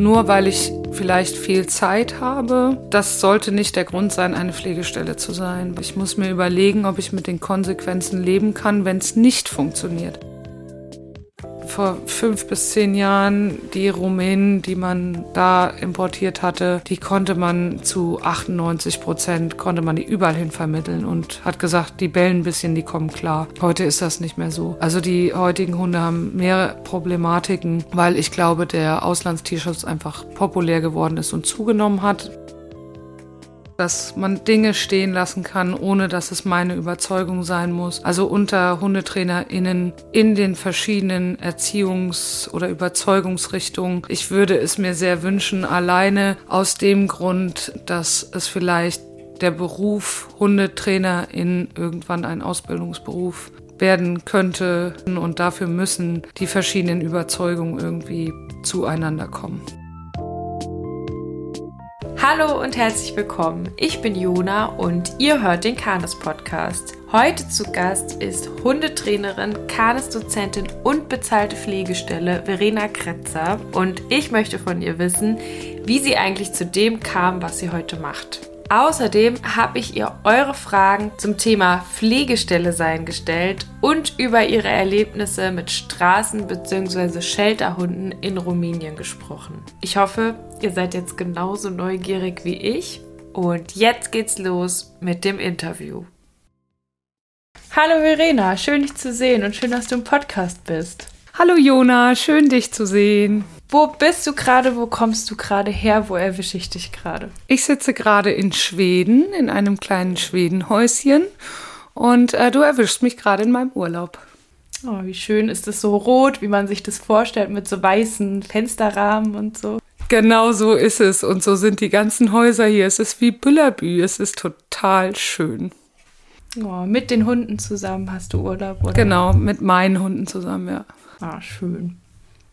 nur weil ich vielleicht viel Zeit habe, das sollte nicht der Grund sein, eine Pflegestelle zu sein. Ich muss mir überlegen, ob ich mit den Konsequenzen leben kann, wenn es nicht funktioniert vor fünf bis zehn Jahren die Rumänen, die man da importiert hatte, die konnte man zu 98 Prozent, konnte man die überall hin vermitteln und hat gesagt, die bellen ein bisschen, die kommen klar. Heute ist das nicht mehr so. Also die heutigen Hunde haben mehr Problematiken, weil ich glaube, der Auslandstierschutz einfach populär geworden ist und zugenommen hat dass man Dinge stehen lassen kann, ohne dass es meine Überzeugung sein muss. Also unter HundetrainerInnen in den verschiedenen Erziehungs- oder Überzeugungsrichtungen. Ich würde es mir sehr wünschen, alleine aus dem Grund, dass es vielleicht der Beruf Hundetrainerin irgendwann ein Ausbildungsberuf werden könnte und dafür müssen die verschiedenen Überzeugungen irgendwie zueinander kommen. Hallo und herzlich willkommen. Ich bin Jona und ihr hört den Kanes Podcast. Heute zu Gast ist Hundetrainerin, Kanes-Dozentin und bezahlte Pflegestelle Verena Kretzer und ich möchte von ihr wissen, wie sie eigentlich zu dem kam, was sie heute macht. Außerdem habe ich ihr eure Fragen zum Thema Pflegestelle sein gestellt und über ihre Erlebnisse mit Straßen- bzw. Shelterhunden in Rumänien gesprochen. Ich hoffe, ihr seid jetzt genauso neugierig wie ich. Und jetzt geht's los mit dem Interview. Hallo Verena, schön dich zu sehen und schön, dass du im Podcast bist. Hallo Jona, schön dich zu sehen. Wo bist du gerade? Wo kommst du gerade her? Wo erwische ich dich gerade? Ich sitze gerade in Schweden, in einem kleinen Schwedenhäuschen. Und äh, du erwischst mich gerade in meinem Urlaub. Oh, wie schön ist es so rot, wie man sich das vorstellt, mit so weißen Fensterrahmen und so. Genau so ist es. Und so sind die ganzen Häuser hier. Es ist wie Bullabü. Es ist total schön. Oh, mit den Hunden zusammen hast du Urlaub, oder? Genau, mit meinen Hunden zusammen, ja. Ah, schön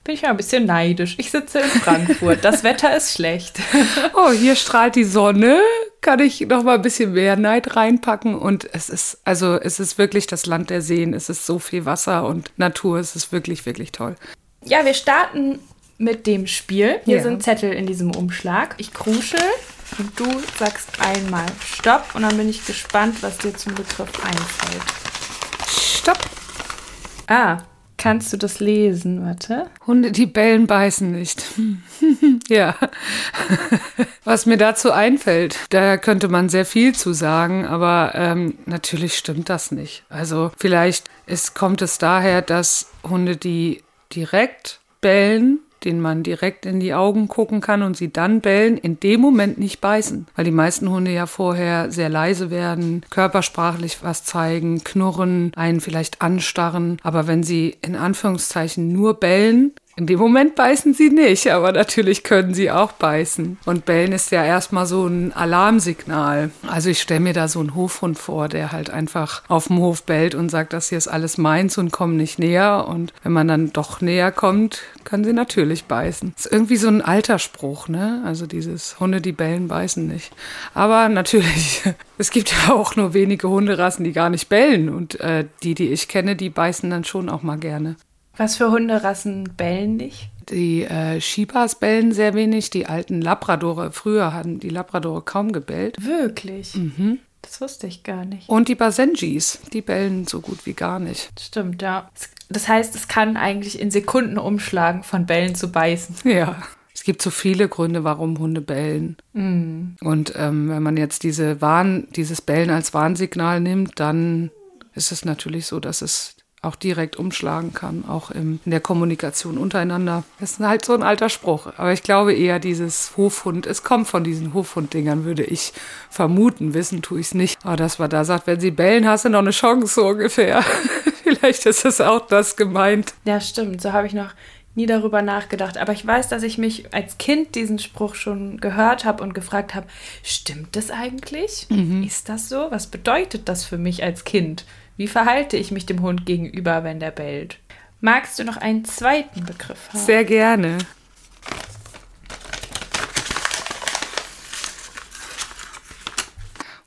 bin ich ja ein bisschen neidisch. Ich sitze in Frankfurt. Das Wetter ist schlecht. Oh, hier strahlt die Sonne. Kann ich noch mal ein bisschen mehr Neid reinpacken? Und es ist, also es ist wirklich das Land der Seen. Es ist so viel Wasser und Natur. Es ist wirklich, wirklich toll. Ja, wir starten mit dem Spiel. Hier ja. sind Zettel in diesem Umschlag. Ich kruschel und du sagst einmal Stopp. Und dann bin ich gespannt, was dir zum Begriff einfällt. Stopp. Ah, Kannst du das lesen? Warte. Hunde, die bellen, beißen nicht. ja. Was mir dazu einfällt, da könnte man sehr viel zu sagen, aber ähm, natürlich stimmt das nicht. Also vielleicht ist, kommt es daher, dass Hunde, die direkt bellen, denen man direkt in die Augen gucken kann und sie dann bellen, in dem Moment nicht beißen. Weil die meisten Hunde ja vorher sehr leise werden, körpersprachlich was zeigen, knurren, einen vielleicht anstarren. Aber wenn sie in Anführungszeichen nur bellen, in dem Moment beißen sie nicht, aber natürlich können sie auch beißen. Und bellen ist ja erstmal so ein Alarmsignal. Also ich stelle mir da so einen Hofhund vor, der halt einfach auf dem Hof bellt und sagt, das hier ist alles meins und komm nicht näher. Und wenn man dann doch näher kommt, können sie natürlich beißen. Ist irgendwie so ein alter Spruch, ne? Also dieses Hunde, die bellen, beißen nicht. Aber natürlich, es gibt ja auch nur wenige Hunderassen, die gar nicht bellen. Und äh, die, die ich kenne, die beißen dann schon auch mal gerne. Was für Hunderassen bellen nicht? Die äh, Shibas bellen sehr wenig. Die alten Labradore, früher hatten die Labradore kaum gebellt. Wirklich? Mhm. Das wusste ich gar nicht. Und die Basenjis, die bellen so gut wie gar nicht. Stimmt, ja. Das heißt, es kann eigentlich in Sekunden umschlagen, von Bellen zu beißen. Ja. Es gibt so viele Gründe, warum Hunde bellen. Mm. Und ähm, wenn man jetzt diese Warn, dieses Bellen als Warnsignal nimmt, dann ist es natürlich so, dass es auch direkt umschlagen kann, auch in der Kommunikation untereinander. Das ist halt so ein alter Spruch. Aber ich glaube eher dieses Hofhund, es kommt von diesen Hofhunddingern, würde ich vermuten. Wissen tue ich es nicht. Aber dass man da sagt, wenn sie bellen, hast du noch eine Chance, so ungefähr. Vielleicht ist es auch das gemeint. Ja, stimmt. So habe ich noch nie darüber nachgedacht. Aber ich weiß, dass ich mich als Kind diesen Spruch schon gehört habe und gefragt habe, stimmt das eigentlich? Mhm. Ist das so? Was bedeutet das für mich als Kind? Wie verhalte ich mich dem Hund gegenüber, wenn der bellt? Magst du noch einen zweiten Begriff haben? Sehr gerne.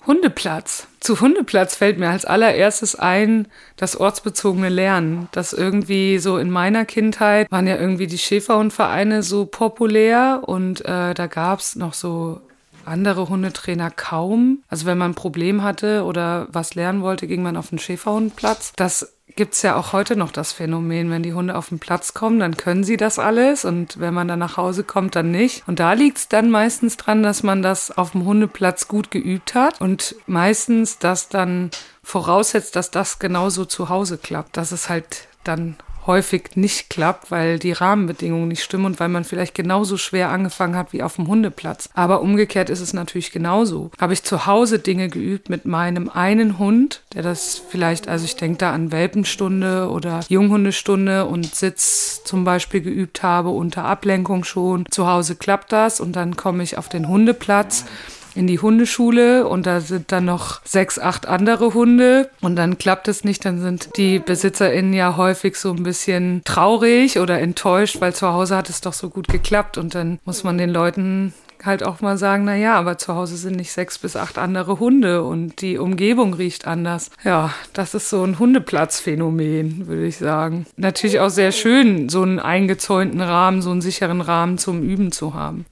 Hundeplatz. Zu Hundeplatz fällt mir als allererstes ein das ortsbezogene Lernen. Das irgendwie so in meiner Kindheit waren ja irgendwie die Schäferhundvereine so populär und äh, da gab's noch so andere Hundetrainer kaum. Also wenn man ein Problem hatte oder was lernen wollte, ging man auf den Schäferhundplatz. Das gibt's ja auch heute noch das Phänomen, wenn die Hunde auf den Platz kommen, dann können sie das alles und wenn man dann nach Hause kommt, dann nicht. Und da liegt's dann meistens dran, dass man das auf dem Hundeplatz gut geübt hat und meistens das dann voraussetzt, dass das genauso zu Hause klappt, dass es halt dann häufig nicht klappt, weil die Rahmenbedingungen nicht stimmen und weil man vielleicht genauso schwer angefangen hat wie auf dem Hundeplatz. Aber umgekehrt ist es natürlich genauso. Habe ich zu Hause Dinge geübt mit meinem einen Hund, der das vielleicht, also ich denke da an Welpenstunde oder Junghundestunde und Sitz zum Beispiel geübt habe unter Ablenkung schon. Zu Hause klappt das und dann komme ich auf den Hundeplatz. Ja in die Hundeschule und da sind dann noch sechs, acht andere Hunde und dann klappt es nicht, dann sind die BesitzerInnen ja häufig so ein bisschen traurig oder enttäuscht, weil zu Hause hat es doch so gut geklappt und dann muss man den Leuten halt auch mal sagen, na ja, aber zu Hause sind nicht sechs bis acht andere Hunde und die Umgebung riecht anders. Ja, das ist so ein Hundeplatzphänomen, würde ich sagen. Natürlich auch sehr schön, so einen eingezäunten Rahmen, so einen sicheren Rahmen zum Üben zu haben.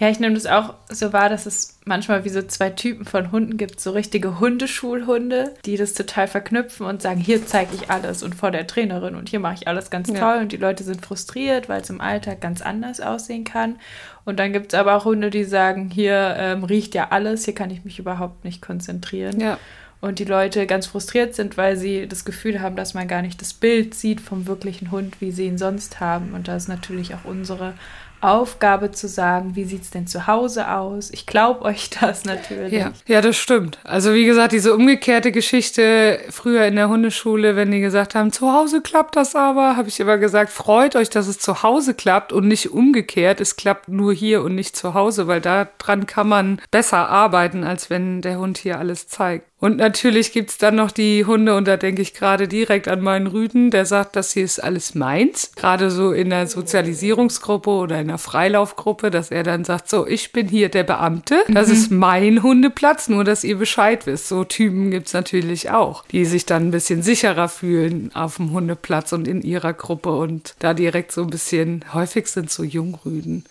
Ja, ich nehme das auch so wahr, dass es manchmal wie so zwei Typen von Hunden gibt, so richtige Hundeschulhunde, die das total verknüpfen und sagen, hier zeige ich alles und vor der Trainerin und hier mache ich alles ganz toll ja. und die Leute sind frustriert, weil es im Alltag ganz anders aussehen kann. Und dann gibt es aber auch Hunde, die sagen, hier ähm, riecht ja alles, hier kann ich mich überhaupt nicht konzentrieren. Ja. Und die Leute ganz frustriert sind, weil sie das Gefühl haben, dass man gar nicht das Bild sieht vom wirklichen Hund, wie sie ihn sonst haben. Und da ist natürlich auch unsere Aufgabe zu sagen, wie sieht es denn zu Hause aus? Ich glaube euch das natürlich. Ja. ja, das stimmt. Also wie gesagt, diese umgekehrte Geschichte früher in der Hundeschule, wenn die gesagt haben, zu Hause klappt das aber, habe ich immer gesagt, freut euch, dass es zu Hause klappt und nicht umgekehrt. Es klappt nur hier und nicht zu Hause, weil daran kann man besser arbeiten, als wenn der Hund hier alles zeigt. Und natürlich gibt's dann noch die Hunde, und da denke ich gerade direkt an meinen Rüden, der sagt, das hier ist alles meins. Gerade so in der Sozialisierungsgruppe oder in der Freilaufgruppe, dass er dann sagt, so, ich bin hier der Beamte, das mhm. ist mein Hundeplatz, nur dass ihr Bescheid wisst. So Typen gibt's natürlich auch, die sich dann ein bisschen sicherer fühlen auf dem Hundeplatz und in ihrer Gruppe und da direkt so ein bisschen, häufig sind so Jungrüden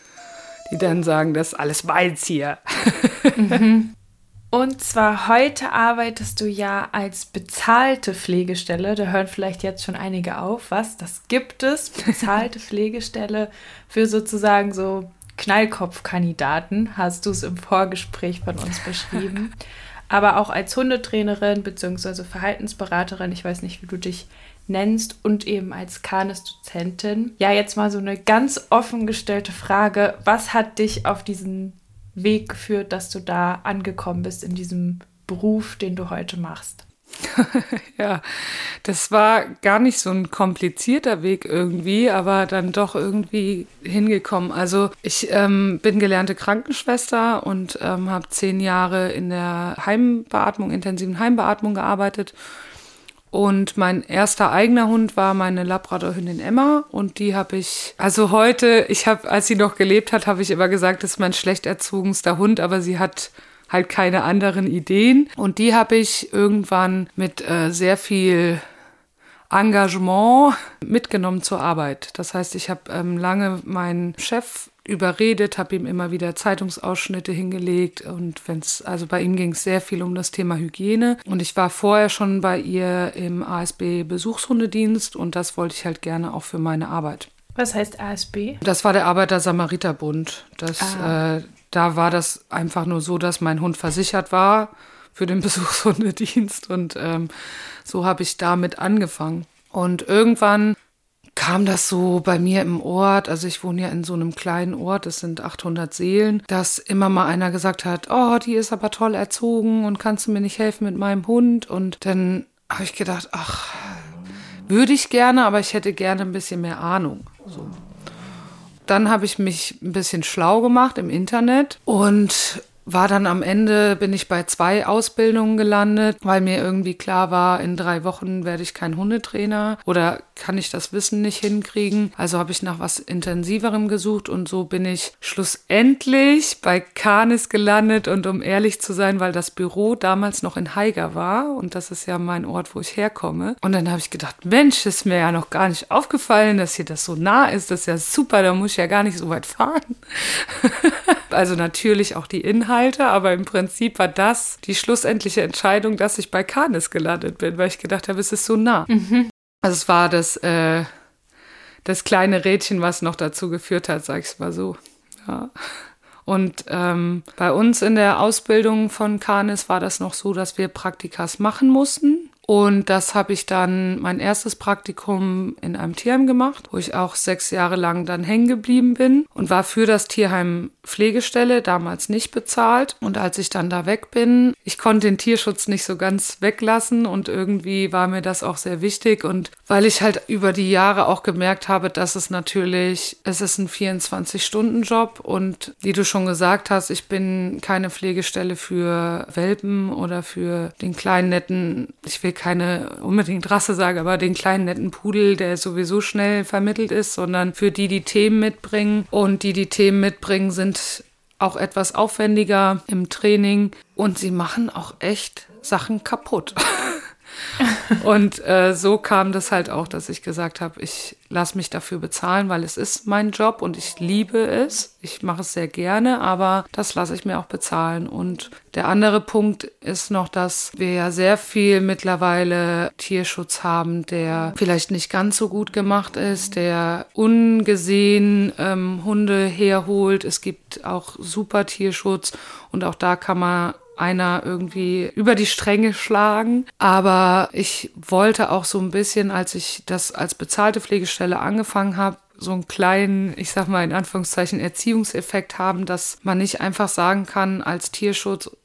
die dann sagen, das ist alles meins hier. Mhm. Und zwar heute arbeitest du ja als bezahlte Pflegestelle. Da hören vielleicht jetzt schon einige auf. Was? Das gibt es? Bezahlte Pflegestelle für sozusagen so Knallkopfkandidaten, hast du es im Vorgespräch von uns beschrieben. Aber auch als Hundetrainerin bzw. Verhaltensberaterin, ich weiß nicht, wie du dich nennst, und eben als Kanes-Dozentin. Ja, jetzt mal so eine ganz offen gestellte Frage. Was hat dich auf diesen Weg geführt, dass du da angekommen bist in diesem Beruf, den du heute machst? ja, das war gar nicht so ein komplizierter Weg irgendwie, aber dann doch irgendwie hingekommen. Also ich ähm, bin gelernte Krankenschwester und ähm, habe zehn Jahre in der Heimbeatmung, intensiven Heimbeatmung gearbeitet und mein erster eigener Hund war meine Labradorhündin Emma und die habe ich, also heute, ich habe, als sie noch gelebt hat, habe ich immer gesagt, das ist mein schlecht erzogenster Hund, aber sie hat halt keine anderen Ideen. Und die habe ich irgendwann mit äh, sehr viel Engagement mitgenommen zur Arbeit. Das heißt, ich habe ähm, lange meinen Chef überredet, habe ihm immer wieder Zeitungsausschnitte hingelegt und wenn es, also bei ihm ging es sehr viel um das Thema Hygiene und ich war vorher schon bei ihr im ASB Besuchshundedienst und das wollte ich halt gerne auch für meine Arbeit. Was heißt ASB? Das war der Arbeiter-Samariter-Bund. ah. äh, da war das einfach nur so, dass mein Hund versichert war für den Besuchshundedienst und ähm, so habe ich damit angefangen. Und irgendwann kam das so bei mir im Ort, also ich wohne ja in so einem kleinen Ort, es sind 800 Seelen, dass immer mal einer gesagt hat, oh, die ist aber toll erzogen und kannst du mir nicht helfen mit meinem Hund? Und dann habe ich gedacht, ach, würde ich gerne, aber ich hätte gerne ein bisschen mehr Ahnung. So. Dann habe ich mich ein bisschen schlau gemacht im Internet und war dann am Ende, bin ich bei zwei Ausbildungen gelandet, weil mir irgendwie klar war, in drei Wochen werde ich kein Hundetrainer oder kann ich das Wissen nicht hinkriegen. Also habe ich nach was Intensiverem gesucht und so bin ich schlussendlich bei Canis gelandet und um ehrlich zu sein, weil das Büro damals noch in Haiger war und das ist ja mein Ort, wo ich herkomme. Und dann habe ich gedacht, Mensch, ist mir ja noch gar nicht aufgefallen, dass hier das so nah ist. Das ist ja super, da muss ich ja gar nicht so weit fahren. also natürlich auch die Inhalte, aber im Prinzip war das die schlussendliche Entscheidung, dass ich bei Canis gelandet bin, weil ich gedacht habe, es ist so nah. Mhm. Also es war das, äh, das kleine Rädchen, was noch dazu geführt hat, sag ich mal so. Ja. Und ähm, bei uns in der Ausbildung von Canis war das noch so, dass wir Praktikas machen mussten. Und das habe ich dann mein erstes Praktikum in einem Tierheim gemacht, wo ich auch sechs Jahre lang dann hängen geblieben bin und war für das Tierheim Pflegestelle, damals nicht bezahlt. Und als ich dann da weg bin, ich konnte den Tierschutz nicht so ganz weglassen und irgendwie war mir das auch sehr wichtig. Und weil ich halt über die Jahre auch gemerkt habe, dass es natürlich, es ist ein 24-Stunden-Job und wie du schon gesagt hast, ich bin keine Pflegestelle für Welpen oder für den kleinen netten, ich will keine unbedingt Rasse sagen, aber den kleinen netten Pudel, der sowieso schnell vermittelt ist, sondern für die, die Themen mitbringen. Und die, die Themen mitbringen, sind auch etwas aufwendiger im Training und sie machen auch echt Sachen kaputt. und äh, so kam das halt auch, dass ich gesagt habe, ich lasse mich dafür bezahlen, weil es ist mein Job und ich liebe es. Ich mache es sehr gerne, aber das lasse ich mir auch bezahlen. Und der andere Punkt ist noch, dass wir ja sehr viel mittlerweile Tierschutz haben, der vielleicht nicht ganz so gut gemacht ist, der ungesehen ähm, Hunde herholt. Es gibt auch super Tierschutz und auch da kann man einer irgendwie über die Stränge schlagen. Aber ich wollte auch so ein bisschen, als ich das als bezahlte Pflegestelle angefangen habe, so einen kleinen, ich sag mal in Anführungszeichen, Erziehungseffekt haben, dass man nicht einfach sagen kann, als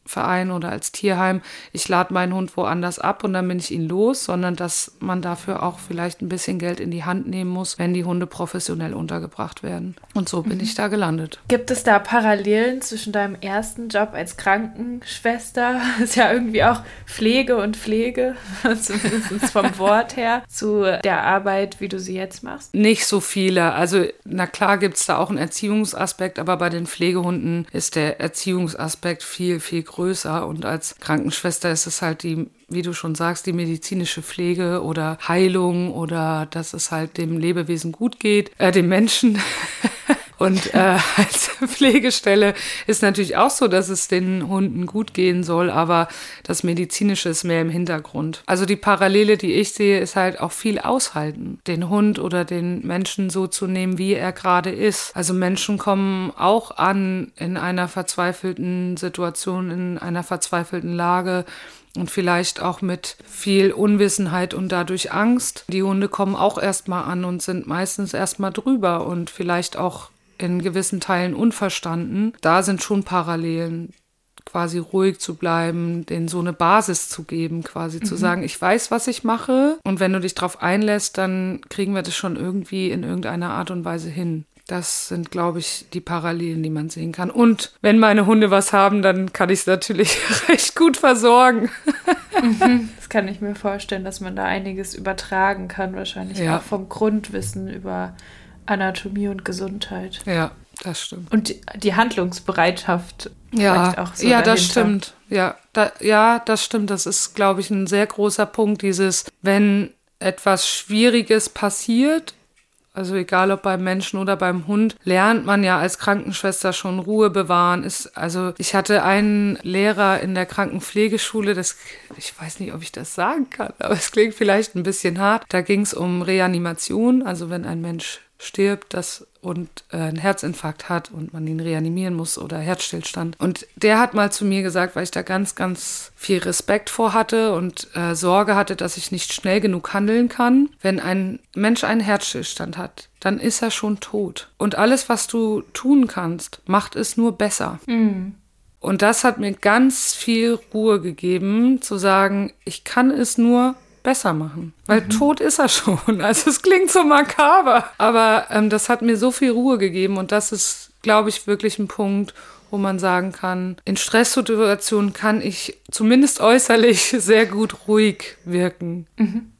Tierschutzverein oder als Tierheim, ich lade meinen Hund woanders ab und dann bin ich ihn los, sondern dass man dafür auch vielleicht ein bisschen Geld in die Hand nehmen muss, wenn die Hunde professionell untergebracht werden. Und so bin mhm. ich da gelandet. Gibt es da Parallelen zwischen deinem ersten Job als Krankenschwester, das ist ja irgendwie auch Pflege und Pflege, zumindest vom Wort her, zu der Arbeit, wie du sie jetzt machst? Nicht so viele also, na klar gibt es da auch einen Erziehungsaspekt, aber bei den Pflegehunden ist der Erziehungsaspekt viel, viel größer. Und als Krankenschwester ist es halt die, wie du schon sagst, die medizinische Pflege oder Heilung oder dass es halt dem Lebewesen gut geht, äh, dem Menschen. Und äh, als Pflegestelle ist natürlich auch so, dass es den Hunden gut gehen soll, aber das Medizinische ist mehr im Hintergrund. Also die Parallele, die ich sehe, ist halt auch viel aushalten, den Hund oder den Menschen so zu nehmen, wie er gerade ist. Also Menschen kommen auch an in einer verzweifelten Situation, in einer verzweifelten Lage und vielleicht auch mit viel Unwissenheit und dadurch Angst. Die Hunde kommen auch erstmal an und sind meistens erstmal drüber und vielleicht auch in gewissen Teilen unverstanden. Da sind schon Parallelen quasi ruhig zu bleiben, denen so eine Basis zu geben, quasi mhm. zu sagen, ich weiß, was ich mache und wenn du dich darauf einlässt, dann kriegen wir das schon irgendwie in irgendeiner Art und Weise hin. Das sind, glaube ich, die Parallelen, die man sehen kann. Und wenn meine Hunde was haben, dann kann ich es natürlich recht gut versorgen. Mhm. Das kann ich mir vorstellen, dass man da einiges übertragen kann, wahrscheinlich ja. auch vom Grundwissen über Anatomie und Gesundheit. Ja, das stimmt. Und die Handlungsbereitschaft. Ja, auch so ja das stimmt. Ja, da, ja, das stimmt. Das ist, glaube ich, ein sehr großer Punkt, dieses, wenn etwas Schwieriges passiert, also egal ob beim Menschen oder beim Hund, lernt man ja als Krankenschwester schon Ruhe bewahren. Ist, also ich hatte einen Lehrer in der Krankenpflegeschule, das, ich weiß nicht, ob ich das sagen kann, aber es klingt vielleicht ein bisschen hart. Da ging es um Reanimation, also wenn ein Mensch stirbt das und äh, einen Herzinfarkt hat und man ihn reanimieren muss oder Herzstillstand. Und der hat mal zu mir gesagt, weil ich da ganz, ganz viel Respekt vor hatte und äh, Sorge hatte, dass ich nicht schnell genug handeln kann. Wenn ein Mensch einen Herzstillstand hat, dann ist er schon tot. Und alles, was du tun kannst, macht es nur besser. Mhm. Und das hat mir ganz viel Ruhe gegeben, zu sagen, ich kann es nur besser machen. Weil mhm. tot ist er schon. Also es klingt so makaber. Aber ähm, das hat mir so viel Ruhe gegeben und das ist glaube ich, wirklich ein Punkt, wo man sagen kann, in Stresssituationen kann ich zumindest äußerlich sehr gut ruhig wirken. Mhm.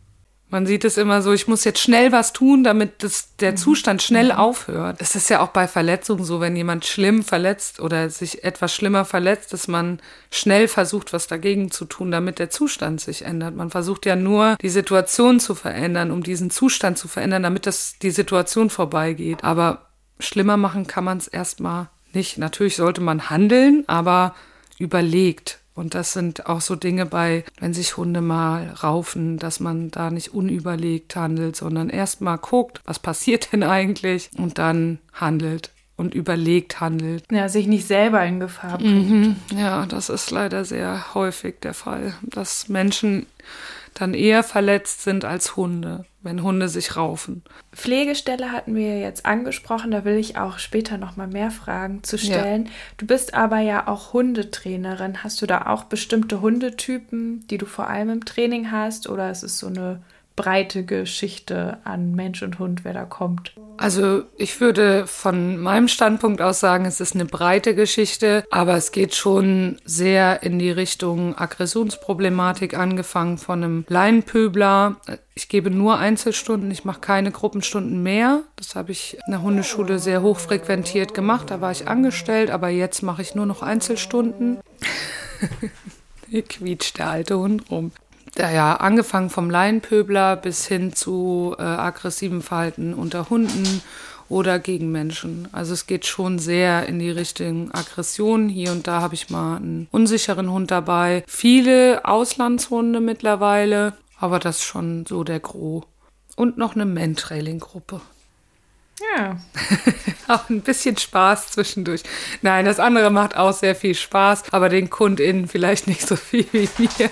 Man sieht es immer so, ich muss jetzt schnell was tun, damit das, der mhm. Zustand schnell mhm. aufhört. Es ist ja auch bei Verletzungen so, wenn jemand schlimm verletzt oder sich etwas schlimmer verletzt, dass man schnell versucht, was dagegen zu tun, damit der Zustand sich ändert. Man versucht ja nur, die Situation zu verändern, um diesen Zustand zu verändern, damit das, die Situation vorbeigeht. Aber schlimmer machen kann man es erstmal nicht. Natürlich sollte man handeln, aber überlegt und das sind auch so Dinge bei, wenn sich Hunde mal raufen, dass man da nicht unüberlegt handelt, sondern erst mal guckt, was passiert denn eigentlich und dann handelt und überlegt handelt. Ja, sich nicht selber in Gefahr bringt. Mhm, ja, das ist leider sehr häufig der Fall, dass Menschen dann eher verletzt sind als Hunde, wenn Hunde sich raufen. Pflegestelle hatten wir jetzt angesprochen, da will ich auch später noch mal mehr Fragen zu stellen. Ja. Du bist aber ja auch Hundetrainerin. Hast du da auch bestimmte Hundetypen, die du vor allem im Training hast oder ist es so eine breite Geschichte an Mensch und Hund, wer da kommt? Also ich würde von meinem Standpunkt aus sagen, es ist eine breite Geschichte, aber es geht schon sehr in die Richtung Aggressionsproblematik, angefangen von einem Leinenpöbler. Ich gebe nur Einzelstunden, ich mache keine Gruppenstunden mehr. Das habe ich in der Hundeschule sehr hoch frequentiert gemacht. Da war ich angestellt, aber jetzt mache ich nur noch Einzelstunden. Hier quietscht der alte Hund rum ja, angefangen vom Laienpöbler bis hin zu äh, aggressivem Verhalten unter Hunden oder gegen Menschen. Also es geht schon sehr in die Richtung Aggression. Hier und da habe ich mal einen unsicheren Hund dabei. Viele Auslandshunde mittlerweile, aber das ist schon so der Gros. Und noch eine Mantrailing-Gruppe. Ja. auch ein bisschen Spaß zwischendurch. Nein, das andere macht auch sehr viel Spaß, aber den KundInnen vielleicht nicht so viel wie mir.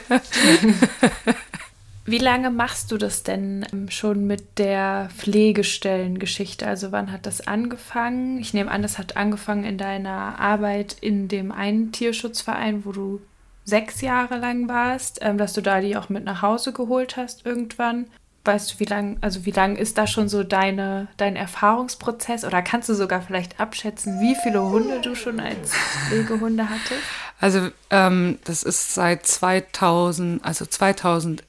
Wie lange machst du das denn ähm, schon mit der Pflegestellengeschichte? Also wann hat das angefangen? Ich nehme an, das hat angefangen in deiner Arbeit in dem einen Tierschutzverein, wo du sechs Jahre lang warst, ähm, dass du da die auch mit nach Hause geholt hast irgendwann. Weißt du, wie lang, also wie lang ist da schon so deine, dein Erfahrungsprozess? Oder kannst du sogar vielleicht abschätzen, wie viele Hunde du schon als Pflegehunde hattest? Also ähm, das ist seit 2000, also 2011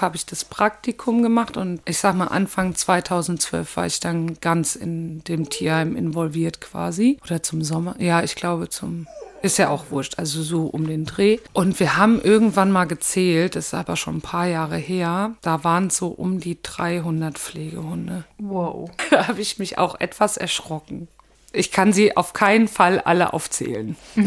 habe ich das Praktikum gemacht und ich sag mal Anfang 2012 war ich dann ganz in dem Tierheim involviert quasi. Oder zum Sommer, ja, ich glaube zum ist ja auch wurscht, also so um den Dreh. Und wir haben irgendwann mal gezählt, das ist aber schon ein paar Jahre her, da waren es so um die 300 Pflegehunde. Wow. Da habe ich mich auch etwas erschrocken. Ich kann sie auf keinen Fall alle aufzählen.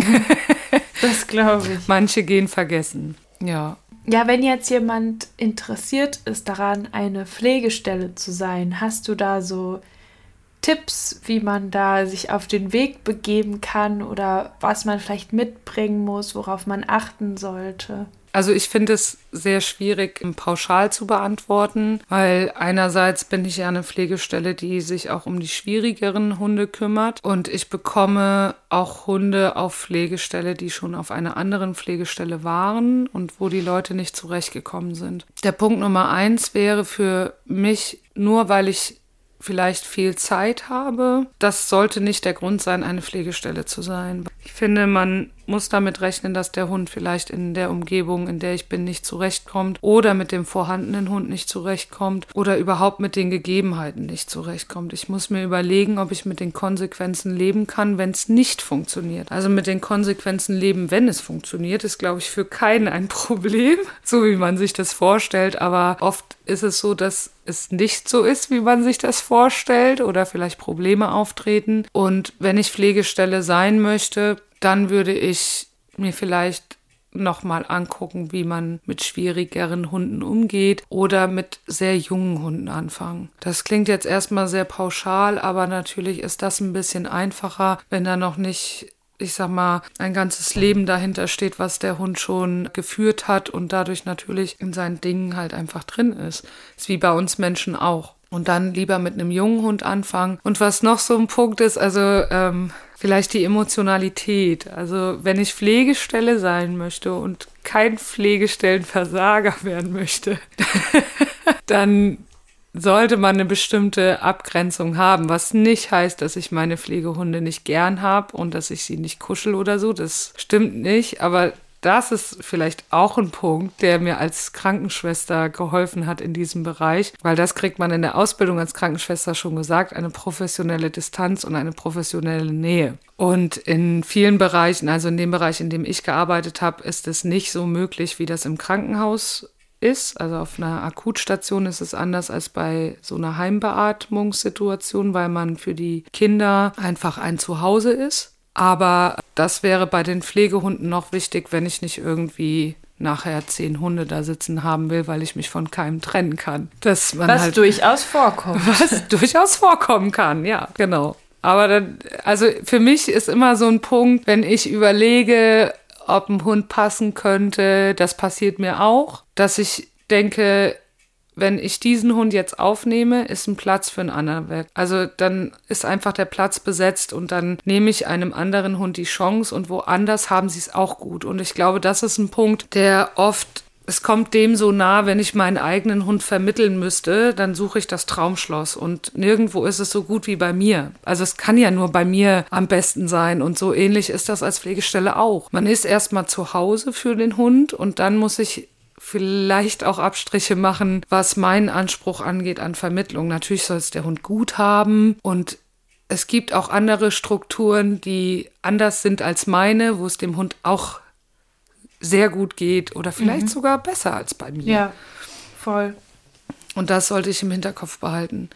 Das glaube ich. Manche gehen vergessen. Ja. Ja, wenn jetzt jemand interessiert ist daran, eine Pflegestelle zu sein, hast du da so Tipps, wie man da sich auf den Weg begeben kann oder was man vielleicht mitbringen muss, worauf man achten sollte? Also ich finde es sehr schwierig, pauschal zu beantworten, weil einerseits bin ich ja eine Pflegestelle, die sich auch um die schwierigeren Hunde kümmert und ich bekomme auch Hunde auf Pflegestelle, die schon auf einer anderen Pflegestelle waren und wo die Leute nicht zurechtgekommen sind. Der Punkt Nummer eins wäre für mich, nur weil ich vielleicht viel Zeit habe. Das sollte nicht der Grund sein, eine Pflegestelle zu sein. Ich finde, man muss damit rechnen, dass der Hund vielleicht in der Umgebung, in der ich bin, nicht zurechtkommt oder mit dem vorhandenen Hund nicht zurechtkommt oder überhaupt mit den Gegebenheiten nicht zurechtkommt. Ich muss mir überlegen, ob ich mit den Konsequenzen leben kann, wenn es nicht funktioniert. Also mit den Konsequenzen leben, wenn es funktioniert, ist, glaube ich, für keinen ein Problem, so wie man sich das vorstellt. Aber oft ist es so, dass es nicht so ist, wie man sich das vorstellt oder vielleicht Probleme auftreten. Und wenn ich Pflegestelle sein möchte, dann würde ich mir vielleicht nochmal angucken, wie man mit schwierigeren Hunden umgeht oder mit sehr jungen Hunden anfangen. Das klingt jetzt erstmal sehr pauschal, aber natürlich ist das ein bisschen einfacher, wenn da noch nicht ich sag mal, ein ganzes Leben dahinter steht, was der Hund schon geführt hat und dadurch natürlich in seinen Dingen halt einfach drin ist. Ist wie bei uns Menschen auch. Und dann lieber mit einem jungen Hund anfangen. Und was noch so ein Punkt ist, also ähm, vielleicht die Emotionalität. Also wenn ich Pflegestelle sein möchte und kein Pflegestellenversager werden möchte, dann sollte man eine bestimmte Abgrenzung haben, was nicht heißt, dass ich meine Pflegehunde nicht gern habe und dass ich sie nicht kuschel oder so. Das stimmt nicht, aber das ist vielleicht auch ein Punkt, der mir als Krankenschwester geholfen hat in diesem Bereich, weil das kriegt man in der Ausbildung als Krankenschwester schon gesagt, eine professionelle Distanz und eine professionelle Nähe. Und in vielen Bereichen, also in dem Bereich, in dem ich gearbeitet habe, ist es nicht so möglich, wie das im Krankenhaus ist. Also auf einer Akutstation ist es anders als bei so einer Heimbeatmungssituation, weil man für die Kinder einfach ein Zuhause ist. Aber das wäre bei den Pflegehunden noch wichtig, wenn ich nicht irgendwie nachher zehn Hunde da sitzen haben will, weil ich mich von keinem trennen kann. Dass man was halt, durchaus vorkommt. Was durchaus vorkommen kann, ja, genau. Aber dann, also für mich ist immer so ein Punkt, wenn ich überlege, ob ein Hund passen könnte, das passiert mir auch, dass ich denke, wenn ich diesen Hund jetzt aufnehme, ist ein Platz für einen anderen weg. Also dann ist einfach der Platz besetzt und dann nehme ich einem anderen Hund die Chance und woanders haben sie es auch gut. Und ich glaube, das ist ein Punkt, der oft es kommt dem so nah, wenn ich meinen eigenen Hund vermitteln müsste, dann suche ich das Traumschloss und nirgendwo ist es so gut wie bei mir. Also es kann ja nur bei mir am besten sein und so ähnlich ist das als Pflegestelle auch. Man ist erstmal zu Hause für den Hund und dann muss ich vielleicht auch Abstriche machen, was meinen Anspruch angeht an Vermittlung. Natürlich soll es der Hund gut haben und es gibt auch andere Strukturen, die anders sind als meine, wo es dem Hund auch sehr gut geht oder vielleicht mhm. sogar besser als bei mir. Ja, voll. Und das sollte ich im Hinterkopf behalten.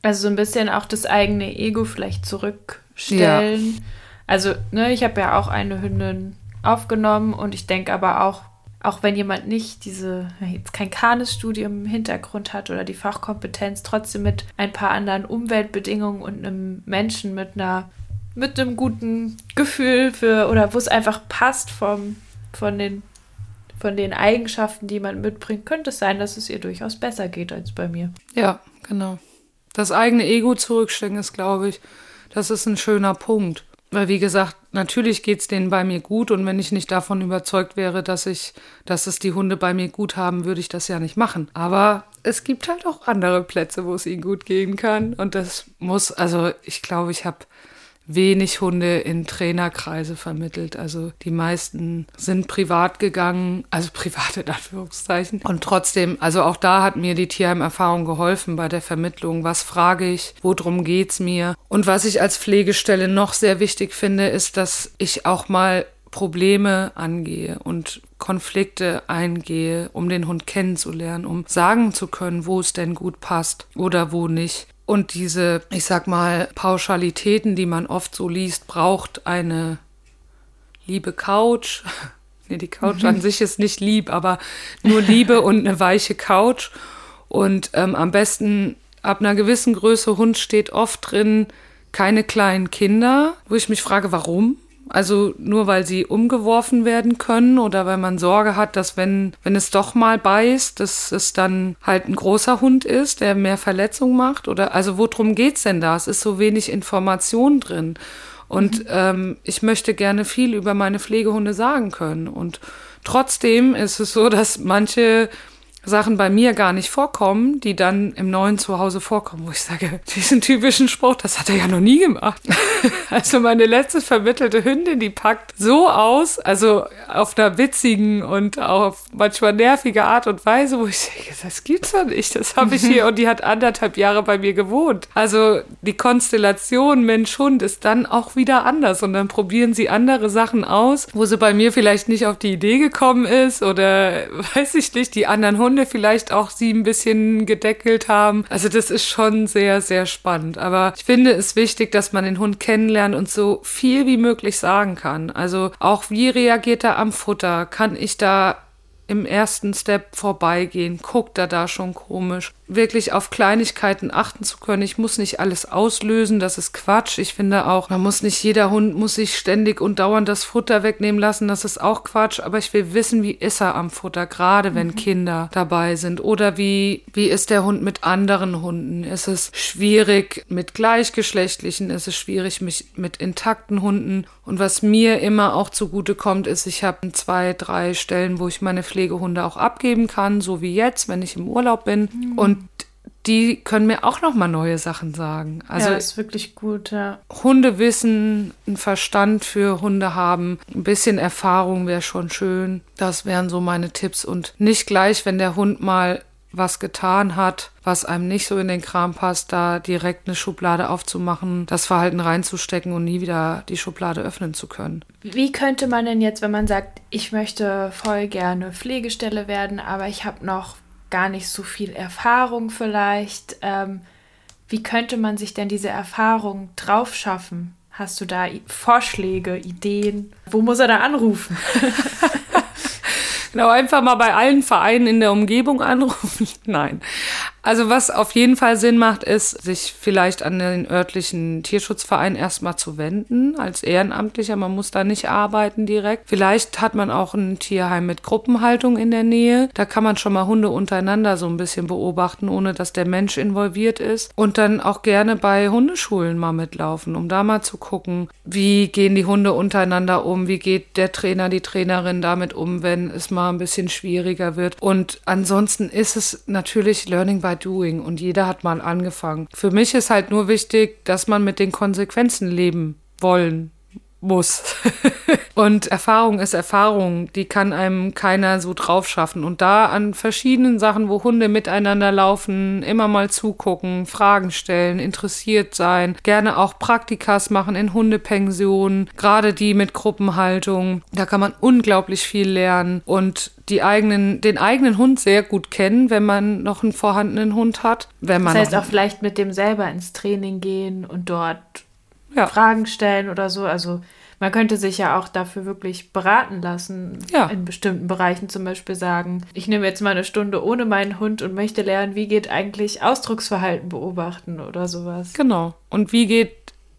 Also so ein bisschen auch das eigene Ego vielleicht zurückstellen. Ja. Also, ne, ich habe ja auch eine Hündin aufgenommen und ich denke aber auch, auch wenn jemand nicht diese, jetzt kein Kanes-Studium im Hintergrund hat oder die Fachkompetenz, trotzdem mit ein paar anderen Umweltbedingungen und einem Menschen mit einer, mit einem guten Gefühl für, oder wo es einfach passt vom, von den, von den Eigenschaften, die man mitbringt, könnte es sein, dass es ihr durchaus besser geht als bei mir. Ja, genau. Das eigene Ego zurückstecken ist, glaube ich, das ist ein schöner Punkt. Weil, wie gesagt, natürlich geht's denen bei mir gut und wenn ich nicht davon überzeugt wäre, dass ich, dass es die Hunde bei mir gut haben, würde ich das ja nicht machen. Aber es gibt halt auch andere Plätze, wo es ihnen gut gehen kann und das muss, also ich glaube, ich habe wenig Hunde in Trainerkreise vermittelt. Also die meisten sind privat gegangen, also private Anführungszeichen. Und trotzdem, also auch da hat mir die Tierheim-Erfahrung geholfen bei der Vermittlung. Was frage ich? Worum geht's mir? Und was ich als Pflegestelle noch sehr wichtig finde, ist, dass ich auch mal Probleme angehe und Konflikte eingehe, um den Hund kennenzulernen, um sagen zu können, wo es denn gut passt oder wo nicht. Und diese, ich sag mal, Pauschalitäten, die man oft so liest, braucht eine liebe Couch. nee, die Couch mhm. an sich ist nicht lieb, aber nur Liebe und eine weiche Couch. Und ähm, am besten ab einer gewissen Größe Hund steht oft drin, keine kleinen Kinder, wo ich mich frage, warum? Also nur weil sie umgeworfen werden können oder weil man Sorge hat, dass wenn, wenn es doch mal beißt, dass es dann halt ein großer Hund ist, der mehr Verletzung macht? Oder also worum geht's denn da? Es ist so wenig Information drin. Und mhm. ähm, ich möchte gerne viel über meine Pflegehunde sagen können. Und trotzdem ist es so, dass manche Sachen bei mir gar nicht vorkommen, die dann im neuen Zuhause vorkommen, wo ich sage, diesen typischen Spruch, das hat er ja noch nie gemacht. also meine letzte vermittelte Hündin, die packt so aus, also auf einer witzigen und auf manchmal nervige Art und Weise, wo ich sage, das gibt's doch nicht, das habe ich hier und die hat anderthalb Jahre bei mir gewohnt. Also die Konstellation Mensch-Hund ist dann auch wieder anders und dann probieren sie andere Sachen aus, wo sie bei mir vielleicht nicht auf die Idee gekommen ist oder weiß ich nicht, die anderen Hunde Hunde vielleicht auch sie ein bisschen gedeckelt haben. Also das ist schon sehr, sehr spannend. Aber ich finde es wichtig, dass man den Hund kennenlernt und so viel wie möglich sagen kann. Also auch wie reagiert er am Futter? Kann ich da im ersten Step vorbeigehen? Guckt er da schon komisch? Wirklich auf Kleinigkeiten achten zu können. Ich muss nicht alles auslösen, das ist Quatsch. Ich finde auch, man muss nicht, jeder Hund muss sich ständig und dauernd das Futter wegnehmen lassen, das ist auch Quatsch. Aber ich will wissen, wie ist er am Futter, gerade wenn mhm. Kinder dabei sind. Oder wie, wie ist der Hund mit anderen Hunden? Ist es schwierig mit gleichgeschlechtlichen? Ist es schwierig mit, mit intakten Hunden? Und was mir immer auch zugute kommt, ist, ich habe zwei, drei Stellen, wo ich meine Pflegehunde auch abgeben kann, so wie jetzt, wenn ich im Urlaub bin. Mhm. Und die können mir auch noch mal neue Sachen sagen. Also ja, ist wirklich gut, ja. Hunde wissen, einen Verstand für Hunde haben, ein bisschen Erfahrung wäre schon schön. Das wären so meine Tipps und nicht gleich, wenn der Hund mal was getan hat, was einem nicht so in den Kram passt, da direkt eine Schublade aufzumachen, das Verhalten reinzustecken und nie wieder die Schublade öffnen zu können. Wie könnte man denn jetzt, wenn man sagt, ich möchte voll gerne Pflegestelle werden, aber ich habe noch gar nicht so viel Erfahrung vielleicht, ähm, wie könnte man sich denn diese Erfahrung drauf schaffen? Hast du da Vorschläge, Ideen? Wo muss er da anrufen? Genau, einfach mal bei allen Vereinen in der Umgebung anrufen. Nein. Also was auf jeden Fall Sinn macht, ist, sich vielleicht an den örtlichen Tierschutzverein erstmal zu wenden als Ehrenamtlicher. Man muss da nicht arbeiten direkt. Vielleicht hat man auch ein Tierheim mit Gruppenhaltung in der Nähe. Da kann man schon mal Hunde untereinander so ein bisschen beobachten, ohne dass der Mensch involviert ist. Und dann auch gerne bei Hundeschulen mal mitlaufen, um da mal zu gucken, wie gehen die Hunde untereinander um, wie geht der Trainer, die Trainerin damit um, wenn es mal ein bisschen schwieriger wird. Und ansonsten ist es natürlich Learning by Doing und jeder hat mal angefangen. Für mich ist halt nur wichtig, dass man mit den Konsequenzen leben wollen muss. und Erfahrung ist Erfahrung, die kann einem keiner so drauf schaffen. Und da an verschiedenen Sachen, wo Hunde miteinander laufen, immer mal zugucken, Fragen stellen, interessiert sein, gerne auch Praktikas machen in Hundepensionen, gerade die mit Gruppenhaltung. Da kann man unglaublich viel lernen und die eigenen, den eigenen Hund sehr gut kennen, wenn man noch einen vorhandenen Hund hat. Wenn man das heißt auch vielleicht mit dem selber ins Training gehen und dort ja. Fragen stellen oder so. Also man könnte sich ja auch dafür wirklich beraten lassen. Ja. In bestimmten Bereichen zum Beispiel sagen, ich nehme jetzt mal eine Stunde ohne meinen Hund und möchte lernen, wie geht eigentlich Ausdrucksverhalten beobachten oder sowas. Genau. Und wie geht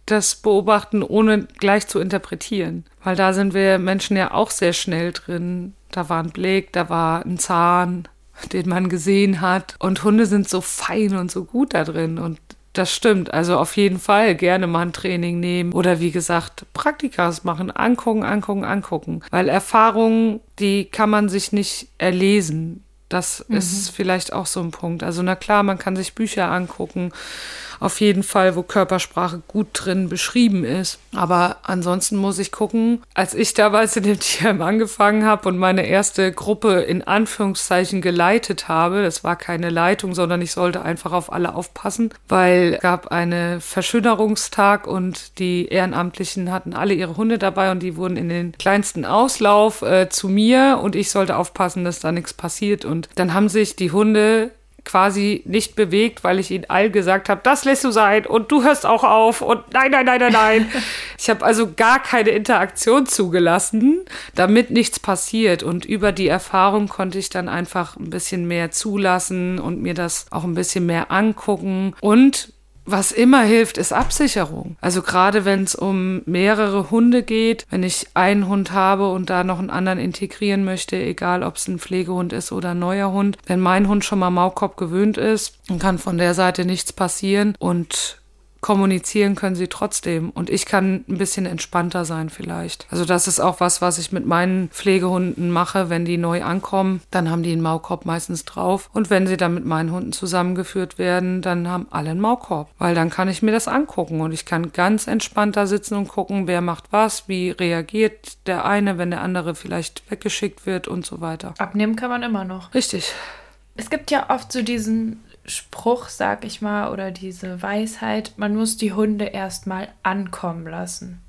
das beobachten, ohne gleich zu interpretieren? Weil da sind wir Menschen ja auch sehr schnell drin. Da war ein Blick, da war ein Zahn, den man gesehen hat. Und Hunde sind so fein und so gut da drin. Und das stimmt. Also auf jeden Fall gerne mal ein Training nehmen oder wie gesagt Praktikas machen, angucken, angucken, angucken. Weil Erfahrungen, die kann man sich nicht erlesen. Das mhm. ist vielleicht auch so ein Punkt. Also na klar, man kann sich Bücher angucken auf jeden Fall, wo Körpersprache gut drin beschrieben ist. Aber ansonsten muss ich gucken, als ich damals in dem Tierheim angefangen habe und meine erste Gruppe in Anführungszeichen geleitet habe, das war keine Leitung, sondern ich sollte einfach auf alle aufpassen, weil es gab einen Verschönerungstag und die Ehrenamtlichen hatten alle ihre Hunde dabei und die wurden in den kleinsten Auslauf äh, zu mir und ich sollte aufpassen, dass da nichts passiert. Und dann haben sich die Hunde quasi nicht bewegt, weil ich ihnen allen gesagt habe, das lässt du sein und du hörst auch auf und nein, nein, nein, nein, nein. ich habe also gar keine Interaktion zugelassen, damit nichts passiert. Und über die Erfahrung konnte ich dann einfach ein bisschen mehr zulassen und mir das auch ein bisschen mehr angucken und was immer hilft, ist Absicherung. Also gerade wenn es um mehrere Hunde geht, wenn ich einen Hund habe und da noch einen anderen integrieren möchte, egal ob es ein Pflegehund ist oder ein neuer Hund, wenn mein Hund schon mal Maulkorb gewöhnt ist, dann kann von der Seite nichts passieren und kommunizieren können sie trotzdem. Und ich kann ein bisschen entspannter sein vielleicht. Also das ist auch was, was ich mit meinen Pflegehunden mache. Wenn die neu ankommen, dann haben die einen Maulkorb meistens drauf. Und wenn sie dann mit meinen Hunden zusammengeführt werden, dann haben alle einen Maulkorb. Weil dann kann ich mir das angucken und ich kann ganz entspannter sitzen und gucken, wer macht was, wie reagiert der eine, wenn der andere vielleicht weggeschickt wird und so weiter. Abnehmen kann man immer noch. Richtig. Es gibt ja oft so diesen Spruch, sag ich mal, oder diese Weisheit, man muss die Hunde erstmal ankommen lassen.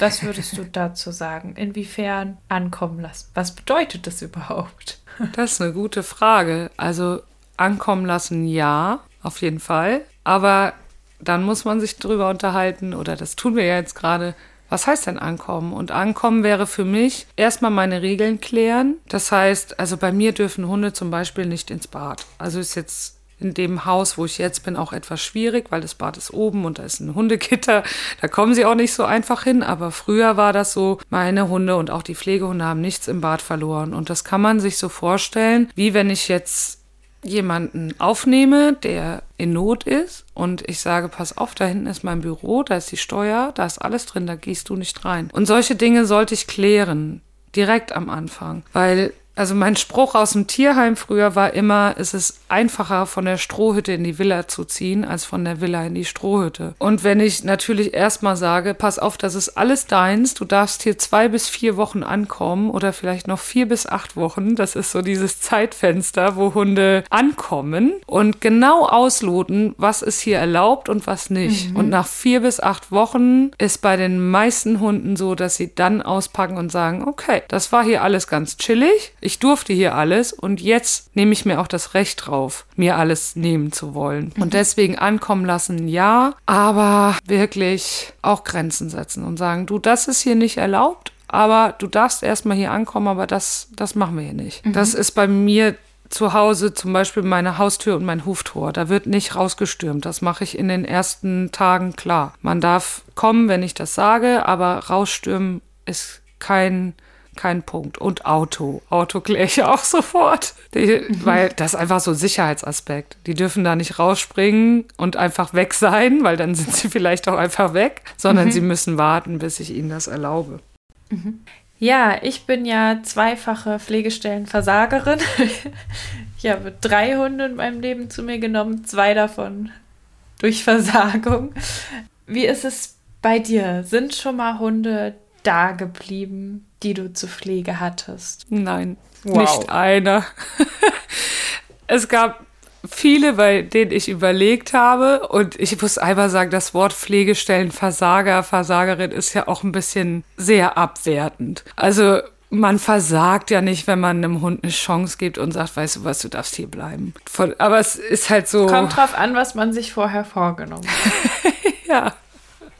Was würdest du dazu sagen? Inwiefern ankommen lassen? Was bedeutet das überhaupt? Das ist eine gute Frage. Also ankommen lassen, ja, auf jeden Fall. Aber dann muss man sich drüber unterhalten, oder das tun wir ja jetzt gerade. Was heißt denn ankommen? Und ankommen wäre für mich erstmal meine Regeln klären. Das heißt, also bei mir dürfen Hunde zum Beispiel nicht ins Bad. Also ist jetzt in dem Haus, wo ich jetzt bin, auch etwas schwierig, weil das Bad ist oben und da ist ein Hundegitter. Da kommen sie auch nicht so einfach hin. Aber früher war das so, meine Hunde und auch die Pflegehunde haben nichts im Bad verloren. Und das kann man sich so vorstellen, wie wenn ich jetzt jemanden aufnehme, der in Not ist und ich sage, pass auf, da hinten ist mein Büro, da ist die Steuer, da ist alles drin, da gehst du nicht rein. Und solche Dinge sollte ich klären, direkt am Anfang, weil Also mein Spruch aus dem Tierheim früher war immer, es ist einfacher von der Strohhütte in die Villa zu ziehen, als von der Villa in die Strohhütte. Und wenn ich natürlich erstmal sage, pass auf, das ist alles deins, du darfst hier zwei bis vier Wochen ankommen oder vielleicht noch vier bis acht Wochen, das ist so dieses Zeitfenster, wo Hunde ankommen und genau ausloten, was ist hier erlaubt und was nicht. Mhm. Und nach vier bis acht Wochen ist bei den meisten Hunden so, dass sie dann auspacken und sagen, okay, das war hier alles ganz chillig ich durfte hier alles und jetzt nehme ich mir auch das Recht drauf, mir alles nehmen zu wollen. Und mhm. deswegen ankommen lassen, ja, aber wirklich auch Grenzen setzen und sagen, du, das ist hier nicht erlaubt, aber du darfst erstmal hier ankommen, aber das, das machen wir hier nicht. Mhm. Das ist bei mir zu Hause zum Beispiel meine Haustür und mein Huftor. Da wird nicht rausgestürmt. Das mache ich in den ersten Tagen klar. Man darf kommen, wenn ich das sage, aber rausstürmen ist kein kein Punkt. Und Auto. Auto kläre ich auch sofort. Die, mhm. Weil das ist einfach so ein Sicherheitsaspekt. Die dürfen da nicht rausspringen und einfach weg sein, weil dann sind sie vielleicht auch einfach weg, sondern mhm. sie müssen warten, bis ich ihnen das erlaube. Mhm. Ja, ich bin ja zweifache Pflegestellenversagerin. ich habe drei Hunde in meinem Leben zu mir genommen, zwei davon durch Versagung. Wie ist es bei dir? Sind schon mal Hunde da geblieben, die du zur Pflege hattest? Nein, wow. nicht einer. es gab viele, bei denen ich überlegt habe. Und ich muss einmal sagen, das Wort Pflegestellen, Versager, Versagerin ist ja auch ein bisschen sehr abwertend. Also man versagt ja nicht, wenn man einem Hund eine Chance gibt und sagt, weißt du was, du darfst hier bleiben. Von, aber es ist halt so. Kommt drauf an, was man sich vorher vorgenommen hat. ja.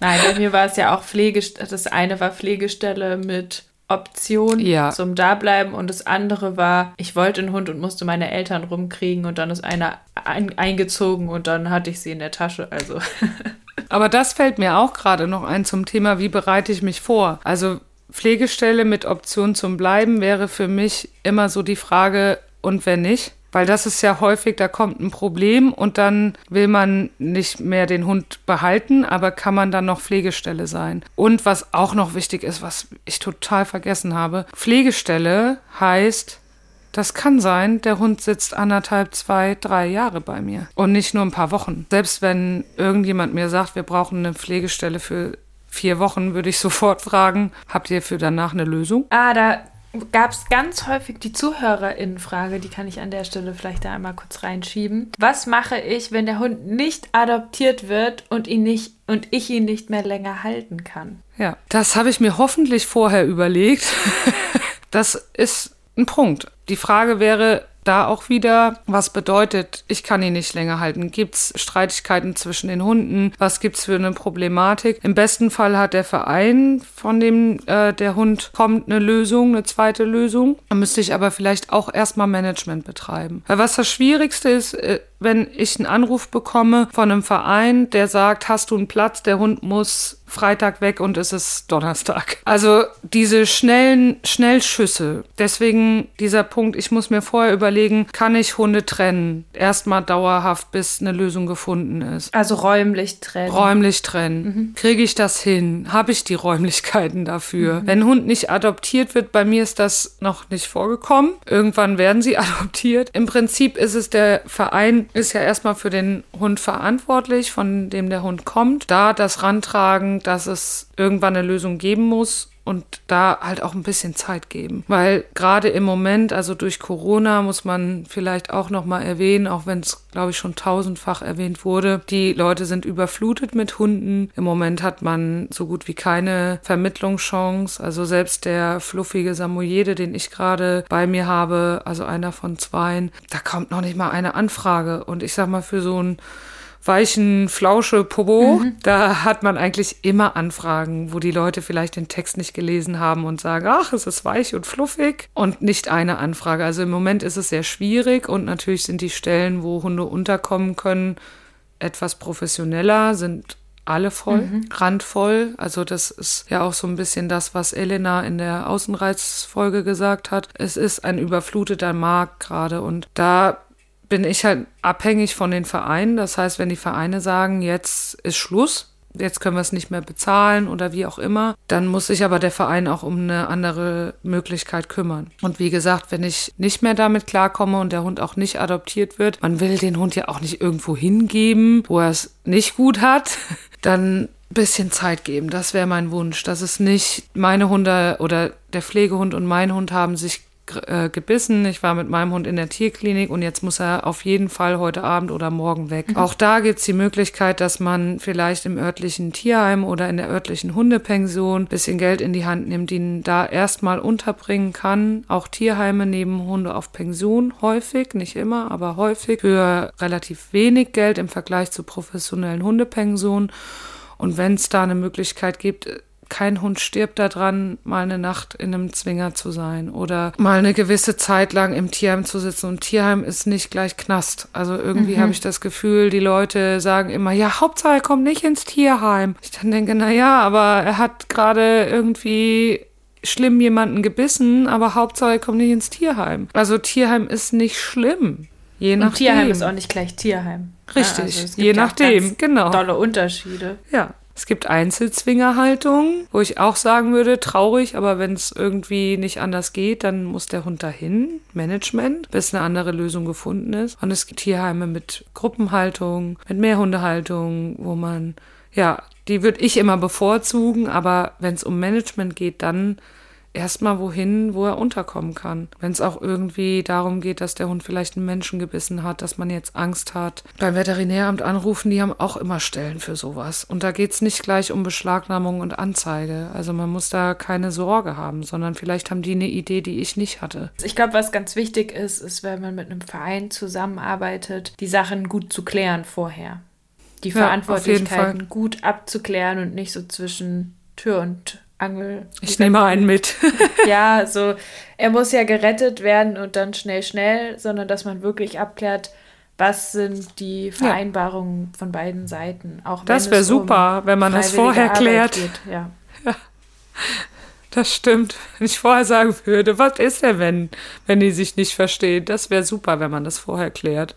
Nein, bei mir war es ja auch Pflegestelle. Das eine war Pflegestelle mit Option ja. zum Dableiben und das andere war, ich wollte einen Hund und musste meine Eltern rumkriegen und dann ist einer ein, eingezogen und dann hatte ich sie in der Tasche. Also. Aber das fällt mir auch gerade noch ein zum Thema, wie bereite ich mich vor? Also Pflegestelle mit Option zum Bleiben wäre für mich immer so die Frage, und wenn nicht? Weil das ist ja häufig, da kommt ein Problem und dann will man nicht mehr den Hund behalten, aber kann man dann noch Pflegestelle sein. Und was auch noch wichtig ist, was ich total vergessen habe, Pflegestelle heißt, das kann sein, der Hund sitzt anderthalb, zwei, drei Jahre bei mir und nicht nur ein paar Wochen. Selbst wenn irgendjemand mir sagt, wir brauchen eine Pflegestelle für vier Wochen, würde ich sofort fragen, habt ihr für danach eine Lösung? Ah, da gab es ganz häufig die Zuhörerinnenfrage, die kann ich an der Stelle vielleicht da einmal kurz reinschieben. Was mache ich, wenn der Hund nicht adoptiert wird und ihn nicht und ich ihn nicht mehr länger halten kann? Ja, das habe ich mir hoffentlich vorher überlegt. das ist ein Punkt. Die Frage wäre, da auch wieder, was bedeutet, ich kann ihn nicht länger halten? Gibt es Streitigkeiten zwischen den Hunden? Was gibt es für eine Problematik? Im besten Fall hat der Verein, von dem äh, der Hund kommt, eine Lösung, eine zweite Lösung. Da müsste ich aber vielleicht auch erstmal Management betreiben. Weil was das Schwierigste ist, äh, wenn ich einen Anruf bekomme von einem Verein, der sagt, hast du einen Platz, der Hund muss Freitag weg und es ist Donnerstag. Also diese schnellen Schnellschüsse. Deswegen dieser Punkt, ich muss mir vorher überlegen, kann ich Hunde trennen? Erstmal dauerhaft, bis eine Lösung gefunden ist. Also räumlich trennen. Räumlich trennen. Mhm. Kriege ich das hin? Habe ich die Räumlichkeiten dafür? Mhm. Wenn ein Hund nicht adoptiert wird, bei mir ist das noch nicht vorgekommen. Irgendwann werden sie adoptiert. Im Prinzip ist es der Verein, ist ja erstmal für den Hund verantwortlich, von dem der Hund kommt. Da das Rantragen, dass es irgendwann eine Lösung geben muss und da halt auch ein bisschen Zeit geben, weil gerade im Moment, also durch Corona muss man vielleicht auch noch mal erwähnen, auch wenn es glaube ich schon tausendfach erwähnt wurde, die Leute sind überflutet mit Hunden. Im Moment hat man so gut wie keine Vermittlungschance, also selbst der fluffige Samoyede, den ich gerade bei mir habe, also einer von zweien, da kommt noch nicht mal eine Anfrage. Und ich sag mal für so ein weichen Flausche Popo. Mhm. Da hat man eigentlich immer Anfragen, wo die Leute vielleicht den Text nicht gelesen haben und sagen, ach, es ist weich und fluffig und nicht eine Anfrage. Also im Moment ist es sehr schwierig und natürlich sind die Stellen, wo Hunde unterkommen können, etwas professioneller, sind alle voll, mhm. randvoll. Also das ist ja auch so ein bisschen das, was Elena in der Außenreizfolge gesagt hat. Es ist ein überfluteter Markt gerade und da bin ich halt abhängig von den Vereinen. Das heißt, wenn die Vereine sagen, jetzt ist Schluss, jetzt können wir es nicht mehr bezahlen oder wie auch immer, dann muss sich aber der Verein auch um eine andere Möglichkeit kümmern. Und wie gesagt, wenn ich nicht mehr damit klarkomme und der Hund auch nicht adoptiert wird, man will den Hund ja auch nicht irgendwo hingeben, wo er es nicht gut hat, dann ein bisschen Zeit geben. Das wäre mein Wunsch, dass es nicht meine Hunde oder der Pflegehund und mein Hund haben sich äh, gebissen. Ich war mit meinem Hund in der Tierklinik und jetzt muss er auf jeden Fall heute Abend oder morgen weg. Mhm. Auch da gibt es die Möglichkeit, dass man vielleicht im örtlichen Tierheim oder in der örtlichen Hundepension ein bisschen Geld in die Hand nimmt, ihn da erstmal unterbringen kann. Auch Tierheime nehmen Hunde auf Pension häufig, nicht immer, aber häufig für relativ wenig Geld im Vergleich zu professionellen Hundepensionen. Und wenn es da eine Möglichkeit gibt, kein Hund stirbt daran, mal eine Nacht in einem Zwinger zu sein oder mal eine gewisse Zeit lang im Tierheim zu sitzen. Und Tierheim ist nicht gleich Knast. Also irgendwie mhm. habe ich das Gefühl, die Leute sagen immer, ja, Hauptsache er kommt nicht ins Tierheim. Ich dann denke, na ja, aber er hat gerade irgendwie schlimm jemanden gebissen, aber Hauptsache er kommt nicht ins Tierheim. Also Tierheim ist nicht schlimm. Je nachdem. Und Tierheim ist auch nicht gleich Tierheim. Richtig, ja, also je nachdem, genau. Tolle Unterschiede. Ja. Es gibt Einzelzwingerhaltung, wo ich auch sagen würde, traurig, aber wenn es irgendwie nicht anders geht, dann muss der Hund dahin, Management, bis eine andere Lösung gefunden ist. Und es gibt Tierheime mit Gruppenhaltung, mit Mehrhundehaltung, wo man, ja, die würde ich immer bevorzugen, aber wenn es um Management geht, dann erstmal wohin, wo er unterkommen kann. Wenn es auch irgendwie darum geht, dass der Hund vielleicht einen Menschen gebissen hat, dass man jetzt Angst hat. Beim Veterinäramt anrufen, die haben auch immer Stellen für sowas. Und da geht es nicht gleich um Beschlagnahmung und Anzeige. Also man muss da keine Sorge haben, sondern vielleicht haben die eine Idee, die ich nicht hatte. Ich glaube, was ganz wichtig ist, ist, wenn man mit einem Verein zusammenarbeitet, die Sachen gut zu klären vorher. Die ja, Verantwortlichkeiten gut abzuklären und nicht so zwischen Tür und Angel. Ich nehme einen mit. ja, so, er muss ja gerettet werden und dann schnell, schnell, sondern dass man wirklich abklärt, was sind die Vereinbarungen ja. von beiden Seiten. Auch das wäre super, um wenn man das vorher Arbeit klärt. Ja. ja. Das stimmt. Wenn ich vorher sagen würde, was ist er, wenn, wenn die sich nicht verstehen? Das wäre super, wenn man das vorher klärt.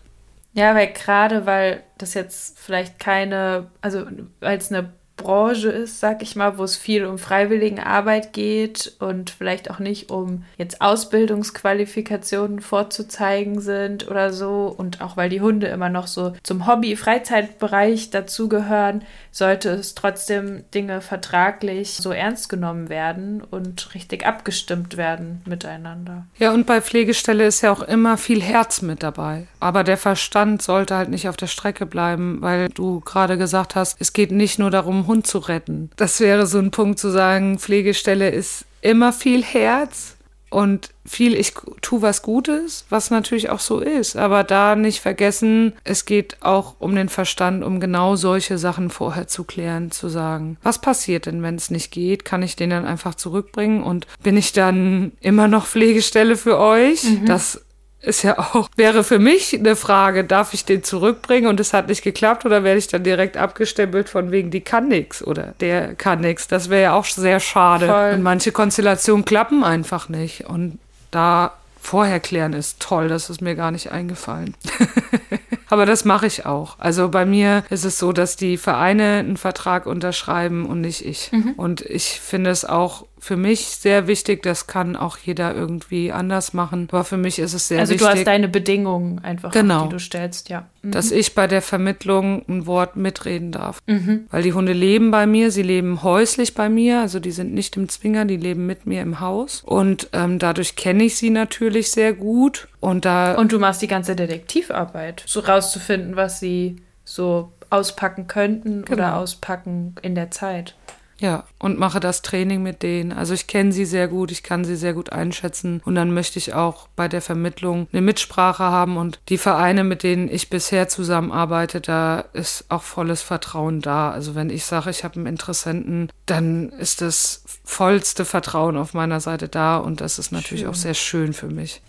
Ja, weil gerade weil das jetzt vielleicht keine, also weil es eine Branche ist, sag ich mal, wo es viel um Freiwilligenarbeit geht und vielleicht auch nicht um jetzt Ausbildungsqualifikationen vorzuzeigen sind oder so und auch weil die Hunde immer noch so zum Hobby-Freizeitbereich dazugehören, sollte es trotzdem Dinge vertraglich so ernst genommen werden und richtig abgestimmt werden miteinander. Ja, und bei Pflegestelle ist ja auch immer viel Herz mit dabei. Aber der Verstand sollte halt nicht auf der Strecke bleiben, weil du gerade gesagt hast, es geht nicht nur darum, Hund zu retten. Das wäre so ein Punkt zu sagen, Pflegestelle ist immer viel Herz und viel, ich tue was Gutes, was natürlich auch so ist. Aber da nicht vergessen, es geht auch um den Verstand, um genau solche Sachen vorher zu klären, zu sagen, was passiert denn, wenn es nicht geht? Kann ich den dann einfach zurückbringen und bin ich dann immer noch Pflegestelle für euch? Mhm. Das ist ja auch, wäre für mich eine Frage, darf ich den zurückbringen und es hat nicht geklappt oder werde ich dann direkt abgestempelt von wegen, die kann nichts oder der kann nichts. Das wäre ja auch sehr schade. Voll. Und manche Konstellationen klappen einfach nicht. Und da vorher klären ist toll, das ist mir gar nicht eingefallen. Aber das mache ich auch. Also bei mir ist es so, dass die Vereine einen Vertrag unterschreiben und nicht ich. Mhm. Und ich finde es auch für mich sehr wichtig. Das kann auch jeder irgendwie anders machen. Aber für mich ist es sehr also wichtig. Also du hast deine Bedingungen einfach, genau, die du stellst, ja. Mhm. Dass ich bei der Vermittlung ein Wort mitreden darf. Mhm. Weil die Hunde leben bei mir, sie leben häuslich bei mir. Also die sind nicht im Zwinger, die leben mit mir im Haus. Und ähm, dadurch kenne ich sie natürlich sehr gut. Und da. Und du machst die ganze Detektivarbeit, so rauszufinden, was sie so auspacken könnten genau. oder auspacken in der Zeit. Ja, und mache das Training mit denen. Also ich kenne sie sehr gut, ich kann sie sehr gut einschätzen und dann möchte ich auch bei der Vermittlung eine Mitsprache haben und die Vereine, mit denen ich bisher zusammenarbeite, da ist auch volles Vertrauen da. Also wenn ich sage, ich habe einen Interessenten, dann ist das vollste Vertrauen auf meiner Seite da und das ist natürlich schön. auch sehr schön für mich.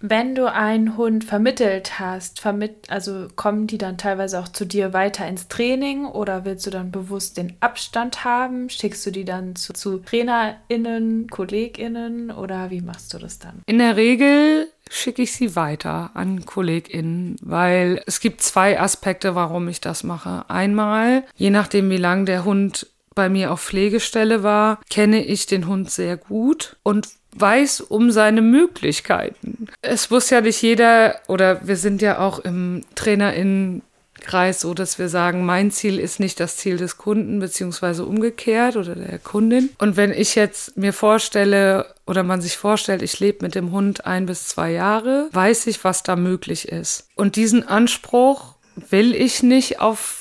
Wenn du einen Hund vermittelt hast, vermitt also kommen die dann teilweise auch zu dir weiter ins Training oder willst du dann bewusst den Abstand haben? Schickst du die dann zu, zu TrainerInnen, KollegInnen oder wie machst du das dann? In der Regel schicke ich sie weiter an KollegInnen, weil es gibt zwei Aspekte, warum ich das mache. Einmal, je nachdem, wie lang der Hund bei mir auf Pflegestelle war, kenne ich den Hund sehr gut und weiß um seine Möglichkeiten. Es muss ja nicht jeder, oder wir sind ja auch im TrainerInnen Kreis so, dass wir sagen, mein Ziel ist nicht das Ziel des Kunden, beziehungsweise umgekehrt oder der Kundin. Und wenn ich jetzt mir vorstelle oder man sich vorstellt, ich lebe mit dem Hund ein bis zwei Jahre, weiß ich, was da möglich ist. Und diesen Anspruch will ich nicht auf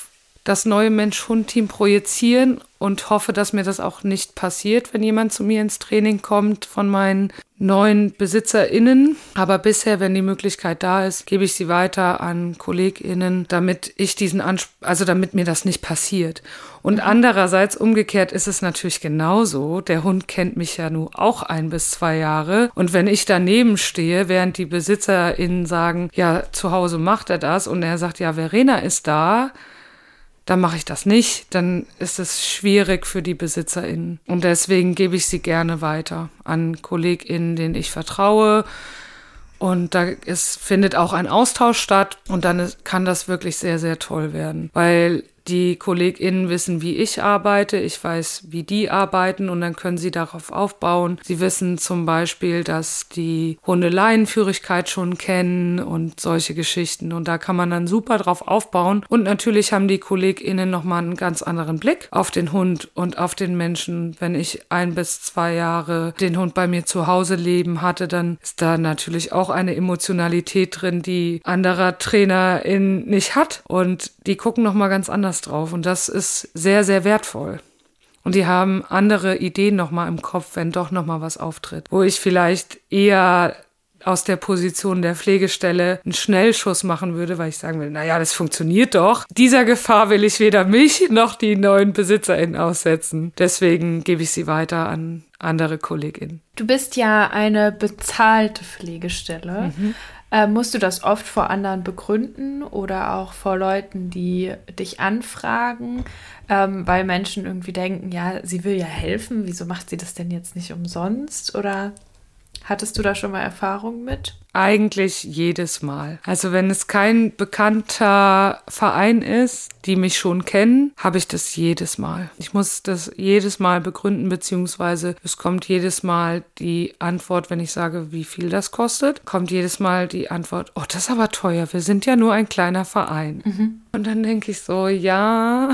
das neue Mensch-Hund-Team projizieren und hoffe, dass mir das auch nicht passiert, wenn jemand zu mir ins Training kommt von meinen neuen BesitzerInnen. Aber bisher, wenn die Möglichkeit da ist, gebe ich sie weiter an KollegInnen, damit ich diesen Anspruch, also damit mir das nicht passiert. Und andererseits umgekehrt ist es natürlich genauso. Der Hund kennt mich ja nur auch ein bis zwei Jahre. Und wenn ich daneben stehe, während die BesitzerInnen sagen, ja, zu Hause macht er das und er sagt, ja, Verena ist da, dann mache ich das nicht, dann ist es schwierig für die BesitzerInnen. Und deswegen gebe ich sie gerne weiter an KollegInnen, denen ich vertraue. Und da ist, findet auch ein Austausch statt und dann ist, kann das wirklich sehr, sehr toll werden, weil die KollegInnen wissen, wie ich arbeite. Ich weiß, wie die arbeiten und dann können sie darauf aufbauen. Sie wissen zum Beispiel, dass die Hunde Leinenführigkeit schon kennen und solche Geschichten. Und da kann man dann super drauf aufbauen. Und natürlich haben die KollegInnen nochmal einen ganz anderen Blick auf den Hund und auf den Menschen. Wenn ich ein bis zwei Jahre den Hund bei mir zu Hause leben hatte, dann ist da natürlich auch eine Emotionalität drin, die anderer TrainerIn nicht hat. Und die gucken nochmal ganz anders drauf und das ist sehr, sehr wertvoll. Und die haben andere Ideen nochmal im Kopf, wenn doch nochmal was auftritt. Wo ich vielleicht eher aus der Position der Pflegestelle einen Schnellschuss machen würde, weil ich sagen will, naja, das funktioniert doch. Dieser Gefahr will ich weder mich noch die neuen BesitzerInnen aussetzen. Deswegen gebe ich sie weiter an andere KollegInnen. Du bist ja eine bezahlte Pflegestelle. Mhm. Äh, musst du das oft vor anderen begründen oder auch vor Leuten, die dich anfragen, ähm, weil Menschen irgendwie denken, ja, sie will ja helfen, wieso macht sie das denn jetzt nicht umsonst? Oder Hattest du da schon mal Erfahrungen mit? Eigentlich jedes Mal. Also wenn es kein bekannter Verein ist, die mich schon kennen, habe ich das jedes Mal. Ich muss das jedes Mal begründen, beziehungsweise es kommt jedes Mal die Antwort, wenn ich sage, wie viel das kostet, kommt jedes Mal die Antwort, oh, das ist aber teuer, wir sind ja nur ein kleiner Verein. Mhm. Und dann denke ich so, ja,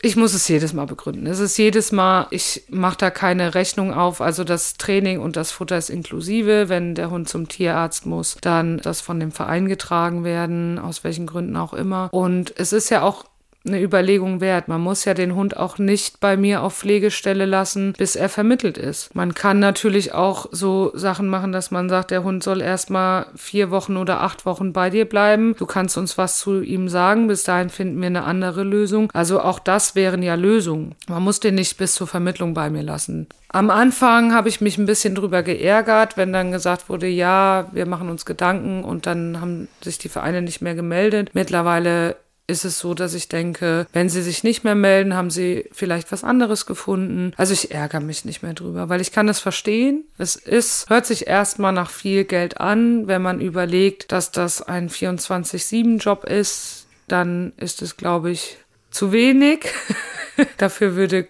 ich muss es jedes Mal begründen. Es ist jedes Mal, ich mache da keine Rechnung auf. Also das Training und das Futter ist inklusive. Wenn der Hund zum Tierarzt muss, dann das von dem Verein getragen werden, aus welchen Gründen auch immer. Und es ist ja auch eine Überlegung wert. Man muss ja den Hund auch nicht bei mir auf Pflegestelle lassen, bis er vermittelt ist. Man kann natürlich auch so Sachen machen, dass man sagt, der Hund soll erstmal vier Wochen oder acht Wochen bei dir bleiben. Du kannst uns was zu ihm sagen. Bis dahin finden wir eine andere Lösung. Also auch das wären ja Lösungen. Man muss den nicht bis zur Vermittlung bei mir lassen. Am Anfang habe ich mich ein bisschen drüber geärgert, wenn dann gesagt wurde, ja, wir machen uns Gedanken und dann haben sich die Vereine nicht mehr gemeldet. Mittlerweile ist es so, dass ich denke, wenn sie sich nicht mehr melden, haben sie vielleicht was anderes gefunden. Also ich ärgere mich nicht mehr drüber, weil ich kann das verstehen. Es ist, hört sich erstmal nach viel Geld an, wenn man überlegt, dass das ein 24-7-Job ist, dann ist es, glaube ich, zu wenig. Dafür würde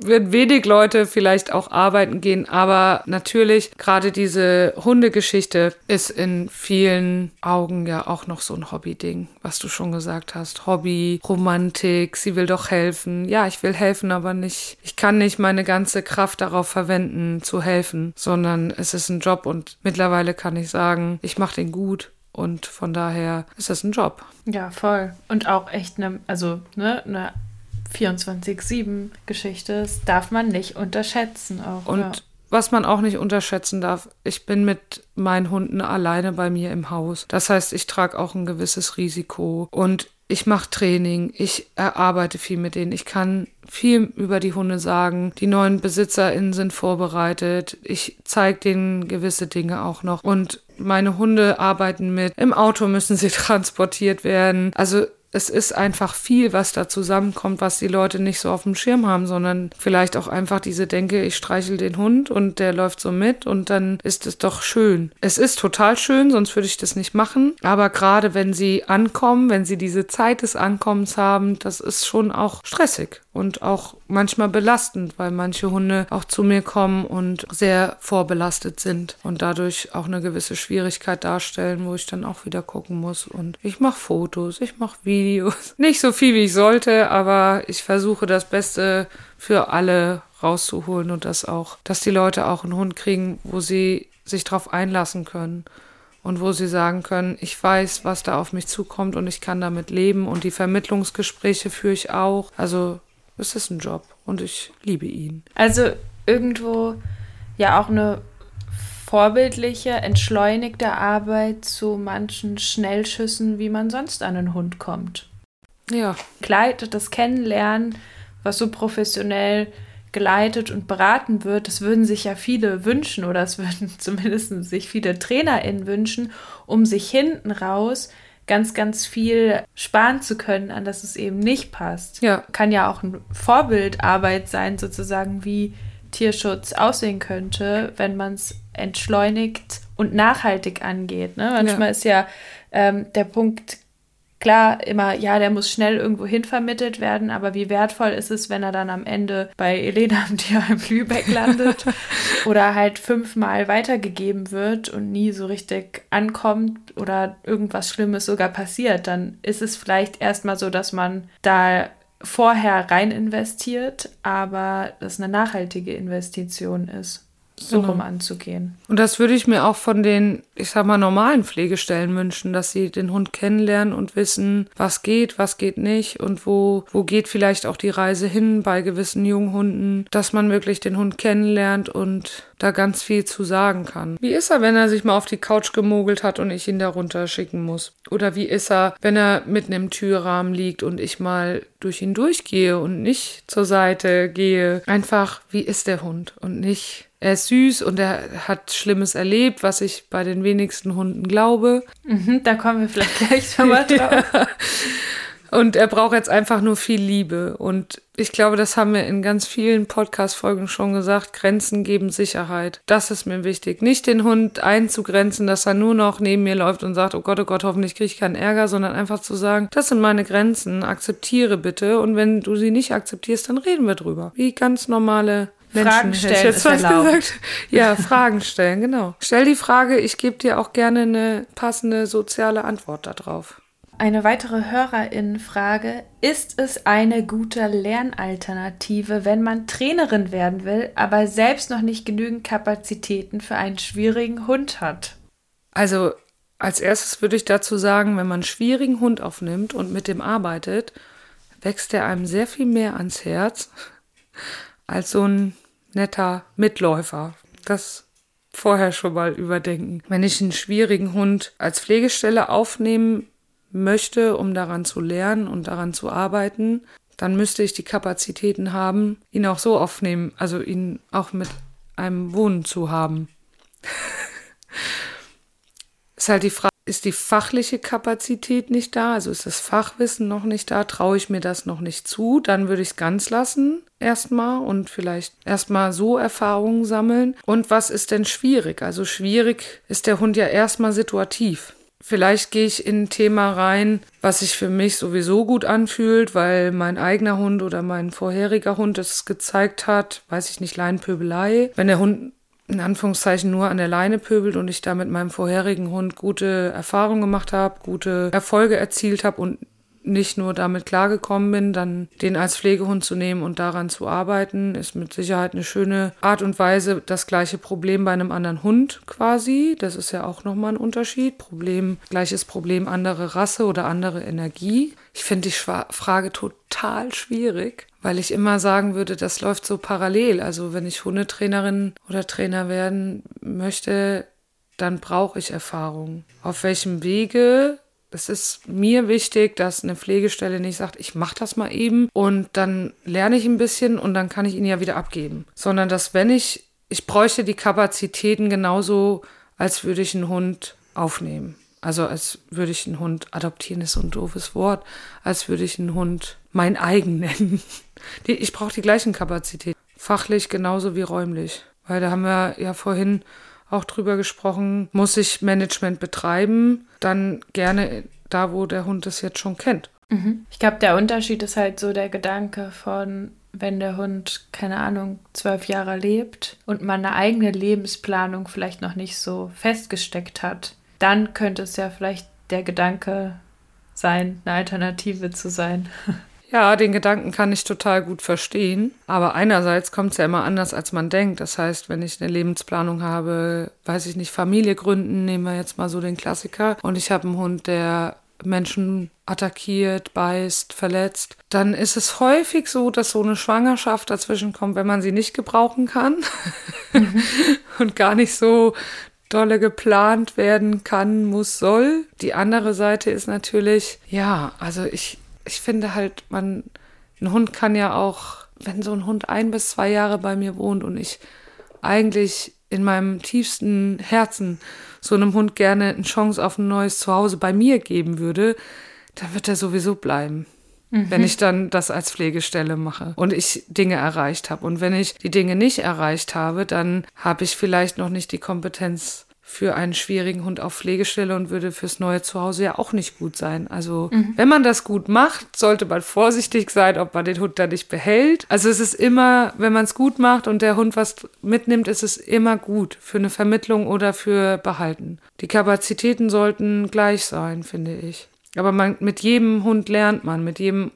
wird wenig Leute vielleicht auch arbeiten gehen, aber natürlich gerade diese Hundegeschichte ist in vielen Augen ja auch noch so ein Hobby-Ding, was du schon gesagt hast. Hobby, Romantik, sie will doch helfen. Ja, ich will helfen, aber nicht, ich kann nicht meine ganze Kraft darauf verwenden, zu helfen, sondern es ist ein Job und mittlerweile kann ich sagen, ich mache den gut. Und von daher ist das ein Job. Ja, voll. Und auch echt eine, also, ne, eine 24-7-Geschichte. Das darf man nicht unterschätzen. Auch, Und ja. was man auch nicht unterschätzen darf, ich bin mit meinen Hunden alleine bei mir im Haus. Das heißt, ich trage auch ein gewisses Risiko. Und ich mache Training, ich erarbeite viel mit denen, ich kann viel über die Hunde sagen. Die neuen BesitzerInnen sind vorbereitet. Ich zeige denen gewisse Dinge auch noch. Und meine Hunde arbeiten mit. Im Auto müssen sie transportiert werden. Also es ist einfach viel, was da zusammenkommt, was die Leute nicht so auf dem Schirm haben, sondern vielleicht auch einfach diese Denke, ich streichel den Hund und der läuft so mit und dann ist es doch schön. Es ist total schön, sonst würde ich das nicht machen. Aber gerade wenn sie ankommen, wenn sie diese Zeit des Ankommens haben, das ist schon auch stressig und auch manchmal belastend, weil manche Hunde auch zu mir kommen und sehr vorbelastet sind und dadurch auch eine gewisse Schwierigkeit darstellen, wo ich dann auch wieder gucken muss. Und ich mache Fotos, ich mache Videos. Nicht so viel, wie ich sollte, aber ich versuche das Beste für alle rauszuholen und das auch, dass die Leute auch einen Hund kriegen, wo sie sich drauf einlassen können und wo sie sagen können, ich weiß, was da auf mich zukommt und ich kann damit leben und die Vermittlungsgespräche führe ich auch. Also es ist ein Job und ich liebe ihn. Also irgendwo ja auch eine vorbildliche, entschleunigte Arbeit zu manchen Schnellschüssen, wie man sonst an einen Hund kommt. Ja. Kleidet das Kennenlernen, was so professionell geleitet und beraten wird, das würden sich ja viele wünschen oder es würden zumindest sich viele TrainerInnen wünschen, um sich hinten raus ganz, ganz viel sparen zu können, an das es eben nicht passt. Ja. Kann ja auch ein Vorbildarbeit sein, sozusagen, wie Tierschutz aussehen könnte, wenn man es entschleunigt und nachhaltig angeht. Ne? Manchmal ja. ist ja ähm, der Punkt klar immer, ja, der muss schnell irgendwo hin vermittelt werden, aber wie wertvoll ist es, wenn er dann am Ende bei Elena im Tierheim Lübeck landet oder halt fünfmal weitergegeben wird und nie so richtig ankommt oder irgendwas Schlimmes sogar passiert, dann ist es vielleicht erstmal so, dass man da vorher rein investiert, aber das eine nachhaltige Investition ist so genau. rum anzugehen. Und das würde ich mir auch von den, ich sag mal, normalen Pflegestellen wünschen, dass sie den Hund kennenlernen und wissen, was geht, was geht nicht und wo, wo geht vielleicht auch die Reise hin bei gewissen Junghunden, dass man wirklich den Hund kennenlernt und da ganz viel zu sagen kann. Wie ist er, wenn er sich mal auf die Couch gemogelt hat und ich ihn da runter schicken muss? Oder wie ist er, wenn er mitten im Türrahmen liegt und ich mal durch ihn durchgehe und nicht zur Seite gehe? Einfach, wie ist der Hund und nicht er ist süß und er hat Schlimmes erlebt, was ich bei den wenigsten Hunden glaube. Mhm, da kommen wir vielleicht gleich nochmal drauf. ja. Und er braucht jetzt einfach nur viel Liebe. Und ich glaube, das haben wir in ganz vielen Podcast-Folgen schon gesagt. Grenzen geben Sicherheit. Das ist mir wichtig. Nicht den Hund einzugrenzen, dass er nur noch neben mir läuft und sagt, oh Gott, oh Gott, hoffentlich kriege ich keinen Ärger, sondern einfach zu sagen, das sind meine Grenzen. Akzeptiere bitte. Und wenn du sie nicht akzeptierst, dann reden wir drüber. Wie ganz normale Menschen, Fragen stellen ist erlaubt. Ja, Fragen stellen, genau. Stell die Frage, ich gebe dir auch gerne eine passende soziale Antwort darauf. Eine weitere Hörerin-Frage: Ist es eine gute Lernalternative, wenn man Trainerin werden will, aber selbst noch nicht genügend Kapazitäten für einen schwierigen Hund hat? Also, als erstes würde ich dazu sagen, wenn man einen schwierigen Hund aufnimmt und mit dem arbeitet, wächst er einem sehr viel mehr ans Herz als so ein netter Mitläufer. Das vorher schon mal überdenken. Wenn ich einen schwierigen Hund als Pflegestelle aufnehmen möchte, um daran zu lernen und daran zu arbeiten, dann müsste ich die Kapazitäten haben, ihn auch so aufnehmen, also ihn auch mit einem Wohnen zu haben. ist halt die Frage, ist die fachliche Kapazität nicht da, also ist das Fachwissen noch nicht da, traue ich mir das noch nicht zu, dann würde ich es ganz lassen erstmal und vielleicht erstmal so Erfahrungen sammeln. Und was ist denn schwierig? Also schwierig ist der Hund ja erstmal situativ. Vielleicht gehe ich in ein Thema rein, was sich für mich sowieso gut anfühlt, weil mein eigener Hund oder mein vorheriger Hund es gezeigt hat, weiß ich nicht, Leinenpöbelei. Wenn der Hund in Anführungszeichen nur an der Leine pöbelt und ich da mit meinem vorherigen Hund gute Erfahrungen gemacht habe, gute Erfolge erzielt habe und nicht nur damit klargekommen bin, dann den als Pflegehund zu nehmen und daran zu arbeiten, ist mit Sicherheit eine schöne Art und Weise. Das gleiche Problem bei einem anderen Hund quasi. Das ist ja auch nochmal ein Unterschied. Problem, gleiches Problem, andere Rasse oder andere Energie. Ich finde die Frage total schwierig, weil ich immer sagen würde, das läuft so parallel. Also wenn ich Hundetrainerin oder Trainer werden möchte, dann brauche ich Erfahrung. Auf welchem Wege es ist mir wichtig, dass eine Pflegestelle nicht sagt, ich mache das mal eben und dann lerne ich ein bisschen und dann kann ich ihn ja wieder abgeben. Sondern dass wenn ich, ich bräuchte die Kapazitäten genauso, als würde ich einen Hund aufnehmen. Also als würde ich einen Hund adoptieren, ist so ein doofes Wort, als würde ich einen Hund mein eigen nennen. Die, ich brauche die gleichen Kapazitäten. Fachlich genauso wie räumlich. Weil da haben wir ja vorhin auch drüber gesprochen, muss ich Management betreiben, dann gerne da, wo der Hund es jetzt schon kennt. Mhm. Ich glaube, der Unterschied ist halt so der Gedanke von, wenn der Hund, keine Ahnung, zwölf Jahre lebt und man eine eigene Lebensplanung vielleicht noch nicht so festgesteckt hat, dann könnte es ja vielleicht der Gedanke sein, eine Alternative zu sein. Ja, den Gedanken kann ich total gut verstehen. Aber einerseits kommt es ja immer anders, als man denkt. Das heißt, wenn ich eine Lebensplanung habe, weiß ich nicht, Familie gründen, nehmen wir jetzt mal so den Klassiker, und ich habe einen Hund, der Menschen attackiert, beißt, verletzt, dann ist es häufig so, dass so eine Schwangerschaft dazwischen kommt, wenn man sie nicht gebrauchen kann mhm. und gar nicht so dolle geplant werden kann, muss, soll. Die andere Seite ist natürlich, ja, also ich, ich finde halt, man, ein Hund kann ja auch, wenn so ein Hund ein bis zwei Jahre bei mir wohnt und ich eigentlich in meinem tiefsten Herzen so einem Hund gerne eine Chance auf ein neues Zuhause bei mir geben würde, dann wird er sowieso bleiben. Mhm. Wenn ich dann das als Pflegestelle mache und ich Dinge erreicht habe. Und wenn ich die Dinge nicht erreicht habe, dann habe ich vielleicht noch nicht die Kompetenz für einen schwierigen Hund auf Pflegestelle und würde fürs neue Zuhause ja auch nicht gut sein. Also mhm. wenn man das gut macht, sollte man vorsichtig sein, ob man den Hund da nicht behält. Also es ist immer, wenn man es gut macht und der Hund was mitnimmt, ist es immer gut für eine Vermittlung oder für Behalten. Die Kapazitäten sollten gleich sein, finde ich. Aber man, mit jedem Hund lernt man, mit jedem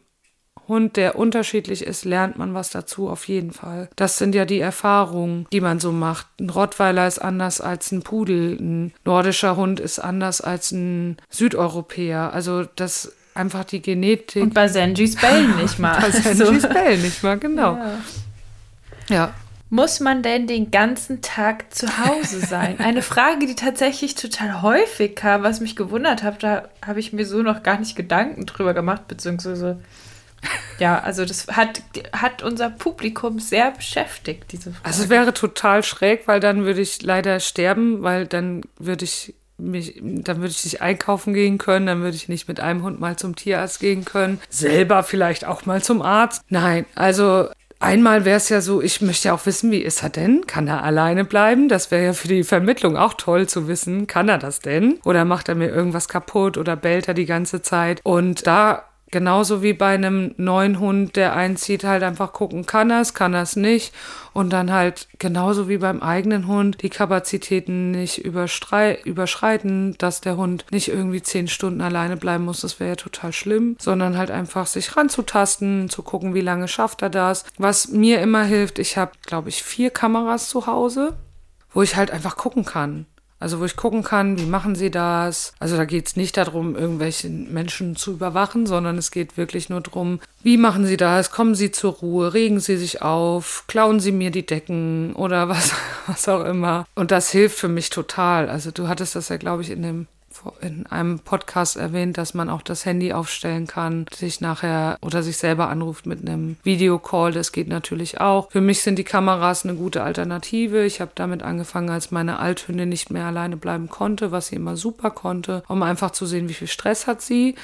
Hund, der unterschiedlich ist, lernt man was dazu auf jeden Fall. Das sind ja die Erfahrungen, die man so macht. Ein Rottweiler ist anders als ein Pudel, ein nordischer Hund ist anders als ein Südeuropäer. Also das einfach die Genetik. Und bei Senjis bellen nicht mal. bei Senjis so. bellen nicht mal, genau. Ja. ja. Muss man denn den ganzen Tag zu Hause sein? Eine Frage, die tatsächlich total häufig kam, was mich gewundert hat. Da habe ich mir so noch gar nicht Gedanken drüber gemacht, beziehungsweise ja, also das hat, hat unser Publikum sehr beschäftigt, diese Frage. Also es wäre total schräg, weil dann würde ich leider sterben, weil dann würde ich mich, dann würde ich nicht einkaufen gehen können, dann würde ich nicht mit einem Hund mal zum Tierarzt gehen können, selber vielleicht auch mal zum Arzt. Nein, also Einmal wäre es ja so, ich möchte ja auch wissen, wie ist er denn? Kann er alleine bleiben? Das wäre ja für die Vermittlung auch toll zu wissen. Kann er das denn? Oder macht er mir irgendwas kaputt oder bellt er die ganze Zeit? Und da Genauso wie bei einem neuen Hund, der einzieht, halt einfach gucken, kann er es, kann er es nicht. Und dann halt genauso wie beim eigenen Hund die Kapazitäten nicht überschreiten, dass der Hund nicht irgendwie zehn Stunden alleine bleiben muss. Das wäre ja total schlimm, sondern halt einfach sich ranzutasten, zu gucken, wie lange schafft er das. Was mir immer hilft, ich habe, glaube ich, vier Kameras zu Hause, wo ich halt einfach gucken kann. Also wo ich gucken kann, wie machen sie das. Also da geht es nicht darum, irgendwelche Menschen zu überwachen, sondern es geht wirklich nur darum, wie machen sie das, kommen sie zur Ruhe, regen sie sich auf, klauen sie mir die Decken oder was, was auch immer. Und das hilft für mich total. Also du hattest das ja, glaube ich, in dem in einem Podcast erwähnt, dass man auch das Handy aufstellen kann, sich nachher oder sich selber anruft mit einem Videocall. Das geht natürlich auch. Für mich sind die Kameras eine gute Alternative. Ich habe damit angefangen, als meine Althündin nicht mehr alleine bleiben konnte, was sie immer super konnte, um einfach zu sehen, wie viel Stress hat sie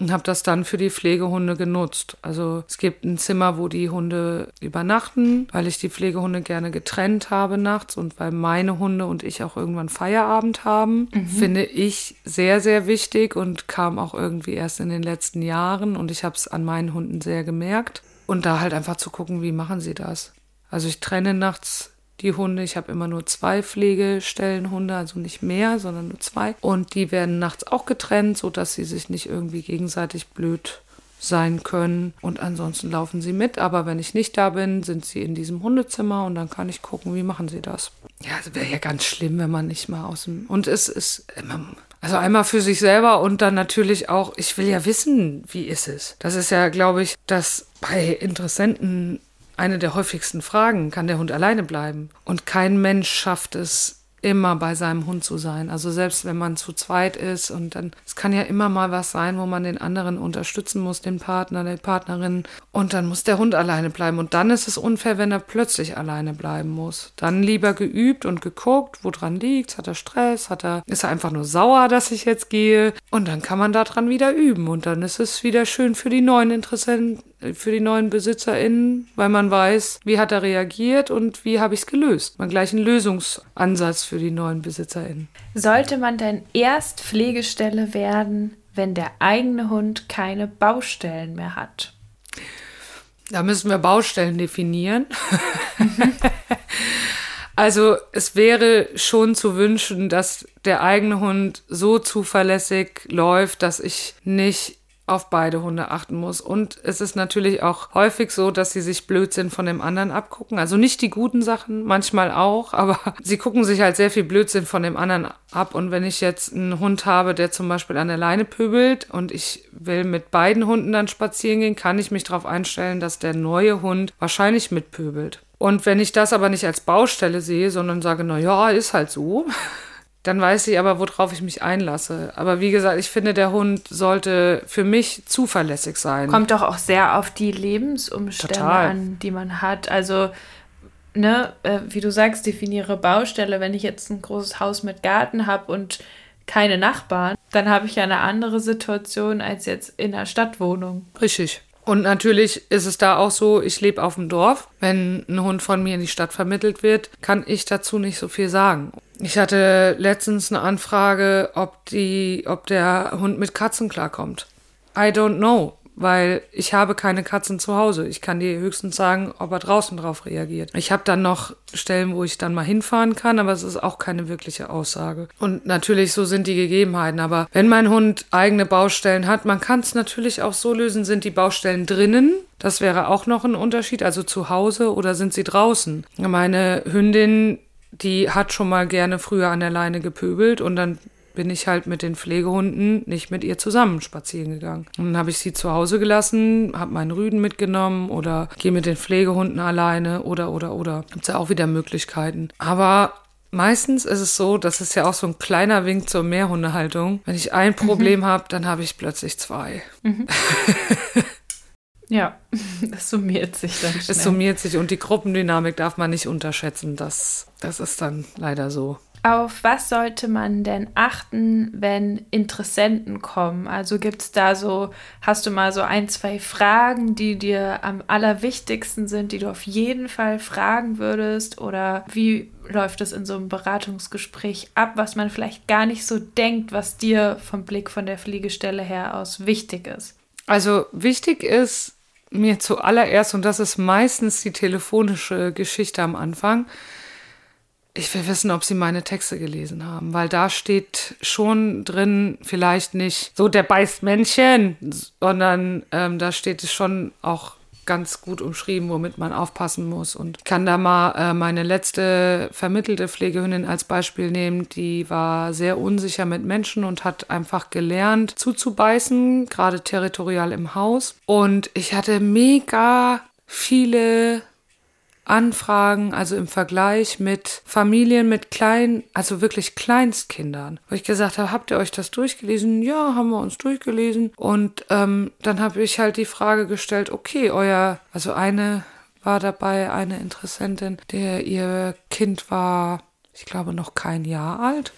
und habe das dann für die Pflegehunde genutzt. Also es gibt ein Zimmer, wo die Hunde übernachten, weil ich die Pflegehunde gerne getrennt habe nachts und weil meine Hunde und ich auch irgendwann Feierabend haben, mhm. finde ich sehr, sehr wichtig und kam auch irgendwie erst in den letzten Jahren und ich habe es an meinen Hunden sehr gemerkt. Und da halt einfach zu gucken, wie machen sie das. Also ich trenne nachts die Hunde. Ich habe immer nur zwei Pflegestellenhunde, also nicht mehr, sondern nur zwei. Und die werden nachts auch getrennt, sodass sie sich nicht irgendwie gegenseitig blöd sein können. Und ansonsten laufen sie mit. Aber wenn ich nicht da bin, sind sie in diesem Hundezimmer und dann kann ich gucken, wie machen sie das. Ja, es wäre ja ganz schlimm, wenn man nicht mal aus dem. Und es ist immer. Also einmal für sich selber und dann natürlich auch, ich will ja wissen, wie ist es. Das ist ja, glaube ich, dass bei Interessenten eine der häufigsten Fragen, kann der Hund alleine bleiben? Und kein Mensch schafft es immer bei seinem Hund zu sein. Also selbst wenn man zu zweit ist und dann, es kann ja immer mal was sein, wo man den anderen unterstützen muss, den Partner, die Partnerin. Und dann muss der Hund alleine bleiben. Und dann ist es unfair, wenn er plötzlich alleine bleiben muss. Dann lieber geübt und geguckt, woran liegt, hat er Stress, hat er, ist er einfach nur sauer, dass ich jetzt gehe. Und dann kann man daran wieder üben. Und dann ist es wieder schön für die neuen Interessenten, für die neuen BesitzerInnen, weil man weiß, wie hat er reagiert und wie habe ich es gelöst. Man gleich einen Lösungsansatz für die neuen BesitzerInnen. Sollte man denn erst Pflegestelle werden, wenn der eigene Hund keine Baustellen mehr hat? Da müssen wir Baustellen definieren. Also es wäre schon zu wünschen, dass der eigene Hund so zuverlässig läuft, dass ich nicht auf beide Hunde achten muss. Und es ist natürlich auch häufig so, dass sie sich Blödsinn von dem anderen abgucken. Also nicht die guten Sachen, manchmal auch, aber sie gucken sich halt sehr viel Blödsinn von dem anderen ab. Und wenn ich jetzt einen Hund habe, der zum Beispiel an der Leine pöbelt und ich will mit beiden Hunden dann spazieren gehen, kann ich mich darauf einstellen, dass der neue Hund wahrscheinlich mitpöbelt. Und wenn ich das aber nicht als Baustelle sehe, sondern sage, na ja, ist halt so, dann weiß ich aber, worauf ich mich einlasse. Aber wie gesagt, ich finde, der Hund sollte für mich zuverlässig sein. Kommt doch auch sehr auf die Lebensumstände Total. an, die man hat. Also, ne, äh, wie du sagst, definiere Baustelle. Wenn ich jetzt ein großes Haus mit Garten habe und keine Nachbarn, dann habe ich ja eine andere Situation als jetzt in einer Stadtwohnung. Richtig. Und natürlich ist es da auch so, ich lebe auf dem Dorf. Wenn ein Hund von mir in die Stadt vermittelt wird, kann ich dazu nicht so viel sagen. Ich hatte letztens eine Anfrage, ob die, ob der Hund mit Katzen klarkommt. I don't know weil ich habe keine Katzen zu Hause. Ich kann dir höchstens sagen, ob er draußen drauf reagiert. Ich habe dann noch Stellen, wo ich dann mal hinfahren kann, aber es ist auch keine wirkliche Aussage. Und natürlich, so sind die Gegebenheiten. Aber wenn mein Hund eigene Baustellen hat, man kann es natürlich auch so lösen, sind die Baustellen drinnen. Das wäre auch noch ein Unterschied, also zu Hause oder sind sie draußen? Meine Hündin, die hat schon mal gerne früher an der Leine gepöbelt und dann bin ich halt mit den Pflegehunden nicht mit ihr zusammen spazieren gegangen. Und dann habe ich sie zu Hause gelassen, habe meinen Rüden mitgenommen oder gehe mit den Pflegehunden alleine oder oder oder. Gibt es ja auch wieder Möglichkeiten. Aber Meistens ist es so, das ist ja auch so ein kleiner Wink zur Mehrhundehaltung. Wenn ich ein Problem mhm. habe, dann habe ich plötzlich zwei. Mhm. ja, das summiert sich dann schnell. Es summiert sich und die Gruppendynamik darf man nicht unterschätzen. Das, das ist dann leider so. Auf was sollte man denn achten, wenn Interessenten kommen? Also gibt es da so, hast du mal so ein, zwei Fragen, die dir am allerwichtigsten sind, die du auf jeden Fall fragen würdest? Oder wie läuft es in so einem Beratungsgespräch ab, was man vielleicht gar nicht so denkt, was dir vom Blick von der Fliegestelle her aus wichtig ist? Also wichtig ist mir zuallererst, und das ist meistens die telefonische Geschichte am Anfang, ich will wissen, ob Sie meine Texte gelesen haben, weil da steht schon drin, vielleicht nicht so der beißt Männchen, sondern ähm, da steht es schon auch ganz gut umschrieben, womit man aufpassen muss. Und ich kann da mal äh, meine letzte vermittelte Pflegehündin als Beispiel nehmen. Die war sehr unsicher mit Menschen und hat einfach gelernt zuzubeißen, gerade territorial im Haus. Und ich hatte mega viele Anfragen, also im Vergleich mit Familien mit kleinen, also wirklich Kleinstkindern. Wo ich gesagt habe, habt ihr euch das durchgelesen? Ja, haben wir uns durchgelesen. Und ähm, dann habe ich halt die Frage gestellt, okay, euer, also eine war dabei, eine Interessentin, der ihr Kind war, ich glaube, noch kein Jahr alt.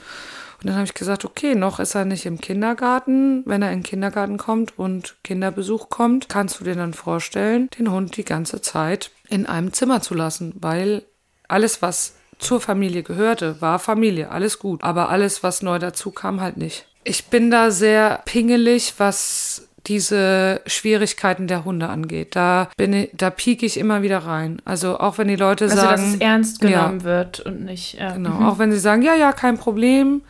Und dann habe ich gesagt, okay, noch ist er nicht im Kindergarten. Wenn er in den Kindergarten kommt und Kinderbesuch kommt, kannst du dir dann vorstellen, den Hund die ganze Zeit in einem Zimmer zu lassen, weil alles, was zur Familie gehörte, war Familie, alles gut. Aber alles, was neu dazu kam, halt nicht. Ich bin da sehr pingelig, was diese Schwierigkeiten der Hunde angeht. Da bin ich, da pieke ich immer wieder rein. Also auch wenn die Leute also, sagen, dass es ernst genommen ja, wird und nicht. Ja. Genau. Mhm. Auch wenn sie sagen, ja, ja, kein Problem,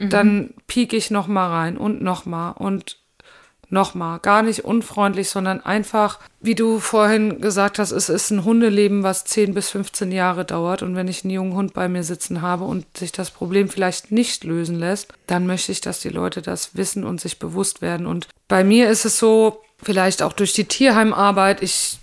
Mhm. Dann pieke ich noch mal rein und noch mal und noch mal. Gar nicht unfreundlich, sondern einfach, wie du vorhin gesagt hast, es ist ein Hundeleben, was 10 bis 15 Jahre dauert. Und wenn ich einen jungen Hund bei mir sitzen habe und sich das Problem vielleicht nicht lösen lässt, dann möchte ich, dass die Leute das wissen und sich bewusst werden. Und bei mir ist es so, vielleicht auch durch die Tierheimarbeit, ich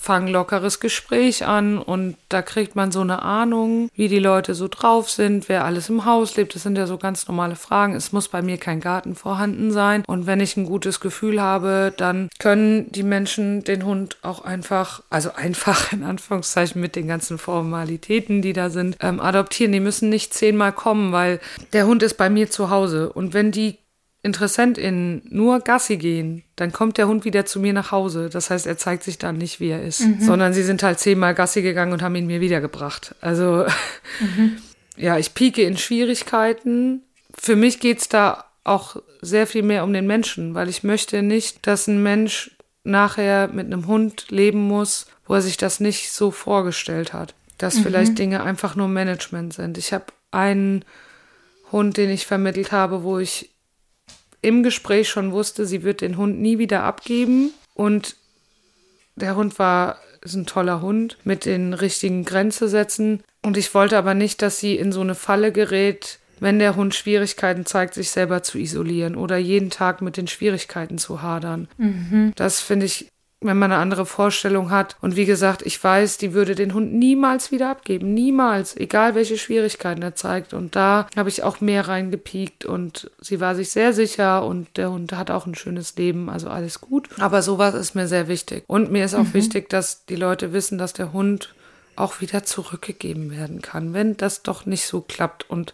fange ein lockeres Gespräch an und da kriegt man so eine Ahnung, wie die Leute so drauf sind, wer alles im Haus lebt. Das sind ja so ganz normale Fragen. Es muss bei mir kein Garten vorhanden sein. Und wenn ich ein gutes Gefühl habe, dann können die Menschen den Hund auch einfach, also einfach in Anführungszeichen mit den ganzen Formalitäten, die da sind, ähm, adoptieren. Die müssen nicht zehnmal kommen, weil der Hund ist bei mir zu Hause. Und wenn die InteressentInnen nur Gassi gehen, dann kommt der Hund wieder zu mir nach Hause. Das heißt, er zeigt sich dann nicht, wie er ist, mhm. sondern sie sind halt zehnmal Gassi gegangen und haben ihn mir wiedergebracht. Also, mhm. ja, ich pieke in Schwierigkeiten. Für mich geht's da auch sehr viel mehr um den Menschen, weil ich möchte nicht, dass ein Mensch nachher mit einem Hund leben muss, wo er sich das nicht so vorgestellt hat. Dass mhm. vielleicht Dinge einfach nur Management sind. Ich habe einen Hund, den ich vermittelt habe, wo ich im Gespräch schon wusste, sie wird den Hund nie wieder abgeben. Und der Hund war ist ein toller Hund mit den richtigen Grenzesätzen. Und ich wollte aber nicht, dass sie in so eine Falle gerät, wenn der Hund Schwierigkeiten zeigt, sich selber zu isolieren oder jeden Tag mit den Schwierigkeiten zu hadern. Mhm. Das finde ich wenn man eine andere Vorstellung hat. Und wie gesagt, ich weiß, die würde den Hund niemals wieder abgeben. Niemals. Egal welche Schwierigkeiten er zeigt. Und da habe ich auch mehr reingepiekt und sie war sich sehr sicher und der Hund hat auch ein schönes Leben. Also alles gut. Aber sowas ist mir sehr wichtig. Und mir ist auch mhm. wichtig, dass die Leute wissen, dass der Hund auch wieder zurückgegeben werden kann, wenn das doch nicht so klappt. Und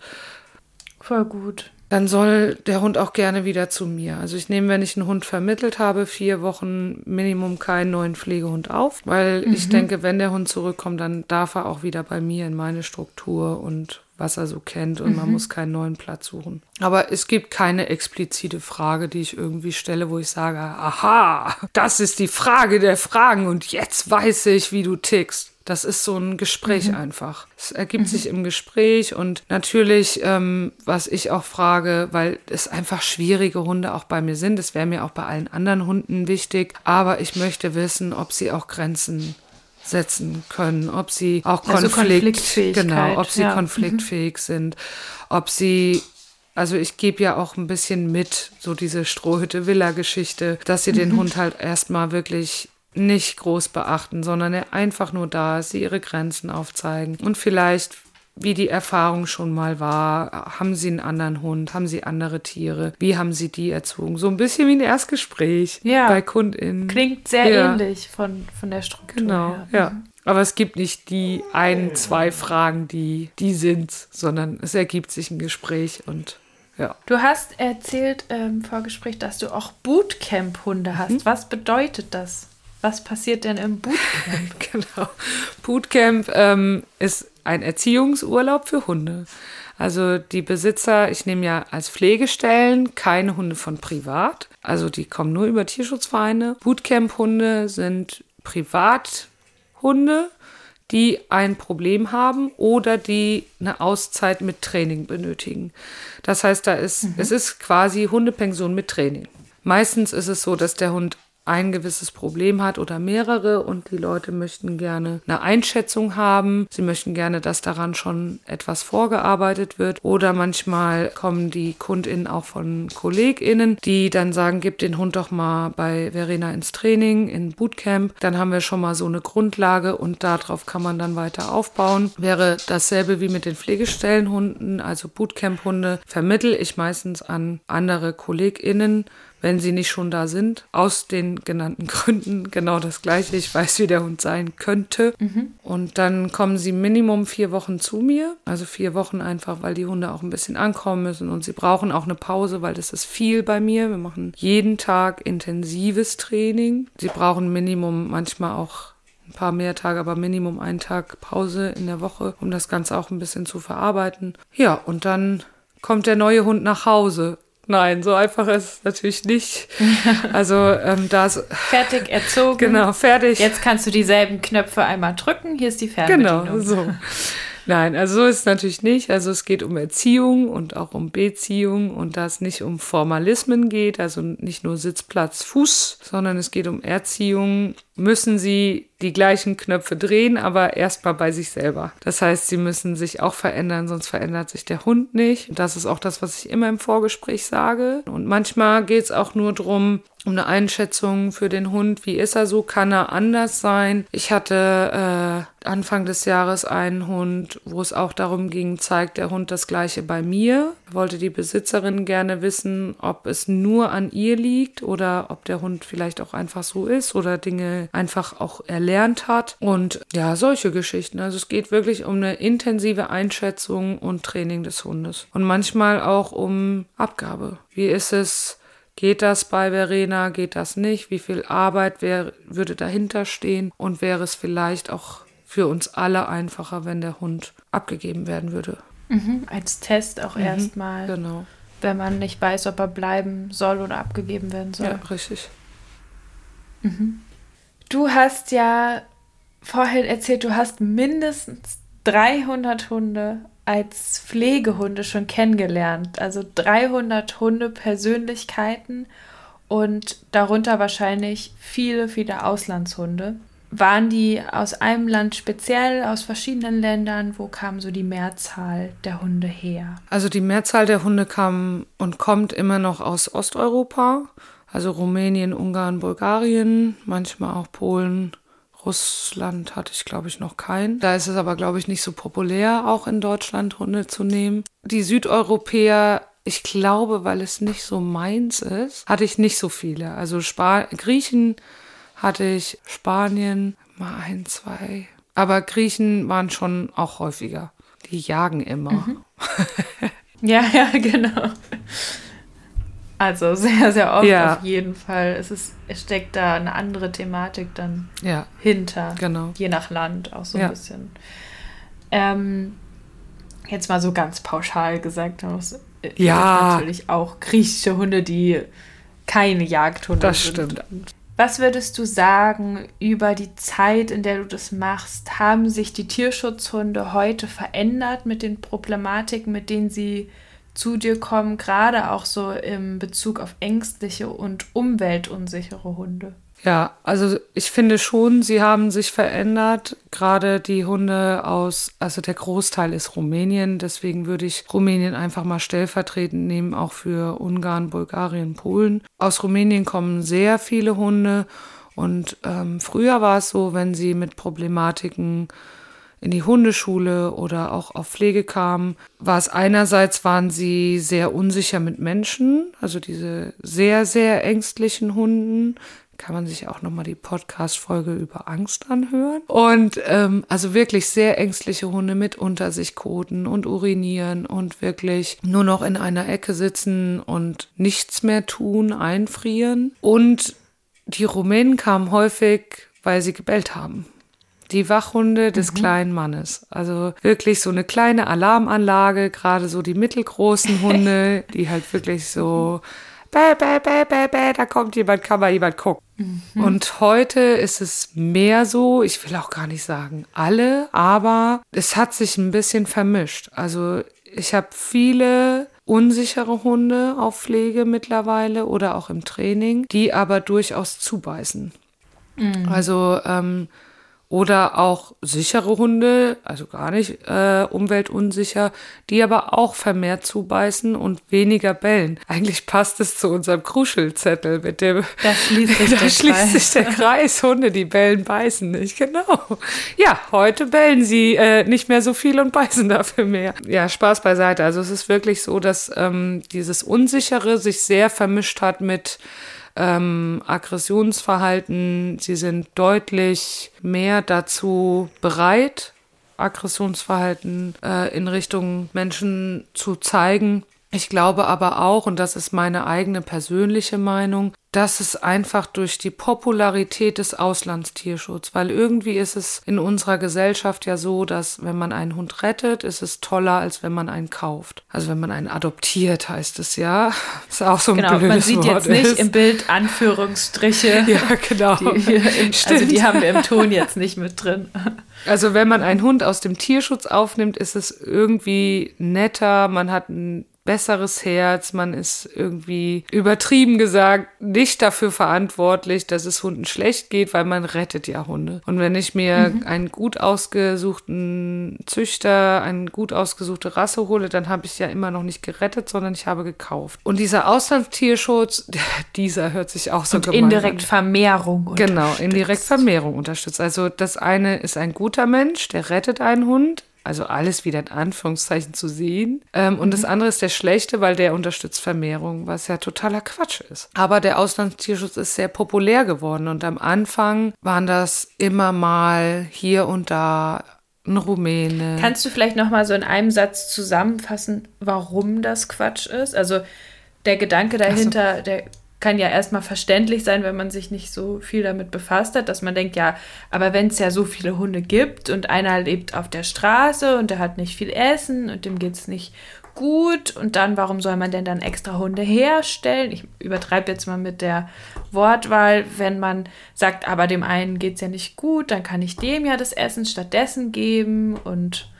voll gut dann soll der Hund auch gerne wieder zu mir. Also ich nehme, wenn ich einen Hund vermittelt habe, vier Wochen Minimum keinen neuen Pflegehund auf, weil mhm. ich denke, wenn der Hund zurückkommt, dann darf er auch wieder bei mir in meine Struktur und was er so kennt und mhm. man muss keinen neuen Platz suchen. Aber es gibt keine explizite Frage, die ich irgendwie stelle, wo ich sage, aha, das ist die Frage der Fragen und jetzt weiß ich, wie du tickst. Das ist so ein Gespräch mhm. einfach. Es ergibt mhm. sich im Gespräch und natürlich, ähm, was ich auch frage, weil es einfach schwierige Hunde auch bei mir sind. Das wäre mir auch bei allen anderen Hunden wichtig. Aber ich möchte wissen, ob sie auch Grenzen setzen können, ob sie auch also Konflikt, genau, ob sie ja. konfliktfähig mhm. sind, ob sie also ich gebe ja auch ein bisschen mit, so diese Strohhütte-Villa-Geschichte, dass sie den mhm. Hund halt erstmal wirklich nicht groß beachten, sondern er einfach nur da ist, sie ihre Grenzen aufzeigen und vielleicht wie die Erfahrung schon mal war. Haben Sie einen anderen Hund? Haben Sie andere Tiere? Wie haben Sie die erzogen? So ein bisschen wie ein Erstgespräch ja. bei KundInnen. Klingt sehr ja. ähnlich von, von der Struktur. Genau, her. ja. Mhm. Aber es gibt nicht die ein, zwei Fragen, die, die sind, sondern es ergibt sich ein Gespräch und ja. Du hast erzählt im Vorgespräch, dass du auch Bootcamp-Hunde hast. Hm? Was bedeutet das? Was passiert denn im Bootcamp? genau. Bootcamp ähm, ist ein Erziehungsurlaub für Hunde. Also die Besitzer, ich nehme ja als Pflegestellen keine Hunde von privat. Also die kommen nur über Tierschutzvereine. Bootcamp-Hunde sind Privathunde, die ein Problem haben oder die eine Auszeit mit Training benötigen. Das heißt, da ist, mhm. es ist quasi Hundepension mit Training. Meistens ist es so, dass der Hund ein gewisses Problem hat oder mehrere und die Leute möchten gerne eine Einschätzung haben. Sie möchten gerne, dass daran schon etwas vorgearbeitet wird oder manchmal kommen die KundInnen auch von KollegInnen, die dann sagen, gib den Hund doch mal bei Verena ins Training, in Bootcamp. Dann haben wir schon mal so eine Grundlage und darauf kann man dann weiter aufbauen. Wäre dasselbe wie mit den Pflegestellenhunden, also Bootcamp-Hunde, vermittel ich meistens an andere KollegInnen wenn sie nicht schon da sind. Aus den genannten Gründen genau das gleiche. Ich weiß, wie der Hund sein könnte. Mhm. Und dann kommen sie Minimum vier Wochen zu mir. Also vier Wochen einfach, weil die Hunde auch ein bisschen ankommen müssen und sie brauchen auch eine Pause, weil das ist viel bei mir. Wir machen jeden Tag intensives Training. Sie brauchen Minimum manchmal auch ein paar mehr Tage, aber Minimum einen Tag Pause in der Woche, um das Ganze auch ein bisschen zu verarbeiten. Ja, und dann kommt der neue Hund nach Hause. Nein, so einfach ist es natürlich nicht. Also ähm, da ist fertig erzogen. Genau, fertig. Jetzt kannst du dieselben Knöpfe einmal drücken. Hier ist die Fernbedienung. Genau, so. Nein, also so ist es natürlich nicht. Also es geht um Erziehung und auch um Beziehung und da es nicht um Formalismen geht, also nicht nur Sitzplatz, Fuß, sondern es geht um Erziehung, müssen sie die gleichen Knöpfe drehen, aber erstmal bei sich selber. Das heißt, sie müssen sich auch verändern, sonst verändert sich der Hund nicht. Und das ist auch das, was ich immer im Vorgespräch sage. Und manchmal geht es auch nur darum, um eine Einschätzung für den Hund. Wie ist er so? Kann er anders sein? Ich hatte äh, Anfang des Jahres einen Hund, wo es auch darum ging, zeigt der Hund das gleiche bei mir. Wollte die Besitzerin gerne wissen, ob es nur an ihr liegt oder ob der Hund vielleicht auch einfach so ist oder Dinge einfach auch erlernt hat. Und ja, solche Geschichten. Also es geht wirklich um eine intensive Einschätzung und Training des Hundes. Und manchmal auch um Abgabe. Wie ist es? Geht das bei Verena? Geht das nicht? Wie viel Arbeit wär, würde dahinter stehen? Und wäre es vielleicht auch für uns alle einfacher, wenn der Hund abgegeben werden würde? Mhm, als Test auch mhm, erstmal. Genau. Wenn man nicht weiß, ob er bleiben soll oder abgegeben werden soll. Ja, richtig. Mhm. Du hast ja vorhin erzählt, du hast mindestens 300 Hunde als Pflegehunde schon kennengelernt. Also 300 Hunde-Persönlichkeiten und darunter wahrscheinlich viele, viele Auslandshunde. Waren die aus einem Land speziell, aus verschiedenen Ländern? Wo kam so die Mehrzahl der Hunde her? Also die Mehrzahl der Hunde kam und kommt immer noch aus Osteuropa, also Rumänien, Ungarn, Bulgarien, manchmal auch Polen, Russland hatte ich, glaube ich, noch keinen. Da ist es aber, glaube ich, nicht so populär, auch in Deutschland Hunde zu nehmen. Die Südeuropäer ich glaube, weil es nicht so meins ist, hatte ich nicht so viele. Also Spa Griechen hatte ich, Spanien mal ein, zwei. Aber Griechen waren schon auch häufiger. Die jagen immer. Mhm. ja, ja, genau. Also sehr, sehr oft ja. auf jeden Fall. Es, ist, es steckt da eine andere Thematik dann ja. hinter. Genau. Je nach Land auch so ein bisschen. Ähm, jetzt mal so ganz pauschal gesagt, es ja. natürlich auch griechische Hunde, die keine Jagdhunde das sind. Das stimmt. Was würdest du sagen über die Zeit, in der du das machst? Haben sich die Tierschutzhunde heute verändert mit den Problematiken, mit denen sie zu dir kommen, gerade auch so im Bezug auf ängstliche und umweltunsichere Hunde? Ja, also ich finde schon, sie haben sich verändert. Gerade die Hunde aus, also der Großteil ist Rumänien. Deswegen würde ich Rumänien einfach mal stellvertretend nehmen, auch für Ungarn, Bulgarien, Polen. Aus Rumänien kommen sehr viele Hunde. Und ähm, früher war es so, wenn sie mit Problematiken in die Hundeschule oder auch auf Pflege kamen, war es einerseits waren sie sehr unsicher mit Menschen, also diese sehr, sehr ängstlichen Hunden. Kann man sich auch nochmal die Podcast-Folge über Angst anhören. Und ähm, also wirklich sehr ängstliche Hunde mit unter sich koten und urinieren und wirklich nur noch in einer Ecke sitzen und nichts mehr tun, einfrieren. Und die Rumänen kamen häufig, weil sie gebellt haben. Die Wachhunde des mhm. kleinen Mannes. Also wirklich so eine kleine Alarmanlage, gerade so die mittelgroßen Hunde, die halt wirklich so bäh, bäh, bäh, bäh, bäh, da kommt jemand, kann mal jemand gucken. Mhm. Und heute ist es mehr so, ich will auch gar nicht sagen alle, aber es hat sich ein bisschen vermischt. Also ich habe viele unsichere Hunde auf Pflege mittlerweile oder auch im Training, die aber durchaus zubeißen. Mhm. Also ähm, oder auch sichere Hunde, also gar nicht äh, umweltunsicher, die aber auch vermehrt zubeißen und weniger bellen. Eigentlich passt es zu unserem Kruschelzettel mit dem. Da schließt sich, da der, schließt Kreis. sich der Kreis. Hunde, die bellen, beißen nicht. Genau. Ja, heute bellen sie äh, nicht mehr so viel und beißen dafür mehr. Ja, Spaß beiseite. Also es ist wirklich so, dass ähm, dieses Unsichere sich sehr vermischt hat mit ähm, Aggressionsverhalten. Sie sind deutlich mehr dazu bereit, Aggressionsverhalten äh, in Richtung Menschen zu zeigen. Ich glaube aber auch, und das ist meine eigene persönliche Meinung, das ist einfach durch die Popularität des Auslandstierschutzes, weil irgendwie ist es in unserer Gesellschaft ja so, dass wenn man einen Hund rettet, ist es toller, als wenn man einen kauft. Also wenn man einen adoptiert, heißt es ja. Ist auch so ein genau, blödes man sieht Wort jetzt nicht ist. im Bild Anführungsstriche. Ja, genau. Die also die haben wir im Ton jetzt nicht mit drin. Also wenn man einen Hund aus dem Tierschutz aufnimmt, ist es irgendwie netter, man hat ein besseres Herz, man ist irgendwie übertrieben gesagt nicht dafür verantwortlich, dass es Hunden schlecht geht, weil man rettet ja Hunde. Und wenn ich mir einen gut ausgesuchten Züchter, eine gut ausgesuchte Rasse hole, dann habe ich ja immer noch nicht gerettet, sondern ich habe gekauft. Und dieser Auslandstierschutz, dieser hört sich auch so Und gemein indirekt an. Vermehrung. Genau, unterstützt. indirekt Vermehrung unterstützt. Also das eine ist ein guter Mensch, der rettet einen Hund. Also alles wieder in Anführungszeichen zu sehen. Ähm, und das andere ist der schlechte, weil der unterstützt Vermehrung, was ja totaler Quatsch ist. Aber der Auslandstierschutz ist sehr populär geworden und am Anfang waren das immer mal hier und da ein Rumäne. Kannst du vielleicht noch mal so in einem Satz zusammenfassen, warum das Quatsch ist? Also der Gedanke dahinter, der kann ja erstmal verständlich sein, wenn man sich nicht so viel damit befasst hat, dass man denkt, ja, aber wenn es ja so viele Hunde gibt und einer lebt auf der Straße und der hat nicht viel Essen und dem geht es nicht gut und dann, warum soll man denn dann extra Hunde herstellen? Ich übertreibe jetzt mal mit der Wortwahl, wenn man sagt, aber dem einen geht es ja nicht gut, dann kann ich dem ja das Essen stattdessen geben und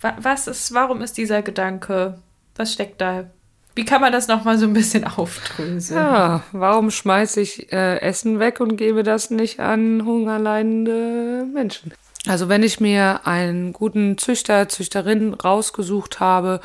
wa was ist, warum ist dieser Gedanke, was steckt da? Wie kann man das nochmal so ein bisschen aufdröseln? Ja, warum schmeiße ich äh, Essen weg und gebe das nicht an hungerleidende Menschen? Also wenn ich mir einen guten Züchter, Züchterin rausgesucht habe,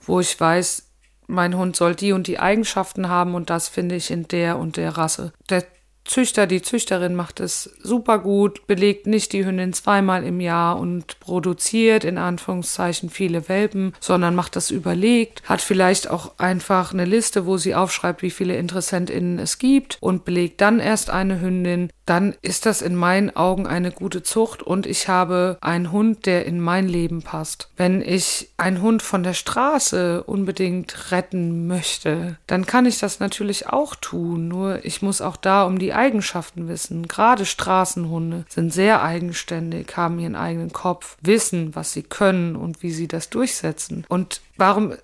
wo ich weiß, mein Hund soll die und die Eigenschaften haben und das finde ich in der und der Rasse. Der Züchter, die Züchterin macht es super gut, belegt nicht die Hündin zweimal im Jahr und produziert in Anführungszeichen viele Welpen, sondern macht das überlegt, hat vielleicht auch einfach eine Liste, wo sie aufschreibt, wie viele InteressentInnen es gibt und belegt dann erst eine Hündin. Dann ist das in meinen Augen eine gute Zucht und ich habe einen Hund, der in mein Leben passt. Wenn ich einen Hund von der Straße unbedingt retten möchte, dann kann ich das natürlich auch tun. Nur ich muss auch da um die Eigenschaften wissen. Gerade Straßenhunde sind sehr eigenständig, haben ihren eigenen Kopf, wissen, was sie können und wie sie das durchsetzen. Und warum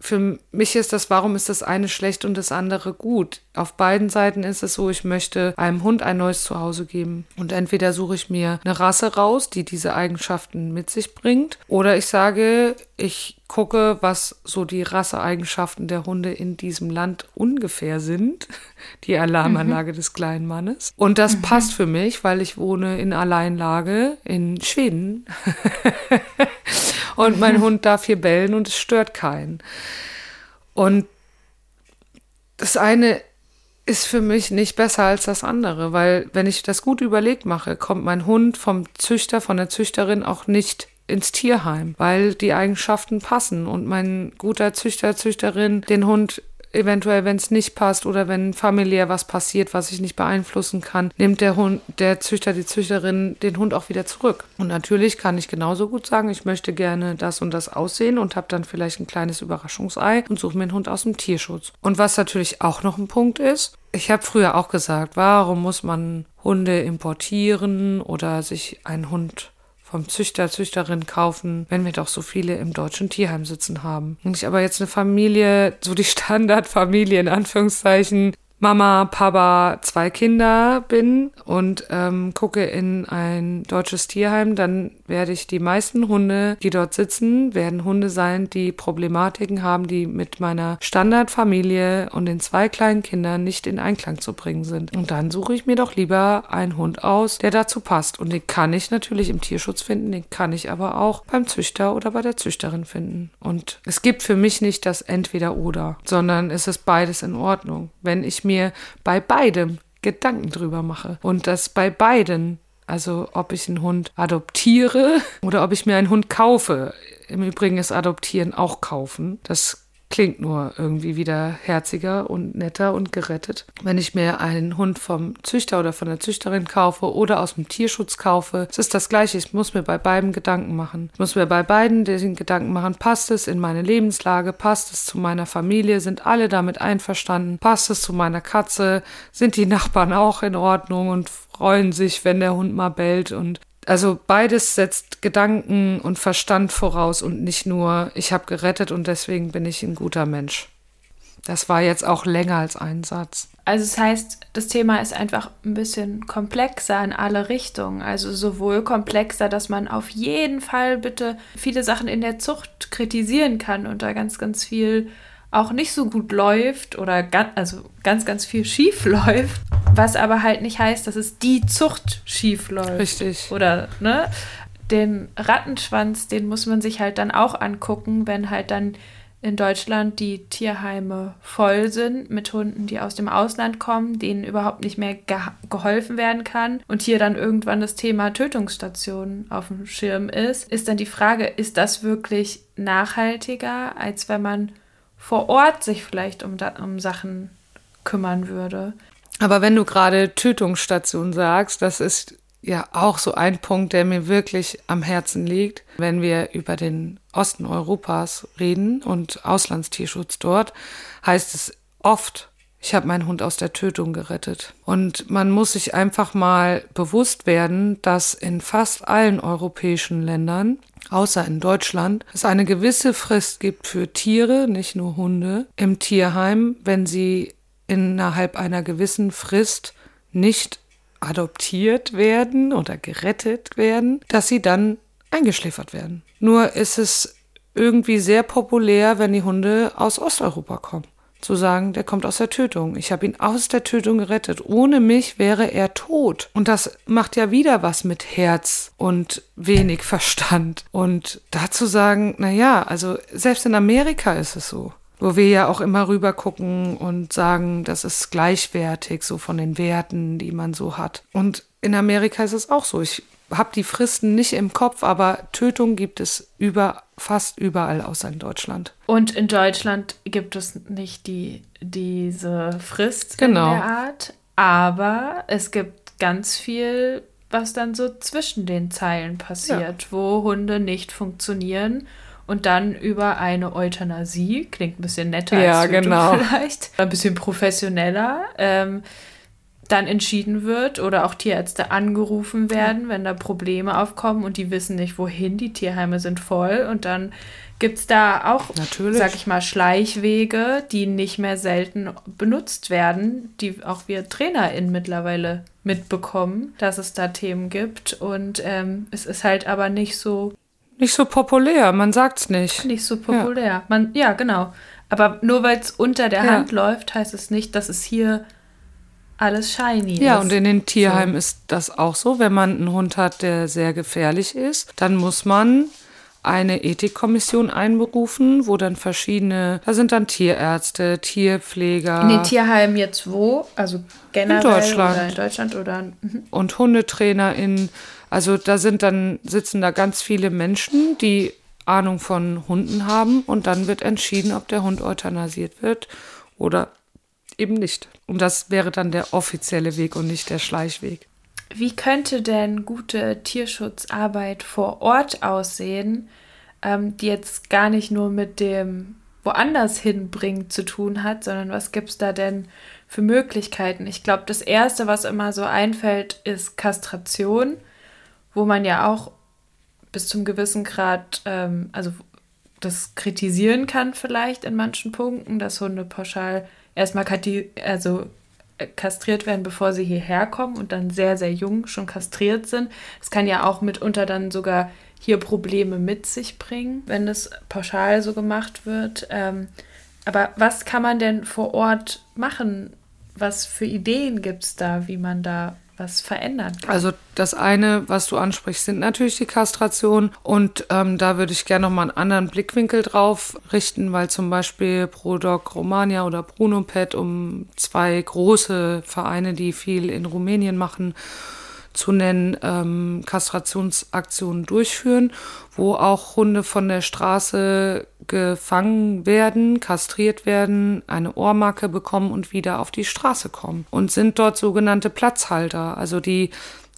für mich ist das, warum ist das eine schlecht und das andere gut? Auf beiden Seiten ist es so, ich möchte einem Hund ein neues Zuhause geben. Und entweder suche ich mir eine Rasse raus, die diese Eigenschaften mit sich bringt, oder ich sage, ich gucke, was so die Rasseeigenschaften der Hunde in diesem Land ungefähr sind. Die Alarmanlage des kleinen Mannes. Und das passt für mich, weil ich wohne in Alleinlage in Schweden. und mein Hund darf hier bellen und es stört keinen. Und das eine ist für mich nicht besser als das andere, weil wenn ich das gut überlegt mache, kommt mein Hund vom Züchter, von der Züchterin auch nicht ins Tierheim, weil die Eigenschaften passen und mein guter Züchter, Züchterin den Hund eventuell, wenn es nicht passt oder wenn familiär was passiert, was ich nicht beeinflussen kann, nimmt der Hund, der Züchter, die Züchterin den Hund auch wieder zurück. Und natürlich kann ich genauso gut sagen, ich möchte gerne das und das aussehen und habe dann vielleicht ein kleines Überraschungsei und suche mir einen Hund aus dem Tierschutz. Und was natürlich auch noch ein Punkt ist, ich habe früher auch gesagt, warum muss man Hunde importieren oder sich einen Hund vom Züchter, Züchterin kaufen, wenn wir doch so viele im deutschen Tierheim sitzen haben. Und ich aber jetzt eine Familie, so die Standardfamilie in Anführungszeichen, Mama, Papa, zwei Kinder bin und ähm, gucke in ein deutsches Tierheim, dann werde ich die meisten Hunde, die dort sitzen, werden Hunde sein, die Problematiken haben, die mit meiner Standardfamilie und den zwei kleinen Kindern nicht in Einklang zu bringen sind. Und dann suche ich mir doch lieber einen Hund aus, der dazu passt. Und den kann ich natürlich im Tierschutz finden, den kann ich aber auch beim Züchter oder bei der Züchterin finden. Und es gibt für mich nicht das Entweder-Oder, sondern es ist beides in Ordnung. Wenn ich mir bei beidem Gedanken drüber mache und das bei beiden, also ob ich einen Hund adoptiere oder ob ich mir einen Hund kaufe. Im Übrigen ist Adoptieren auch kaufen. Das klingt nur irgendwie wieder herziger und netter und gerettet. Wenn ich mir einen Hund vom Züchter oder von der Züchterin kaufe oder aus dem Tierschutz kaufe, es ist das Gleiche. Ich muss mir bei beiden Gedanken machen. Ich muss mir bei beiden den Gedanken machen, passt es in meine Lebenslage, passt es zu meiner Familie, sind alle damit einverstanden, passt es zu meiner Katze, sind die Nachbarn auch in Ordnung und freuen sich, wenn der Hund mal bellt und also beides setzt Gedanken und Verstand voraus und nicht nur, ich habe gerettet und deswegen bin ich ein guter Mensch. Das war jetzt auch länger als ein Satz. Also das heißt, das Thema ist einfach ein bisschen komplexer in alle Richtungen. Also sowohl komplexer, dass man auf jeden Fall bitte viele Sachen in der Zucht kritisieren kann und da ganz, ganz viel auch nicht so gut läuft oder ganz, also ganz, ganz viel schief läuft, was aber halt nicht heißt, dass es die Zucht schief läuft. Richtig. Oder, ne? Den Rattenschwanz, den muss man sich halt dann auch angucken, wenn halt dann in Deutschland die Tierheime voll sind mit Hunden, die aus dem Ausland kommen, denen überhaupt nicht mehr ge geholfen werden kann und hier dann irgendwann das Thema Tötungsstationen auf dem Schirm ist, ist dann die Frage, ist das wirklich nachhaltiger, als wenn man vor Ort sich vielleicht um, um Sachen kümmern würde. Aber wenn du gerade Tötungsstation sagst, das ist ja auch so ein Punkt, der mir wirklich am Herzen liegt. Wenn wir über den Osten Europas reden und Auslandstierschutz dort, heißt es oft, ich habe meinen Hund aus der Tötung gerettet. Und man muss sich einfach mal bewusst werden, dass in fast allen europäischen Ländern, außer in Deutschland, es eine gewisse Frist gibt für Tiere, nicht nur Hunde, im Tierheim, wenn sie innerhalb einer gewissen Frist nicht adoptiert werden oder gerettet werden, dass sie dann eingeschläfert werden. Nur ist es irgendwie sehr populär, wenn die Hunde aus Osteuropa kommen zu sagen, der kommt aus der Tötung. Ich habe ihn aus der Tötung gerettet. Ohne mich wäre er tot. Und das macht ja wieder was mit Herz und wenig Verstand. Und dazu sagen, na ja, also selbst in Amerika ist es so. Wo wir ja auch immer rüber gucken und sagen, das ist gleichwertig, so von den Werten, die man so hat. Und in Amerika ist es auch so. Ich habe die Fristen nicht im Kopf, aber Tötung gibt es über, fast überall außer in Deutschland. Und in Deutschland gibt es nicht die, diese Frist genau. in der Art, aber es gibt ganz viel, was dann so zwischen den Zeilen passiert, ja. wo Hunde nicht funktionieren und dann über eine Euthanasie, klingt ein bisschen netter ja, als genau. vielleicht, ein bisschen professioneller, ähm, dann entschieden wird oder auch Tierärzte angerufen werden, wenn da Probleme aufkommen und die wissen nicht, wohin, die Tierheime sind voll und dann gibt es da auch, Natürlich. sag ich mal, Schleichwege, die nicht mehr selten benutzt werden, die auch wir TrainerInnen mittlerweile mitbekommen, dass es da Themen gibt und ähm, es ist halt aber nicht so nicht so populär, man sagt's nicht. Nicht so populär. Ja, man, ja genau. Aber nur weil es unter der ja. Hand läuft, heißt es nicht, dass es hier alles shiny ja, ist. und in den Tierheimen so. ist das auch so. Wenn man einen Hund hat, der sehr gefährlich ist, dann muss man eine Ethikkommission einberufen, wo dann verschiedene, da sind dann Tierärzte, Tierpfleger. In den Tierheimen jetzt wo? Also generell in Deutschland. oder in Deutschland oder und HundetrainerInnen. Also da sind dann sitzen da ganz viele Menschen, die Ahnung von Hunden haben und dann wird entschieden, ob der Hund euthanasiert wird oder eben nicht. Und das wäre dann der offizielle Weg und nicht der Schleichweg. Wie könnte denn gute Tierschutzarbeit vor Ort aussehen, ähm, die jetzt gar nicht nur mit dem woanders hinbringen zu tun hat, sondern was gibt es da denn für Möglichkeiten? Ich glaube, das Erste, was immer so einfällt, ist Kastration, wo man ja auch bis zum gewissen Grad, ähm, also das kritisieren kann vielleicht in manchen Punkten, dass Hunde pauschal erstmal also äh, kastriert werden, bevor sie hierher kommen und dann sehr, sehr jung schon kastriert sind. Es kann ja auch mitunter dann sogar hier Probleme mit sich bringen, wenn das pauschal so gemacht wird. Ähm, aber was kann man denn vor Ort machen? Was für Ideen gibt es da, wie man da was verändern kann. Also das eine, was du ansprichst, sind natürlich die Kastrationen. Und ähm, da würde ich gerne nochmal einen anderen Blickwinkel drauf richten, weil zum Beispiel ProDoc Romania oder BrunoPet, um zwei große Vereine, die viel in Rumänien machen, zu nennen, ähm, Kastrationsaktionen durchführen, wo auch Hunde von der Straße gefangen werden, kastriert werden, eine Ohrmarke bekommen und wieder auf die Straße kommen und sind dort sogenannte Platzhalter. Also die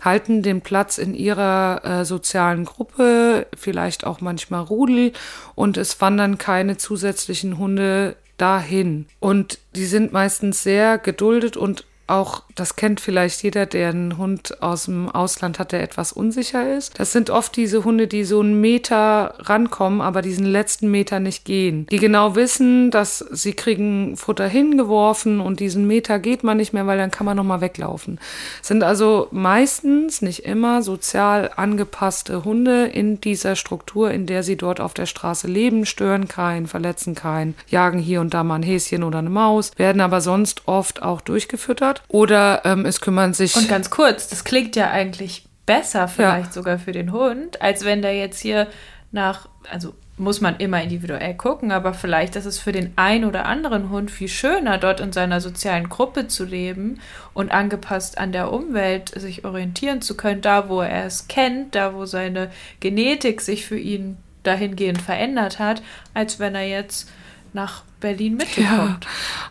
halten den Platz in ihrer äh, sozialen Gruppe, vielleicht auch manchmal Rudel und es wandern keine zusätzlichen Hunde dahin. Und die sind meistens sehr geduldet und auch, das kennt vielleicht jeder, der einen Hund aus dem Ausland hat, der etwas unsicher ist. Das sind oft diese Hunde, die so einen Meter rankommen, aber diesen letzten Meter nicht gehen. Die genau wissen, dass sie kriegen Futter hingeworfen und diesen Meter geht man nicht mehr, weil dann kann man nochmal weglaufen. Sind also meistens, nicht immer, sozial angepasste Hunde in dieser Struktur, in der sie dort auf der Straße leben, stören keinen, verletzen keinen, jagen hier und da mal ein Häschen oder eine Maus, werden aber sonst oft auch durchgefüttert oder ähm, es kümmern sich. Und ganz kurz, das klingt ja eigentlich besser vielleicht ja. sogar für den Hund, als wenn der jetzt hier nach, also muss man immer individuell gucken, aber vielleicht ist es für den einen oder anderen Hund viel schöner, dort in seiner sozialen Gruppe zu leben und angepasst an der Umwelt sich orientieren zu können, da wo er es kennt, da wo seine Genetik sich für ihn dahingehend verändert hat, als wenn er jetzt nach Berlin Mitte ja.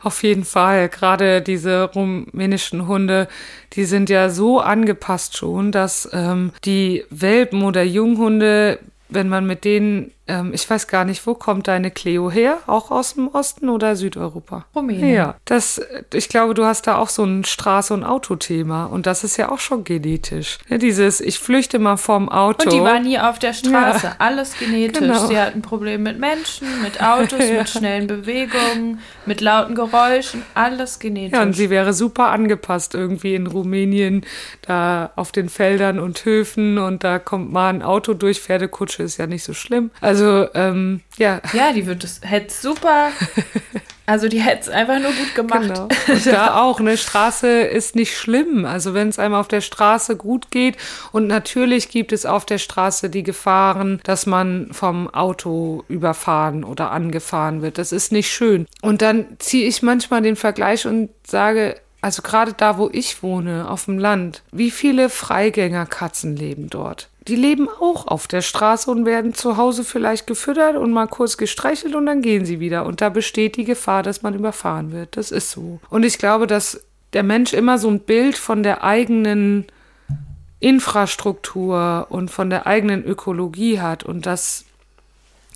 Auf jeden Fall. Gerade diese rumänischen Hunde, die sind ja so angepasst schon, dass ähm, die Welpen oder Junghunde, wenn man mit denen ähm, ich weiß gar nicht, wo kommt deine Cleo her? Auch aus dem Osten oder Südeuropa? Rumänien. Ja, das, ich glaube, du hast da auch so ein Straße- und Autothema und das ist ja auch schon genetisch. Ja, dieses, ich flüchte mal vom Auto. Und die war nie auf der Straße, ja. alles genetisch. Genau. Sie hatten Probleme mit Menschen, mit Autos, ja. mit schnellen Bewegungen, mit lauten Geräuschen, alles genetisch. Ja, und sie wäre super angepasst irgendwie in Rumänien, da auf den Feldern und Höfen und da kommt mal ein Auto durch, Pferdekutsche ist ja nicht so schlimm. Also also, ähm, ja. Ja, die wird es, hätte super. Also die hätte es einfach nur gut gemacht. Genau. Und da auch, eine Straße ist nicht schlimm. Also wenn es einem auf der Straße gut geht und natürlich gibt es auf der Straße die Gefahren, dass man vom Auto überfahren oder angefahren wird. Das ist nicht schön. Und dann ziehe ich manchmal den Vergleich und sage, also gerade da, wo ich wohne, auf dem Land, wie viele Freigängerkatzen leben dort? Die leben auch auf der Straße und werden zu Hause vielleicht gefüttert und mal kurz gestreichelt und dann gehen sie wieder. Und da besteht die Gefahr, dass man überfahren wird. Das ist so. Und ich glaube, dass der Mensch immer so ein Bild von der eigenen Infrastruktur und von der eigenen Ökologie hat. Und das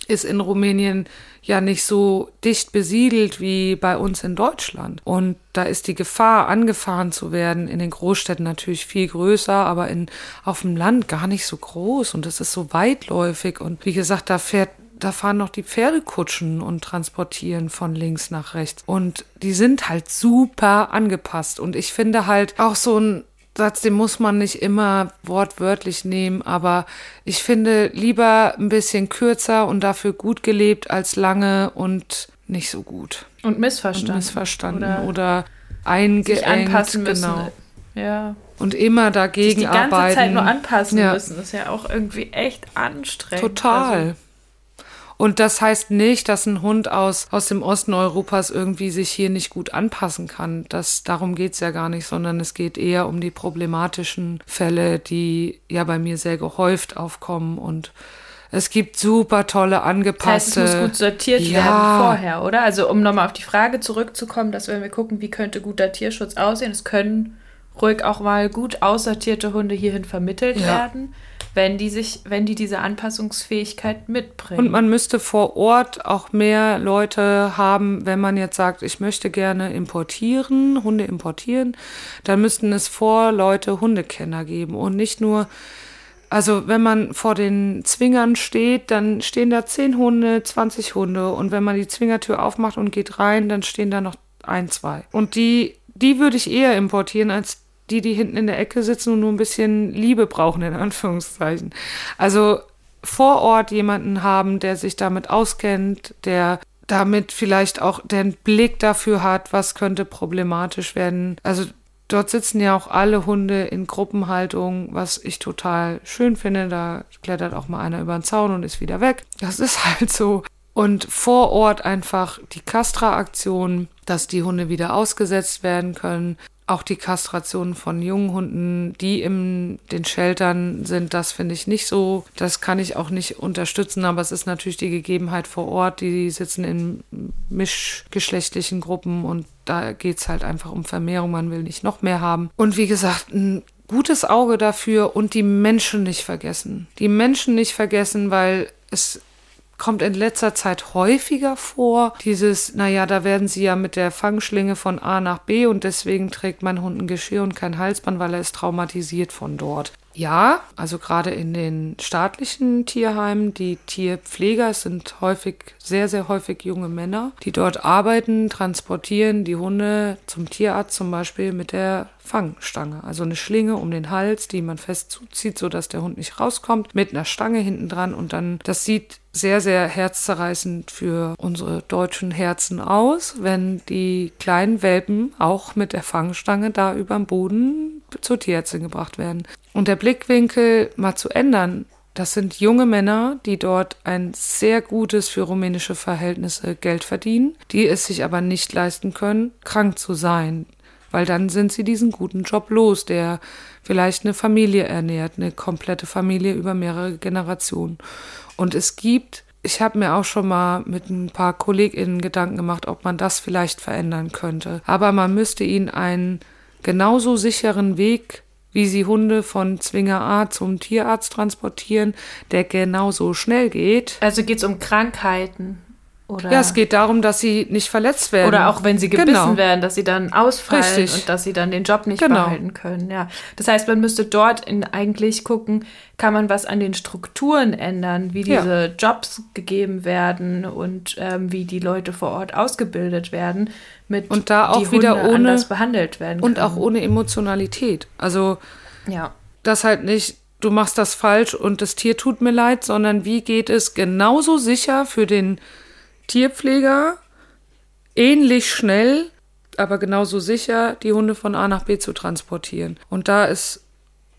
ist in Rumänien ja nicht so dicht besiedelt wie bei uns in Deutschland. Und da ist die Gefahr, angefahren zu werden, in den Großstädten natürlich viel größer, aber in, auf dem Land gar nicht so groß. Und es ist so weitläufig. Und wie gesagt, da fährt da fahren noch die Pferdekutschen und transportieren von links nach rechts. Und die sind halt super angepasst. Und ich finde halt auch so ein Satz, den muss man nicht immer wortwörtlich nehmen, aber ich finde lieber ein bisschen kürzer und dafür gut gelebt als lange und nicht so gut. Und missverstanden. Und missverstanden oder, oder eingeengt. anpassen müssen. Genau. Ja. Und immer dagegen Sich die ganze arbeiten. Zeit nur anpassen ja. müssen, ist ja auch irgendwie echt anstrengend. Total. Also, und das heißt nicht, dass ein Hund aus, aus dem Osten Europas irgendwie sich hier nicht gut anpassen kann. Das, darum geht's ja gar nicht, sondern es geht eher um die problematischen Fälle, die ja bei mir sehr gehäuft aufkommen und es gibt super tolle angepasste. Das heißt, es muss gut sortiert ja. werden vorher, oder? Also um nochmal auf die Frage zurückzukommen, dass wenn wir gucken, wie könnte guter Tierschutz aussehen, es können ruhig auch mal gut aussortierte Hunde hierhin vermittelt ja. werden wenn die sich, wenn die diese Anpassungsfähigkeit mitbringen. Und man müsste vor Ort auch mehr Leute haben, wenn man jetzt sagt, ich möchte gerne importieren, Hunde importieren, dann müssten es vor Leute Hundekenner geben und nicht nur also wenn man vor den Zwingern steht, dann stehen da zehn Hunde, 20 Hunde und wenn man die Zwingertür aufmacht und geht rein, dann stehen da noch ein, zwei. Und die, die würde ich eher importieren als die, die hinten in der Ecke sitzen und nur ein bisschen Liebe brauchen, in Anführungszeichen. Also vor Ort jemanden haben, der sich damit auskennt, der damit vielleicht auch den Blick dafür hat, was könnte problematisch werden. Also dort sitzen ja auch alle Hunde in Gruppenhaltung, was ich total schön finde. Da klettert auch mal einer über den Zaun und ist wieder weg. Das ist halt so. Und vor Ort einfach die Castra-Aktion, dass die Hunde wieder ausgesetzt werden können, Auch die Kastration von jungen Hunden, die in den Sheltern sind, das finde ich nicht so. Das kann ich auch nicht unterstützen, aber es ist natürlich die Gegebenheit vor Ort. Die sitzen in mischgeschlechtlichen Gruppen und da geht es halt einfach um Vermehrung. Man will nicht noch mehr haben. Und wie gesagt, ein gutes Auge dafür und die Menschen nicht vergessen. Die Menschen nicht vergessen, weil es kommt in letzter Zeit häufiger vor. Dieses, naja, da werden sie ja mit der Fangschlinge von A nach B und deswegen trägt mein Hund ein Geschirr und kein Halsband, weil er ist traumatisiert von dort. Ja, also gerade in den staatlichen Tierheimen, die Tierpfleger sind häufig, sehr, sehr häufig junge Männer, die dort arbeiten, transportieren die Hunde zum Tierarzt zum Beispiel mit der Fangstange. Also eine Schlinge um den Hals, die man fest zuzieht, sodass der Hund nicht rauskommt, mit einer Stange hinten dran und dann, das sieht sehr, sehr herzzerreißend für unsere deutschen Herzen aus, wenn die kleinen Welpen auch mit der Fangstange da über dem Boden zur Tierärztin gebracht werden. Und der Blickwinkel mal zu ändern, das sind junge Männer, die dort ein sehr gutes für rumänische Verhältnisse Geld verdienen, die es sich aber nicht leisten können, krank zu sein, weil dann sind sie diesen guten Job los, der vielleicht eine Familie ernährt, eine komplette Familie über mehrere Generationen. Und es gibt, ich habe mir auch schon mal mit ein paar KollegInnen Gedanken gemacht, ob man das vielleicht verändern könnte. Aber man müsste ihnen einen genauso sicheren Weg wie sie Hunde von Zwinger A zum Tierarzt transportieren, der genauso schnell geht. Also geht es um Krankheiten. Oder ja, es geht darum, dass sie nicht verletzt werden. Oder auch wenn sie gebissen genau. werden, dass sie dann ausfallen Richtig. und dass sie dann den Job nicht genau. behalten können. Ja. Das heißt, man müsste dort in eigentlich gucken, kann man was an den Strukturen ändern, wie diese ja. Jobs gegeben werden und ähm, wie die Leute vor Ort ausgebildet werden, mit und da auch wieder Hunde ohne anders behandelt werden und auch ohne Emotionalität. Also ja. das halt nicht du machst das falsch und das Tier tut mir leid, sondern wie geht es genauso sicher für den Tierpfleger ähnlich schnell, aber genauso sicher, die Hunde von A nach B zu transportieren. Und da ist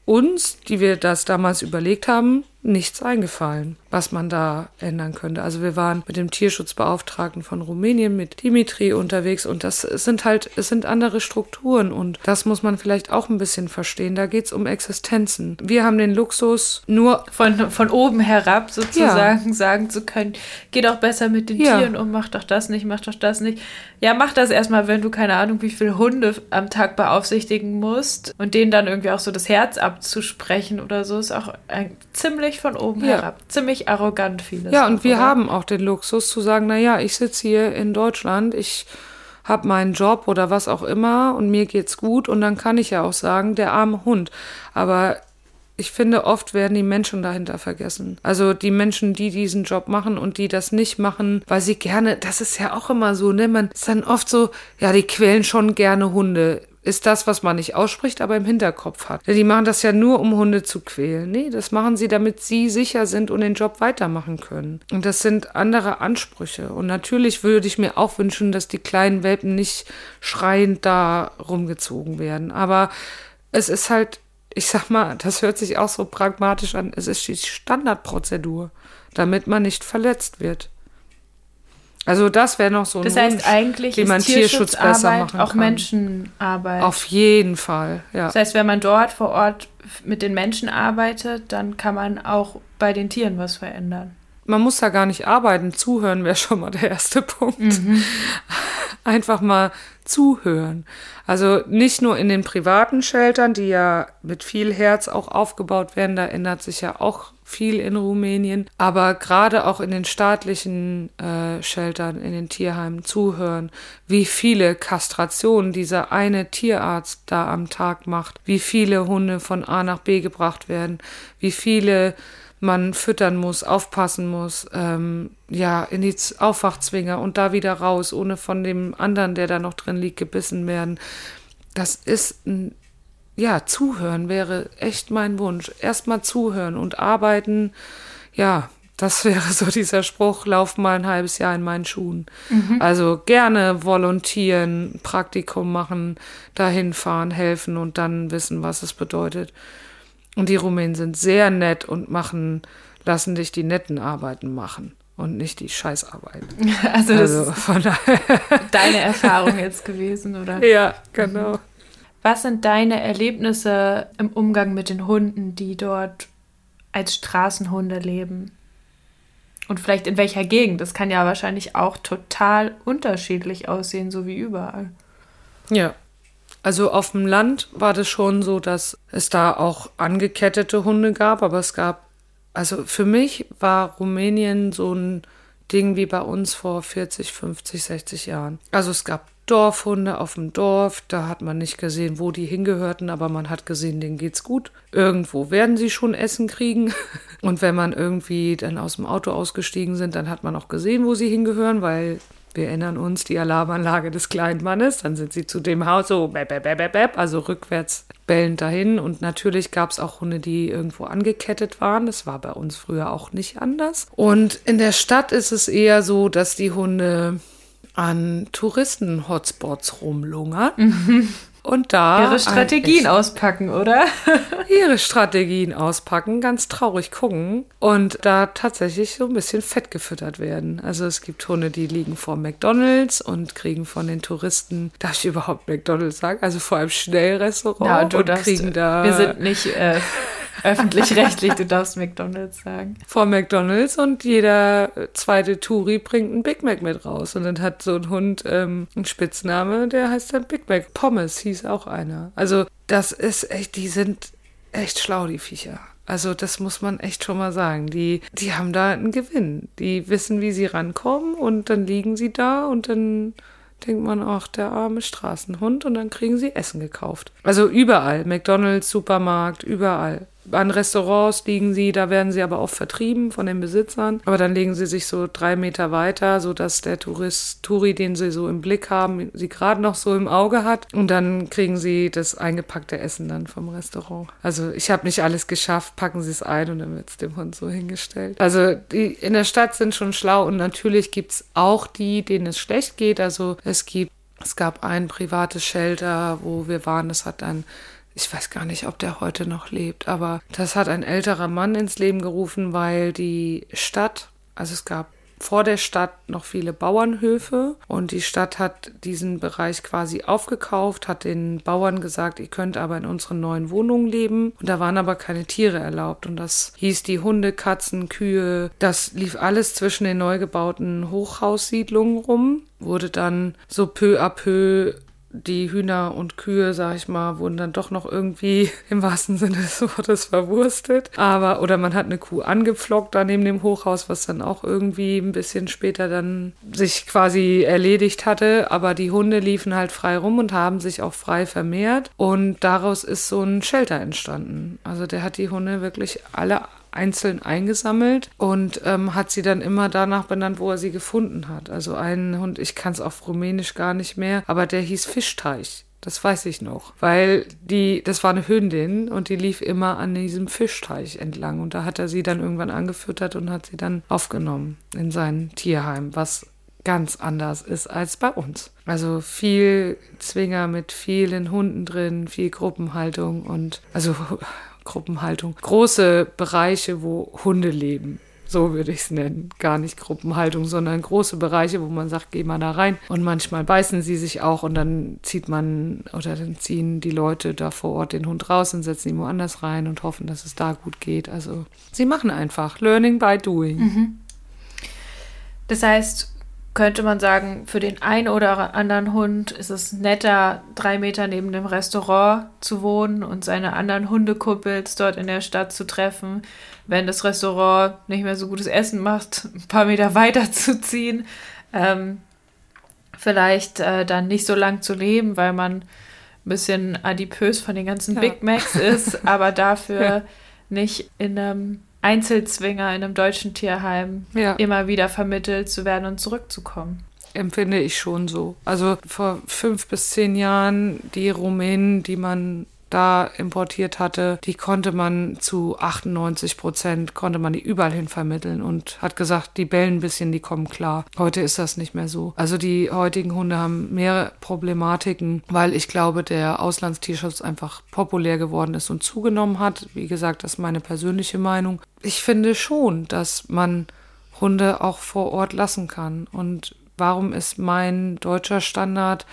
uns, die wir das damals überlegt haben, nichts eingefallen, was man da ändern könnte. Also wir waren mit dem Tierschutzbeauftragten von Rumänien, mit Dimitri unterwegs und das sind halt, es sind andere Strukturen und das muss man vielleicht auch ein bisschen verstehen. Da geht es um Existenzen. Wir haben den Luxus, nur von, von oben herab sozusagen ja. sagen zu können, geh doch besser mit den ja. Tieren um, mach doch das nicht, mach doch das nicht. Ja, mach das erstmal, wenn du keine Ahnung, wie viele Hunde am Tag beaufsichtigen musst und denen dann irgendwie auch so das Herz abzusprechen oder so, ist auch ein ziemlich von oben ja. herab. Ziemlich arrogant vieles. Ja, und wir oder? haben auch den Luxus zu sagen, naja, ich sitze hier in Deutschland, ich habe meinen Job oder was auch immer und mir geht's gut und dann kann ich ja auch sagen, der arme Hund. Aber ich finde, oft werden die Menschen dahinter vergessen. Also die Menschen, die diesen Job machen und die das nicht machen, weil sie gerne, das ist ja auch immer so, ne? Man ist dann oft so, ja, die quälen schon gerne Hunde ist das, was man nicht ausspricht, aber im Hinterkopf hat. Die machen das ja nur, um Hunde zu quälen. Nee, das machen sie, damit sie sicher sind und den Job weitermachen können. Und das sind andere Ansprüche. Und natürlich würde ich mir auch wünschen, dass die kleinen Welpen nicht schreiend da rumgezogen werden. Aber es ist halt, ich sag mal, das hört sich auch so pragmatisch an, es ist die Standardprozedur, damit man nicht verletzt wird. Also das wäre noch so ein Das heißt Wunsch, eigentlich wie man Tierschutz besser machen auch kann. Menschenarbeit. Auf jeden Fall, ja. Das heißt, wenn man dort vor Ort mit den Menschen arbeitet, dann kann man auch bei den Tieren was verändern. Man muss da gar nicht arbeiten, zuhören wäre schon mal der erste Punkt. Mhm. Einfach mal zuhören. Also nicht nur in den privaten Sheltern, die ja mit viel Herz auch aufgebaut werden, da ändert sich ja auch viel in Rumänien, aber gerade auch in den staatlichen äh, Sheltern, in den Tierheimen zuhören, wie viele Kastrationen dieser eine Tierarzt da am Tag macht, wie viele Hunde von A nach B gebracht werden, wie viele man füttern muss, aufpassen muss, ähm, ja, in die Aufwachzwinger und da wieder raus, ohne von dem anderen, der da noch drin liegt, gebissen werden. Das ist ein ja, zuhören wäre echt mein Wunsch. Erstmal zuhören und arbeiten. Ja, das wäre so dieser Spruch, lauf mal ein halbes Jahr in meinen Schuhen. Mhm. Also gerne volontieren, Praktikum machen, dahin fahren, helfen und dann wissen, was es bedeutet. Und die Rumänen sind sehr nett und machen, lassen dich die netten Arbeiten machen und nicht die Scheißarbeiten. Also, also von daher. deine Erfahrung jetzt gewesen, oder? Ja, genau. Was sind deine Erlebnisse im Umgang mit den Hunden, die dort als Straßenhunde leben? Und vielleicht in welcher Gegend? Das kann ja wahrscheinlich auch total unterschiedlich aussehen, so wie überall. Ja. Also auf dem Land war das schon so, dass es da auch angekettete Hunde gab, aber es gab, also für mich war Rumänien so ein Ding wie bei uns vor 40, 50, 60 Jahren. Also es gab Dorfhunde auf dem Dorf, da hat man nicht gesehen, wo die hingehörten, aber man hat gesehen, denen geht's gut. Irgendwo werden sie schon Essen kriegen. Und wenn man irgendwie dann aus dem Auto ausgestiegen sind, dann hat man auch gesehen, wo sie hingehören, weil wir erinnern uns, die Alarmanlage des kleinen Mannes, dann sind sie zu dem Haus so, bäb, bäb, bäb, bäb, also rückwärts bellend dahin. Und natürlich gab es auch Hunde, die irgendwo angekettet waren. Das war bei uns früher auch nicht anders. Und in der Stadt ist es eher so, dass die Hunde an Touristen-Hotspots rumlungern. Mhm. Und da. Ihre Strategien auspacken, oder? ihre Strategien auspacken, ganz traurig gucken und da tatsächlich so ein bisschen fett gefüttert werden. Also es gibt Hunde, die liegen vor McDonalds und kriegen von den Touristen, darf ich überhaupt McDonalds sagen? Also vor einem Schnellrestaurant ja, du und kriegen da. Wir sind nicht. Äh Öffentlich-rechtlich, du darfst McDonalds sagen. Vor McDonalds und jeder zweite Touri bringt einen Big Mac mit raus. Und dann hat so ein Hund ähm, einen Spitzname, der heißt dann Big Mac. Pommes hieß auch einer. Also das ist echt, die sind echt schlau, die Viecher. Also das muss man echt schon mal sagen. Die, die haben da einen Gewinn. Die wissen, wie sie rankommen und dann liegen sie da und dann denkt man, ach, der arme Straßenhund und dann kriegen sie Essen gekauft. Also überall, McDonald's, Supermarkt, überall. An Restaurants liegen sie, da werden sie aber oft vertrieben von den Besitzern. Aber dann legen sie sich so drei Meter weiter, sodass der Tourist, Touri, den sie so im Blick haben, sie gerade noch so im Auge hat. Und dann kriegen sie das eingepackte Essen dann vom Restaurant. Also ich habe nicht alles geschafft, packen sie es ein und dann wird es dem Hund so hingestellt. Also die in der Stadt sind schon schlau und natürlich gibt es auch die, denen es schlecht geht. Also es gibt, es gab ein privates Shelter, wo wir waren, das hat dann ich weiß gar nicht, ob der heute noch lebt, aber das hat ein älterer Mann ins Leben gerufen, weil die Stadt, also es gab vor der Stadt noch viele Bauernhöfe und die Stadt hat diesen Bereich quasi aufgekauft, hat den Bauern gesagt, ihr könnt aber in unseren neuen Wohnungen leben. Und da waren aber keine Tiere erlaubt. Und das hieß die Hunde, Katzen, Kühe, das lief alles zwischen den neu gebauten Hochhaussiedlungen rum, wurde dann so peu à peu die Hühner und Kühe, sag ich mal, wurden dann doch noch irgendwie im wahrsten Sinne des Wortes verwurstet. Aber, oder man hat eine Kuh angepflockt da neben dem Hochhaus, was dann auch irgendwie ein bisschen später dann sich quasi erledigt hatte. Aber die Hunde liefen halt frei rum und haben sich auch frei vermehrt. Und daraus ist so ein Shelter entstanden. Also der hat die Hunde wirklich alle einzeln eingesammelt und ähm, hat sie dann immer danach benannt, wo er sie gefunden hat. Also ein Hund, ich kann es auf Rumänisch gar nicht mehr, aber der hieß Fischteich. Das weiß ich noch, weil die, das war eine Hündin und die lief immer an diesem Fischteich entlang und da hat er sie dann irgendwann angefüttert und hat sie dann aufgenommen in sein Tierheim, was ganz anders ist als bei uns. Also viel Zwinger mit vielen Hunden drin, viel Gruppenhaltung und also Gruppenhaltung. Große Bereiche, wo Hunde leben. So würde ich es nennen. Gar nicht Gruppenhaltung, sondern große Bereiche, wo man sagt, geh mal da rein. Und manchmal beißen sie sich auch und dann zieht man oder dann ziehen die Leute da vor Ort den Hund raus und setzen ihn woanders rein und hoffen, dass es da gut geht. Also sie machen einfach. Learning by doing. Mhm. Das heißt, könnte man sagen, für den einen oder anderen Hund ist es netter, drei Meter neben dem Restaurant zu wohnen und seine anderen Hundekuppels dort in der Stadt zu treffen. Wenn das Restaurant nicht mehr so gutes Essen macht, ein paar Meter weiter zu ziehen. Ähm, vielleicht äh, dann nicht so lang zu leben, weil man ein bisschen adipös von den ganzen ja. Big Macs ist, aber dafür nicht in einem Einzelzwinger in einem deutschen Tierheim ja. immer wieder vermittelt zu werden und zurückzukommen. Empfinde ich schon so. Also vor fünf bis zehn Jahren die Rumänen, die man da importiert hatte, die konnte man zu 98 Prozent, konnte man die überall hin vermitteln und hat gesagt, die bellen ein bisschen, die kommen klar. Heute ist das nicht mehr so. Also die heutigen Hunde haben mehr Problematiken, weil ich glaube, der Auslandstierschutz einfach populär geworden ist und zugenommen hat. Wie gesagt, das ist meine persönliche Meinung. Ich finde schon, dass man Hunde auch vor Ort lassen kann. Und warum ist mein deutscher Standard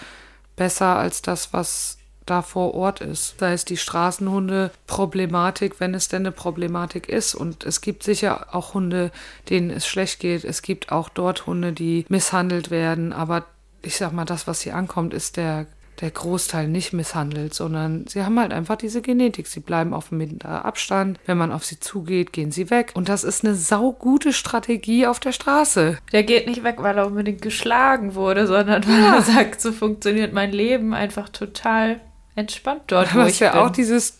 besser als das, was da vor Ort ist. Sei es die Straßenhunde-Problematik, wenn es denn eine Problematik ist. Und es gibt sicher auch Hunde, denen es schlecht geht. Es gibt auch dort Hunde, die misshandelt werden. Aber ich sag mal, das, was hier ankommt, ist der der Großteil nicht misshandelt, sondern sie haben halt einfach diese Genetik. Sie bleiben auf einem Abstand. Wenn man auf sie zugeht, gehen sie weg. Und das ist eine saugute Strategie auf der Straße. Der geht nicht weg, weil er unbedingt geschlagen wurde, sondern weil ja. er sagt, so funktioniert mein Leben einfach total entspannt dort, wo Was ich ja bin. auch dieses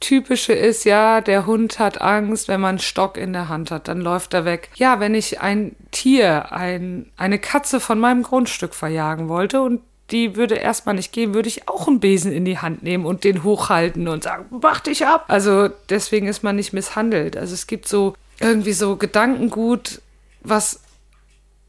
typische ist, ja, der Hund hat Angst, wenn man einen Stock in der Hand hat, dann läuft er weg. Ja, wenn ich ein Tier, ein, eine Katze von meinem Grundstück verjagen wollte und die würde erstmal nicht gehen, würde ich auch einen Besen in die Hand nehmen und den hochhalten und sagen, mach dich ab. Also deswegen ist man nicht misshandelt. Also es gibt so irgendwie so Gedankengut, was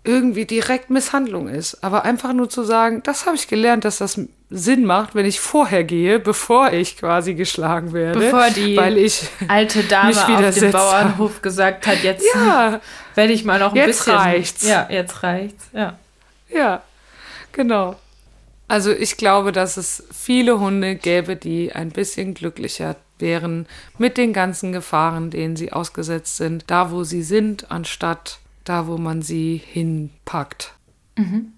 irgendwie direkt Misshandlung ist. Aber einfach nur zu sagen, das habe ich gelernt, dass das Sinn macht, wenn ich vorher gehe, bevor ich quasi geschlagen werde. Bevor die weil ich alte Dame auf dem Bauernhof gesagt hat, jetzt ja, werde ich mal noch ein jetzt bisschen. Jetzt reicht's. Ja, jetzt reicht's. Ja. Ja, genau. Also ich glaube, dass es viele Hunde gäbe, die ein bisschen glücklicher wären mit den ganzen Gefahren, denen sie ausgesetzt sind, da wo sie sind, anstatt da wo man sie hinpackt. Mhm.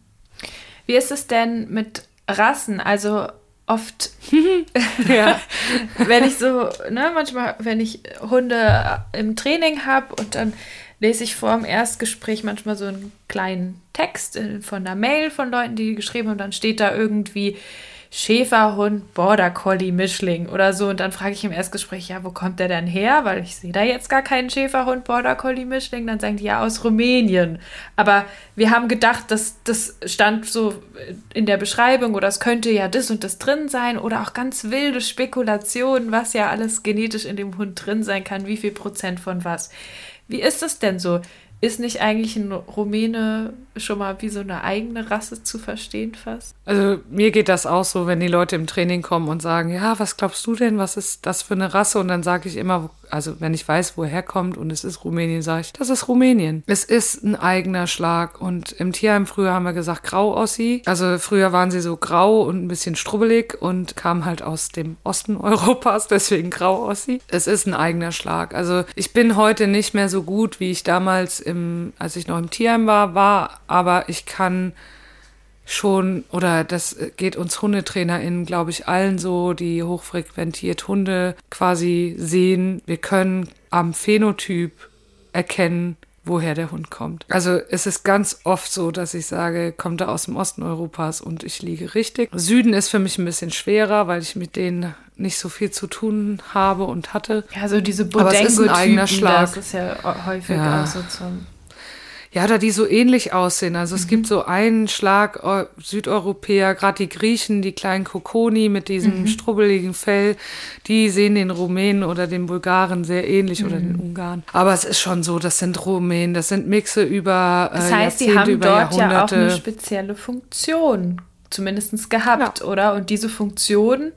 Wie ist es denn mit Rassen? Also oft, wenn ich so, ne, manchmal, wenn ich Hunde im Training habe und dann lese ich vor dem Erstgespräch manchmal so einen kleinen Text von einer Mail von Leuten, die geschrieben haben, und dann steht da irgendwie Schäferhund, Border Collie, Mischling oder so. Und dann frage ich im Erstgespräch, ja, wo kommt der denn her? Weil ich sehe da jetzt gar keinen Schäferhund, Border Collie, Mischling. Dann sagen die ja aus Rumänien. Aber wir haben gedacht, dass das stand so in der Beschreibung oder es könnte ja das und das drin sein oder auch ganz wilde Spekulationen, was ja alles genetisch in dem Hund drin sein kann, wie viel Prozent von was. Wie ist es denn so? Ist nicht eigentlich ein Rumäne schon mal wie so eine eigene Rasse zu verstehen fast? Also mir geht das auch so, wenn die Leute im Training kommen und sagen, ja, was glaubst du denn, was ist das für eine Rasse? Und dann sage ich immer, also wenn ich weiß, woher kommt und es ist Rumänien, sage ich, das ist Rumänien. Es ist ein eigener Schlag. Und im Tierheim früher haben wir gesagt Grau-Ossi. Also früher waren sie so grau und ein bisschen strubbelig und kamen halt aus dem Osten Europas, deswegen Grau-Ossi. Es ist ein eigener Schlag. Also ich bin heute nicht mehr so gut, wie ich damals im, als ich noch im Tierheim war, war, aber ich kann schon, oder das geht uns HundetrainerInnen, glaube ich, allen so, die hochfrequentiert Hunde quasi sehen. Wir können am Phänotyp erkennen, woher der Hund kommt. Also es ist ganz oft so, dass ich sage, kommt er aus dem Osten Europas und ich liege richtig. Süden ist für mich ein bisschen schwerer, weil ich mit denen nicht so viel zu tun habe und hatte. Ja, so diese Bodengo-Typen, das ist ja häufig ja. auch so zum ja, oder die so ähnlich aussehen. Also es mhm. gibt so einen Schlag Südeuropäer, gerade die Griechen, die kleinen Kokoni mit diesem mhm. strubbeligen Fell, die sehen den Rumänen oder den Bulgaren sehr ähnlich mhm. oder den mhm. Ungarn. Aber es ist schon so, das sind Rumänen, das sind Mixe über äh, Das heißt, die haben dort ja auch eine spezielle Funktion zumindest gehabt, ja. oder? Und diese Funktion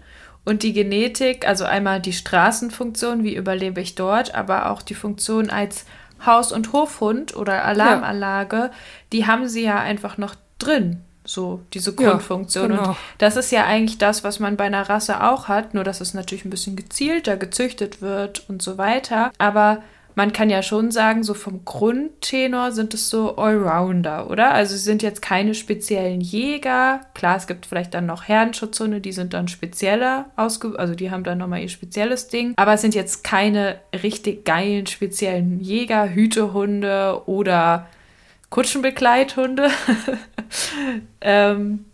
und die Genetik, also einmal die Straßenfunktion, wie überlebe ich dort, aber auch die Funktion als Haus- und Hofhund oder Alarmanlage, ja. die haben sie ja einfach noch drin. So, diese Grundfunktion. Ja, genau. Und das ist ja eigentlich das, was man bei einer Rasse auch hat, nur dass es natürlich ein bisschen gezielter gezüchtet wird und so weiter. Aber man kann ja schon sagen, so vom Grundtenor sind es so Allrounder, oder? Also sie sind jetzt keine speziellen Jäger. Klar, es gibt vielleicht dann noch Herrenschutzhunde, die sind dann spezieller ausge... Also die haben dann nochmal ihr spezielles Ding. Aber es sind jetzt keine richtig geilen speziellen Jäger, Hütehunde oder Kutschenbegleithunde. ähm,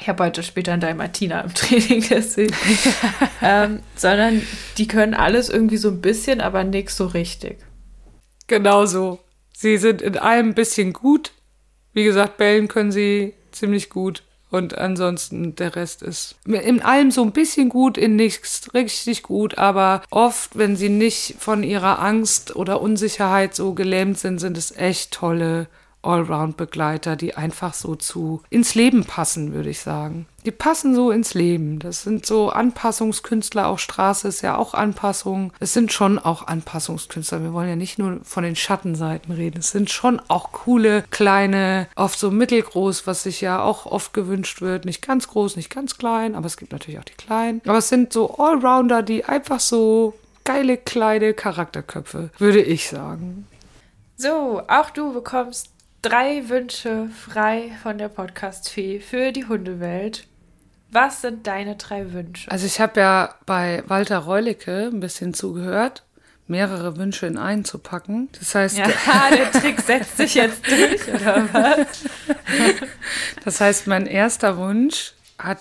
ich habe heute später in Dalmatiner im Training gesehen, ähm, sondern die können alles irgendwie so ein bisschen, aber nichts so richtig. Genau so. Sie sind in allem ein bisschen gut. Wie gesagt, bellen können sie ziemlich gut. Und ansonsten der Rest ist in allem so ein bisschen gut, in nichts richtig gut, aber oft, wenn sie nicht von ihrer Angst oder Unsicherheit so gelähmt sind, sind es echt tolle Allround-Begleiter, die einfach so zu ins Leben passen, würde ich sagen. Die passen so ins Leben. Das sind so Anpassungskünstler. Auch Straße ist ja auch Anpassung. Es sind schon auch Anpassungskünstler. Wir wollen ja nicht nur von den Schattenseiten reden. Es sind schon auch coole, kleine, oft so mittelgroß, was sich ja auch oft gewünscht wird. Nicht ganz groß, nicht ganz klein, aber es gibt natürlich auch die kleinen. Aber es sind so Allrounder, die einfach so geile, kleine Charakterköpfe, würde ich sagen. So, auch du bekommst drei Wünsche frei von der Podcast-Fee für die Hundewelt. Was sind deine drei Wünsche? Also ich habe ja bei Walter Reulicke ein bisschen zugehört, mehrere Wünsche in einen zu packen. Das heißt, ja, der Trick setzt sich jetzt durch, oder was? das heißt, mein erster Wunsch hat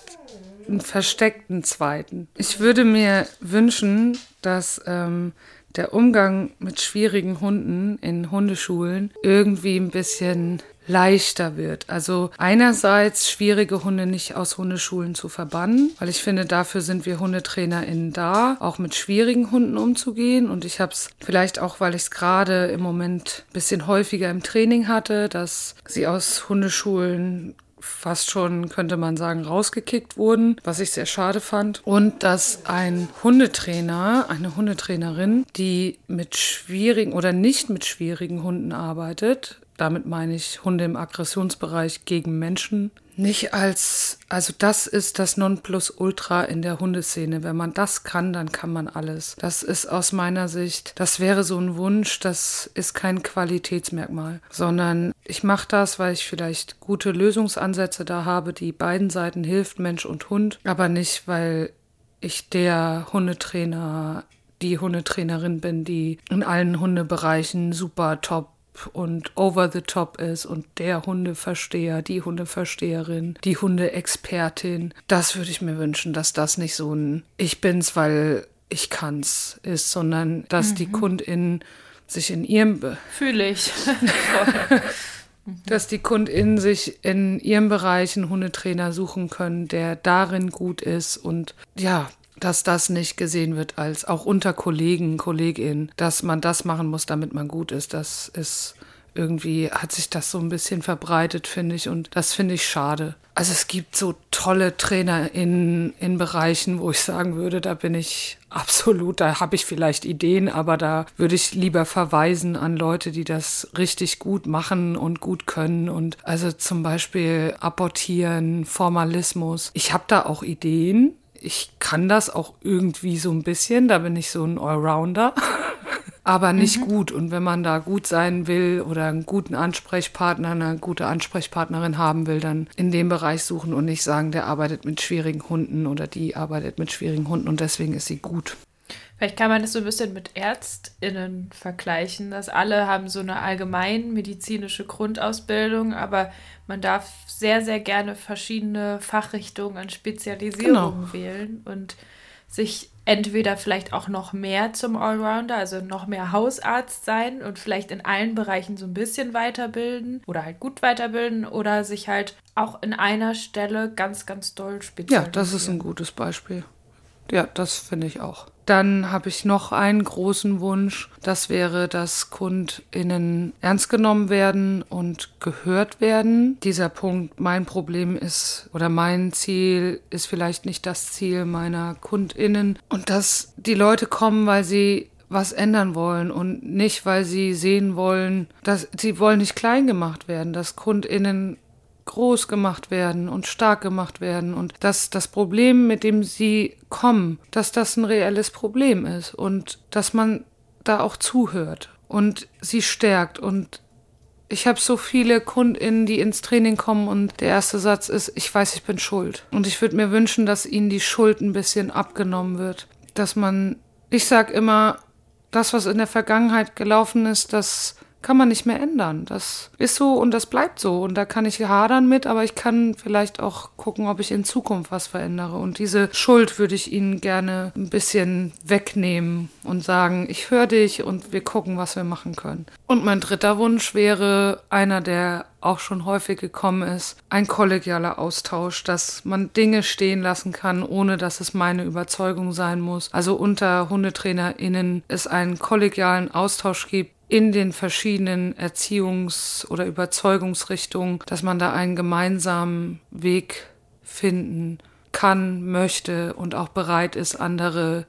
einen versteckten zweiten. Ich würde mir wünschen, dass ähm, der Umgang mit schwierigen Hunden in Hundeschulen irgendwie ein bisschen leichter wird. Also einerseits schwierige Hunde nicht aus Hundeschulen zu verbannen, weil ich finde, dafür sind wir HundetrainerInnen da, auch mit schwierigen Hunden umzugehen. Und ich habe es vielleicht auch, weil ich es gerade im Moment ein bisschen häufiger im Training hatte, dass sie aus Hundeschulen fast schon, könnte man sagen, rausgekickt wurden, was ich sehr schade fand. Und dass ein Hundetrainer, eine Hundetrainerin, die mit schwierigen oder nicht mit schwierigen Hunden arbeitet, damit meine ich Hunde im Aggressionsbereich gegen Menschen, nicht als, also das ist das Nonplusultra in der Hundeszene. Wenn man das kann, dann kann man alles. Das ist aus meiner Sicht, das wäre so ein Wunsch, das ist kein Qualitätsmerkmal, sondern ich mache das, weil ich vielleicht gute Lösungsansätze da habe, die beiden Seiten hilft, Mensch und Hund, aber nicht, weil ich der Hundetrainer die Hundetrainerin bin, die in allen Hundebereichen super top und over the top ist und der Hundeversteher, die Hundeversteherin, die Hundeexpertin. Das würde ich mir wünschen, dass das nicht so ein Ich bin's, weil ich kann's ist, sondern dass mhm. die KundInnen sich in ihrem Be fühle ich dass die KundInnen sich in ihrem Bereich einen Hundetrainer suchen können, der darin gut ist und ja, dass das nicht gesehen wird als auch unter Kollegen, Kolleginnen, dass man das machen muss, damit man gut ist. Das ist irgendwie hat sich das so ein bisschen verbreitet, finde ich, und das finde ich schade. Also es gibt so tolle Trainer in, in Bereichen, wo ich sagen würde, da bin ich absolut, da habe ich vielleicht Ideen, aber da würde ich lieber verweisen an Leute, die das richtig gut machen und gut können. Und also zum Beispiel Abortieren, Formalismus. Ich habe da auch Ideen, ich kann das auch irgendwie so ein bisschen, da bin ich so ein Allrounder, aber nicht mhm. gut. Und wenn man da gut sein will oder einen guten Ansprechpartner, eine gute Ansprechpartnerin haben will, dann in dem Bereich suchen und nicht sagen, der arbeitet mit schwierigen Hunden oder die arbeitet mit schwierigen Hunden und deswegen ist sie gut. Vielleicht kann man das so ein bisschen mit ÄrztInnen vergleichen, dass alle haben so eine allgemein medizinische Grundausbildung, aber man darf sehr, sehr gerne verschiedene Fachrichtungen an Spezialisierung genau. wählen und sich entweder vielleicht auch noch mehr zum Allrounder, also noch mehr Hausarzt sein und vielleicht in allen Bereichen so ein bisschen weiterbilden oder halt gut weiterbilden oder sich halt auch in einer Stelle ganz, ganz doll spezialisieren. Ja, das ist ein gutes Beispiel. Ja, das finde ich auch. Dann habe ich noch einen großen Wunsch. Das wäre, dass KundInnen ernst genommen werden und gehört werden. Dieser Punkt, mein Problem ist oder mein Ziel ist vielleicht nicht das Ziel meiner KundInnen. Und dass die Leute kommen, weil sie was ändern wollen und nicht, weil sie sehen wollen, dass sie wollen nicht klein gemacht werden, dass KundInnen groß gemacht werden und stark gemacht werden und dass das Problem, mit dem sie kommen, dass das ein reelles Problem ist und dass man da auch zuhört und sie stärkt und ich habe so viele KundInnen, die ins Training kommen und der erste Satz ist, ich weiß, ich bin schuld. Und ich würde mir wünschen, dass ihnen die Schuld ein bisschen abgenommen wird. Dass man, ich sag immer, das, was in der Vergangenheit gelaufen ist, das kann man nicht mehr ändern. Das ist so und das bleibt so. Und da kann ich hadern mit, aber ich kann vielleicht auch gucken, ob ich in Zukunft was verändere. Und diese Schuld würde ich Ihnen gerne ein bisschen wegnehmen und sagen, ich höre dich und wir gucken, was wir machen können. Und mein dritter Wunsch wäre einer, der auch schon häufig gekommen ist, ein kollegialer Austausch, dass man Dinge stehen lassen kann, ohne dass es meine Überzeugung sein muss. Also unter HundetrainerInnen es einen kollegialen Austausch gibt, in den verschiedenen Erziehungs- oder Überzeugungsrichtungen, dass man da einen gemeinsamen Weg finden kann, möchte und auch bereit ist, andere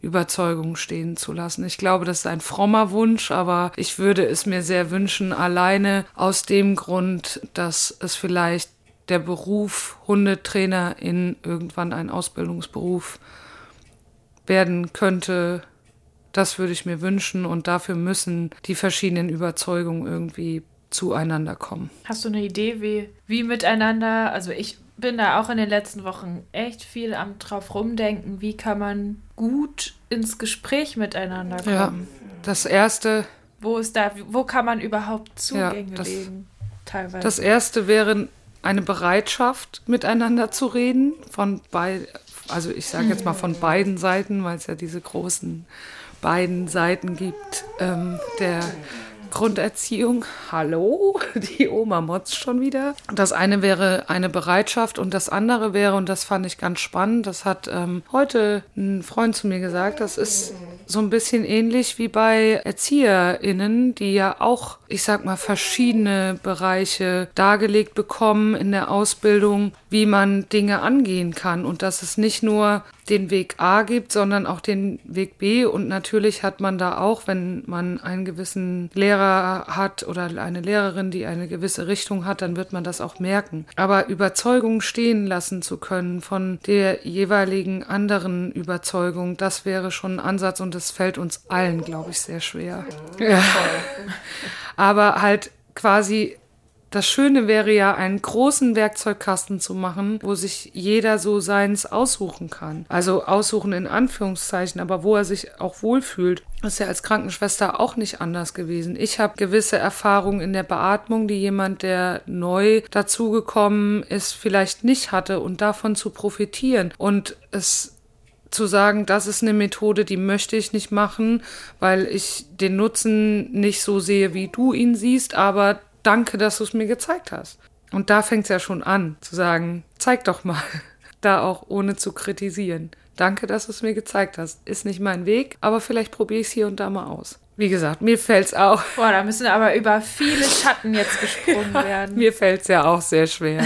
Überzeugungen stehen zu lassen. Ich glaube, das ist ein frommer Wunsch, aber ich würde es mir sehr wünschen, alleine aus dem Grund, dass es vielleicht der Beruf Hundetrainer in irgendwann ein Ausbildungsberuf werden könnte. Das würde ich mir wünschen und dafür müssen die verschiedenen Überzeugungen irgendwie zueinander kommen. Hast du eine Idee, wie, wie miteinander? Also ich bin da auch in den letzten Wochen echt viel am drauf rumdenken, wie kann man gut ins Gespräch miteinander kommen. Ja, das erste. Wo ist da, wo kann man überhaupt Zugänge ja, das, legen? Teilweise. Das erste wäre eine Bereitschaft, miteinander zu reden, von beiden, also ich sage jetzt mal von beiden Seiten, weil es ja diese großen beiden Seiten gibt, ähm, der Grunderziehung. Hallo, die Oma motzt schon wieder. Das eine wäre eine Bereitschaft und das andere wäre, und das fand ich ganz spannend, das hat ähm, heute ein Freund zu mir gesagt, das ist so ein bisschen ähnlich wie bei ErzieherInnen, die ja auch, ich sag mal, verschiedene Bereiche dargelegt bekommen in der Ausbildung, wie man Dinge angehen kann und dass es nicht nur den Weg A gibt, sondern auch den Weg B. Und natürlich hat man da auch, wenn man einen gewissen Lehrer hat oder eine Lehrerin, die eine gewisse Richtung hat, dann wird man das auch merken. Aber Überzeugung stehen lassen zu können von der jeweiligen anderen Überzeugung, das wäre schon ein Ansatz und das fällt uns allen, glaube ich, sehr schwer. Ja. Aber halt quasi das Schöne wäre ja, einen großen Werkzeugkasten zu machen, wo sich jeder so seins aussuchen kann. Also aussuchen in Anführungszeichen, aber wo er sich auch wohlfühlt. Das ist ja als Krankenschwester auch nicht anders gewesen. Ich habe gewisse Erfahrungen in der Beatmung, die jemand, der neu dazugekommen ist, vielleicht nicht hatte und davon zu profitieren. Und es zu sagen, das ist eine Methode, die möchte ich nicht machen, weil ich den Nutzen nicht so sehe, wie du ihn siehst, aber danke, dass du es mir gezeigt hast. Und da fängt es ja schon an, zu sagen, zeig doch mal. Da auch ohne zu kritisieren. Danke, dass du es mir gezeigt hast. Ist nicht mein Weg, aber vielleicht probiere ich es hier und da mal aus. Wie gesagt, mir fällt es auch. Boah, da müssen aber über viele Schatten jetzt gesprungen ja, werden. Mir fällt es ja auch sehr schwer.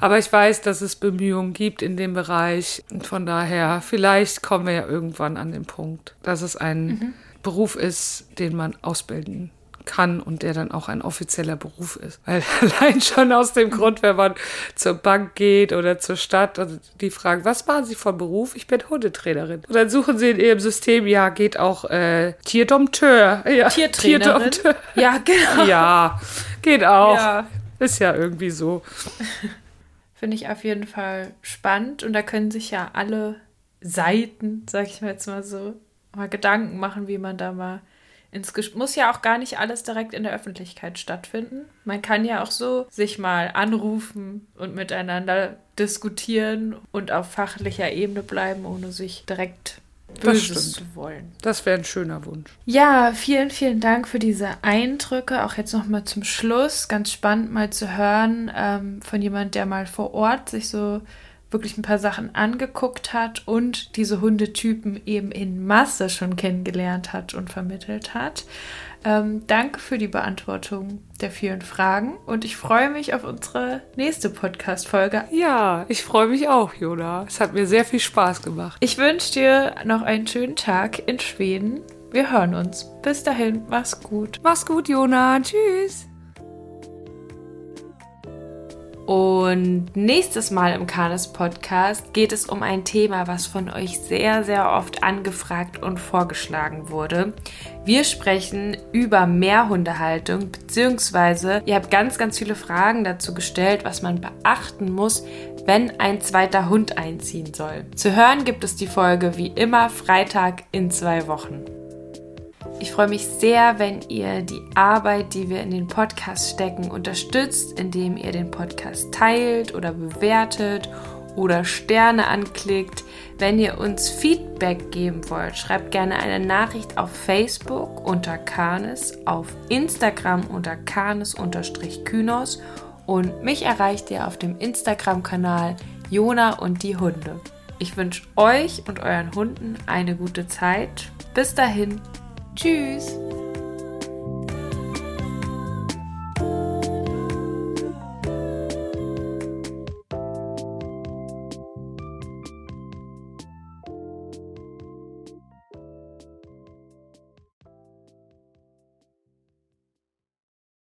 aber ich weiß, dass es Bemühungen gibt in dem Bereich. Und von daher, vielleicht kommen wir ja irgendwann an den Punkt, dass es ein mhm. Beruf ist, den man ausbilden kann und der dann auch ein offizieller Beruf ist. Weil allein schon aus dem Grund, wenn man zur Bank geht oder zur Stadt und die fragen, was machen Sie von Beruf? Ich bin Hundetrainerin. Und dann suchen sie in ihrem System, ja, geht auch äh, Tierdompteur. Ja, Tiertrainerin. Tierdompteur. Ja, genau. Ja, geht auch. Ja. Ist ja irgendwie so. Finde ich auf jeden Fall spannend und da können sich ja alle Seiten, sag ich mal jetzt mal so, mal Gedanken machen, wie man da mal ins Ges muss ja auch gar nicht alles direkt in der Öffentlichkeit stattfinden. Man kann ja auch so sich mal anrufen und miteinander diskutieren und auf fachlicher Ebene bleiben, ohne sich direkt Böses zu wollen. Das wäre ein schöner Wunsch. Ja, vielen, vielen Dank für diese Eindrücke. Auch jetzt noch mal zum Schluss. Ganz spannend mal zu hören ähm, von jemand, der mal vor Ort sich so wirklich ein paar Sachen angeguckt hat und diese Hundetypen eben in Masse schon kennengelernt hat und vermittelt hat. Ähm, danke für die Beantwortung der vielen Fragen und ich freue mich auf unsere nächste Podcast-Folge. Ja, ich freue mich auch, Jona. Es hat mir sehr viel Spaß gemacht. Ich wünsche dir noch einen schönen Tag in Schweden. Wir hören uns. Bis dahin, mach's gut. Mach's gut, Jona. Tschüss. Und nächstes Mal im Kanes Podcast geht es um ein Thema, was von euch sehr, sehr oft angefragt und vorgeschlagen wurde. Wir sprechen über Mehrhundehaltung, beziehungsweise ihr habt ganz, ganz viele Fragen dazu gestellt, was man beachten muss, wenn ein zweiter Hund einziehen soll. Zu hören gibt es die Folge wie immer Freitag in zwei Wochen. Ich freue mich sehr, wenn ihr die Arbeit, die wir in den Podcast stecken, unterstützt, indem ihr den Podcast teilt oder bewertet oder Sterne anklickt. Wenn ihr uns Feedback geben wollt, schreibt gerne eine Nachricht auf Facebook unter Kanes, auf Instagram unter Kanes-Kynos und mich erreicht ihr auf dem Instagram-Kanal Jona und die Hunde. Ich wünsche euch und euren Hunden eine gute Zeit. Bis dahin, Tschüss!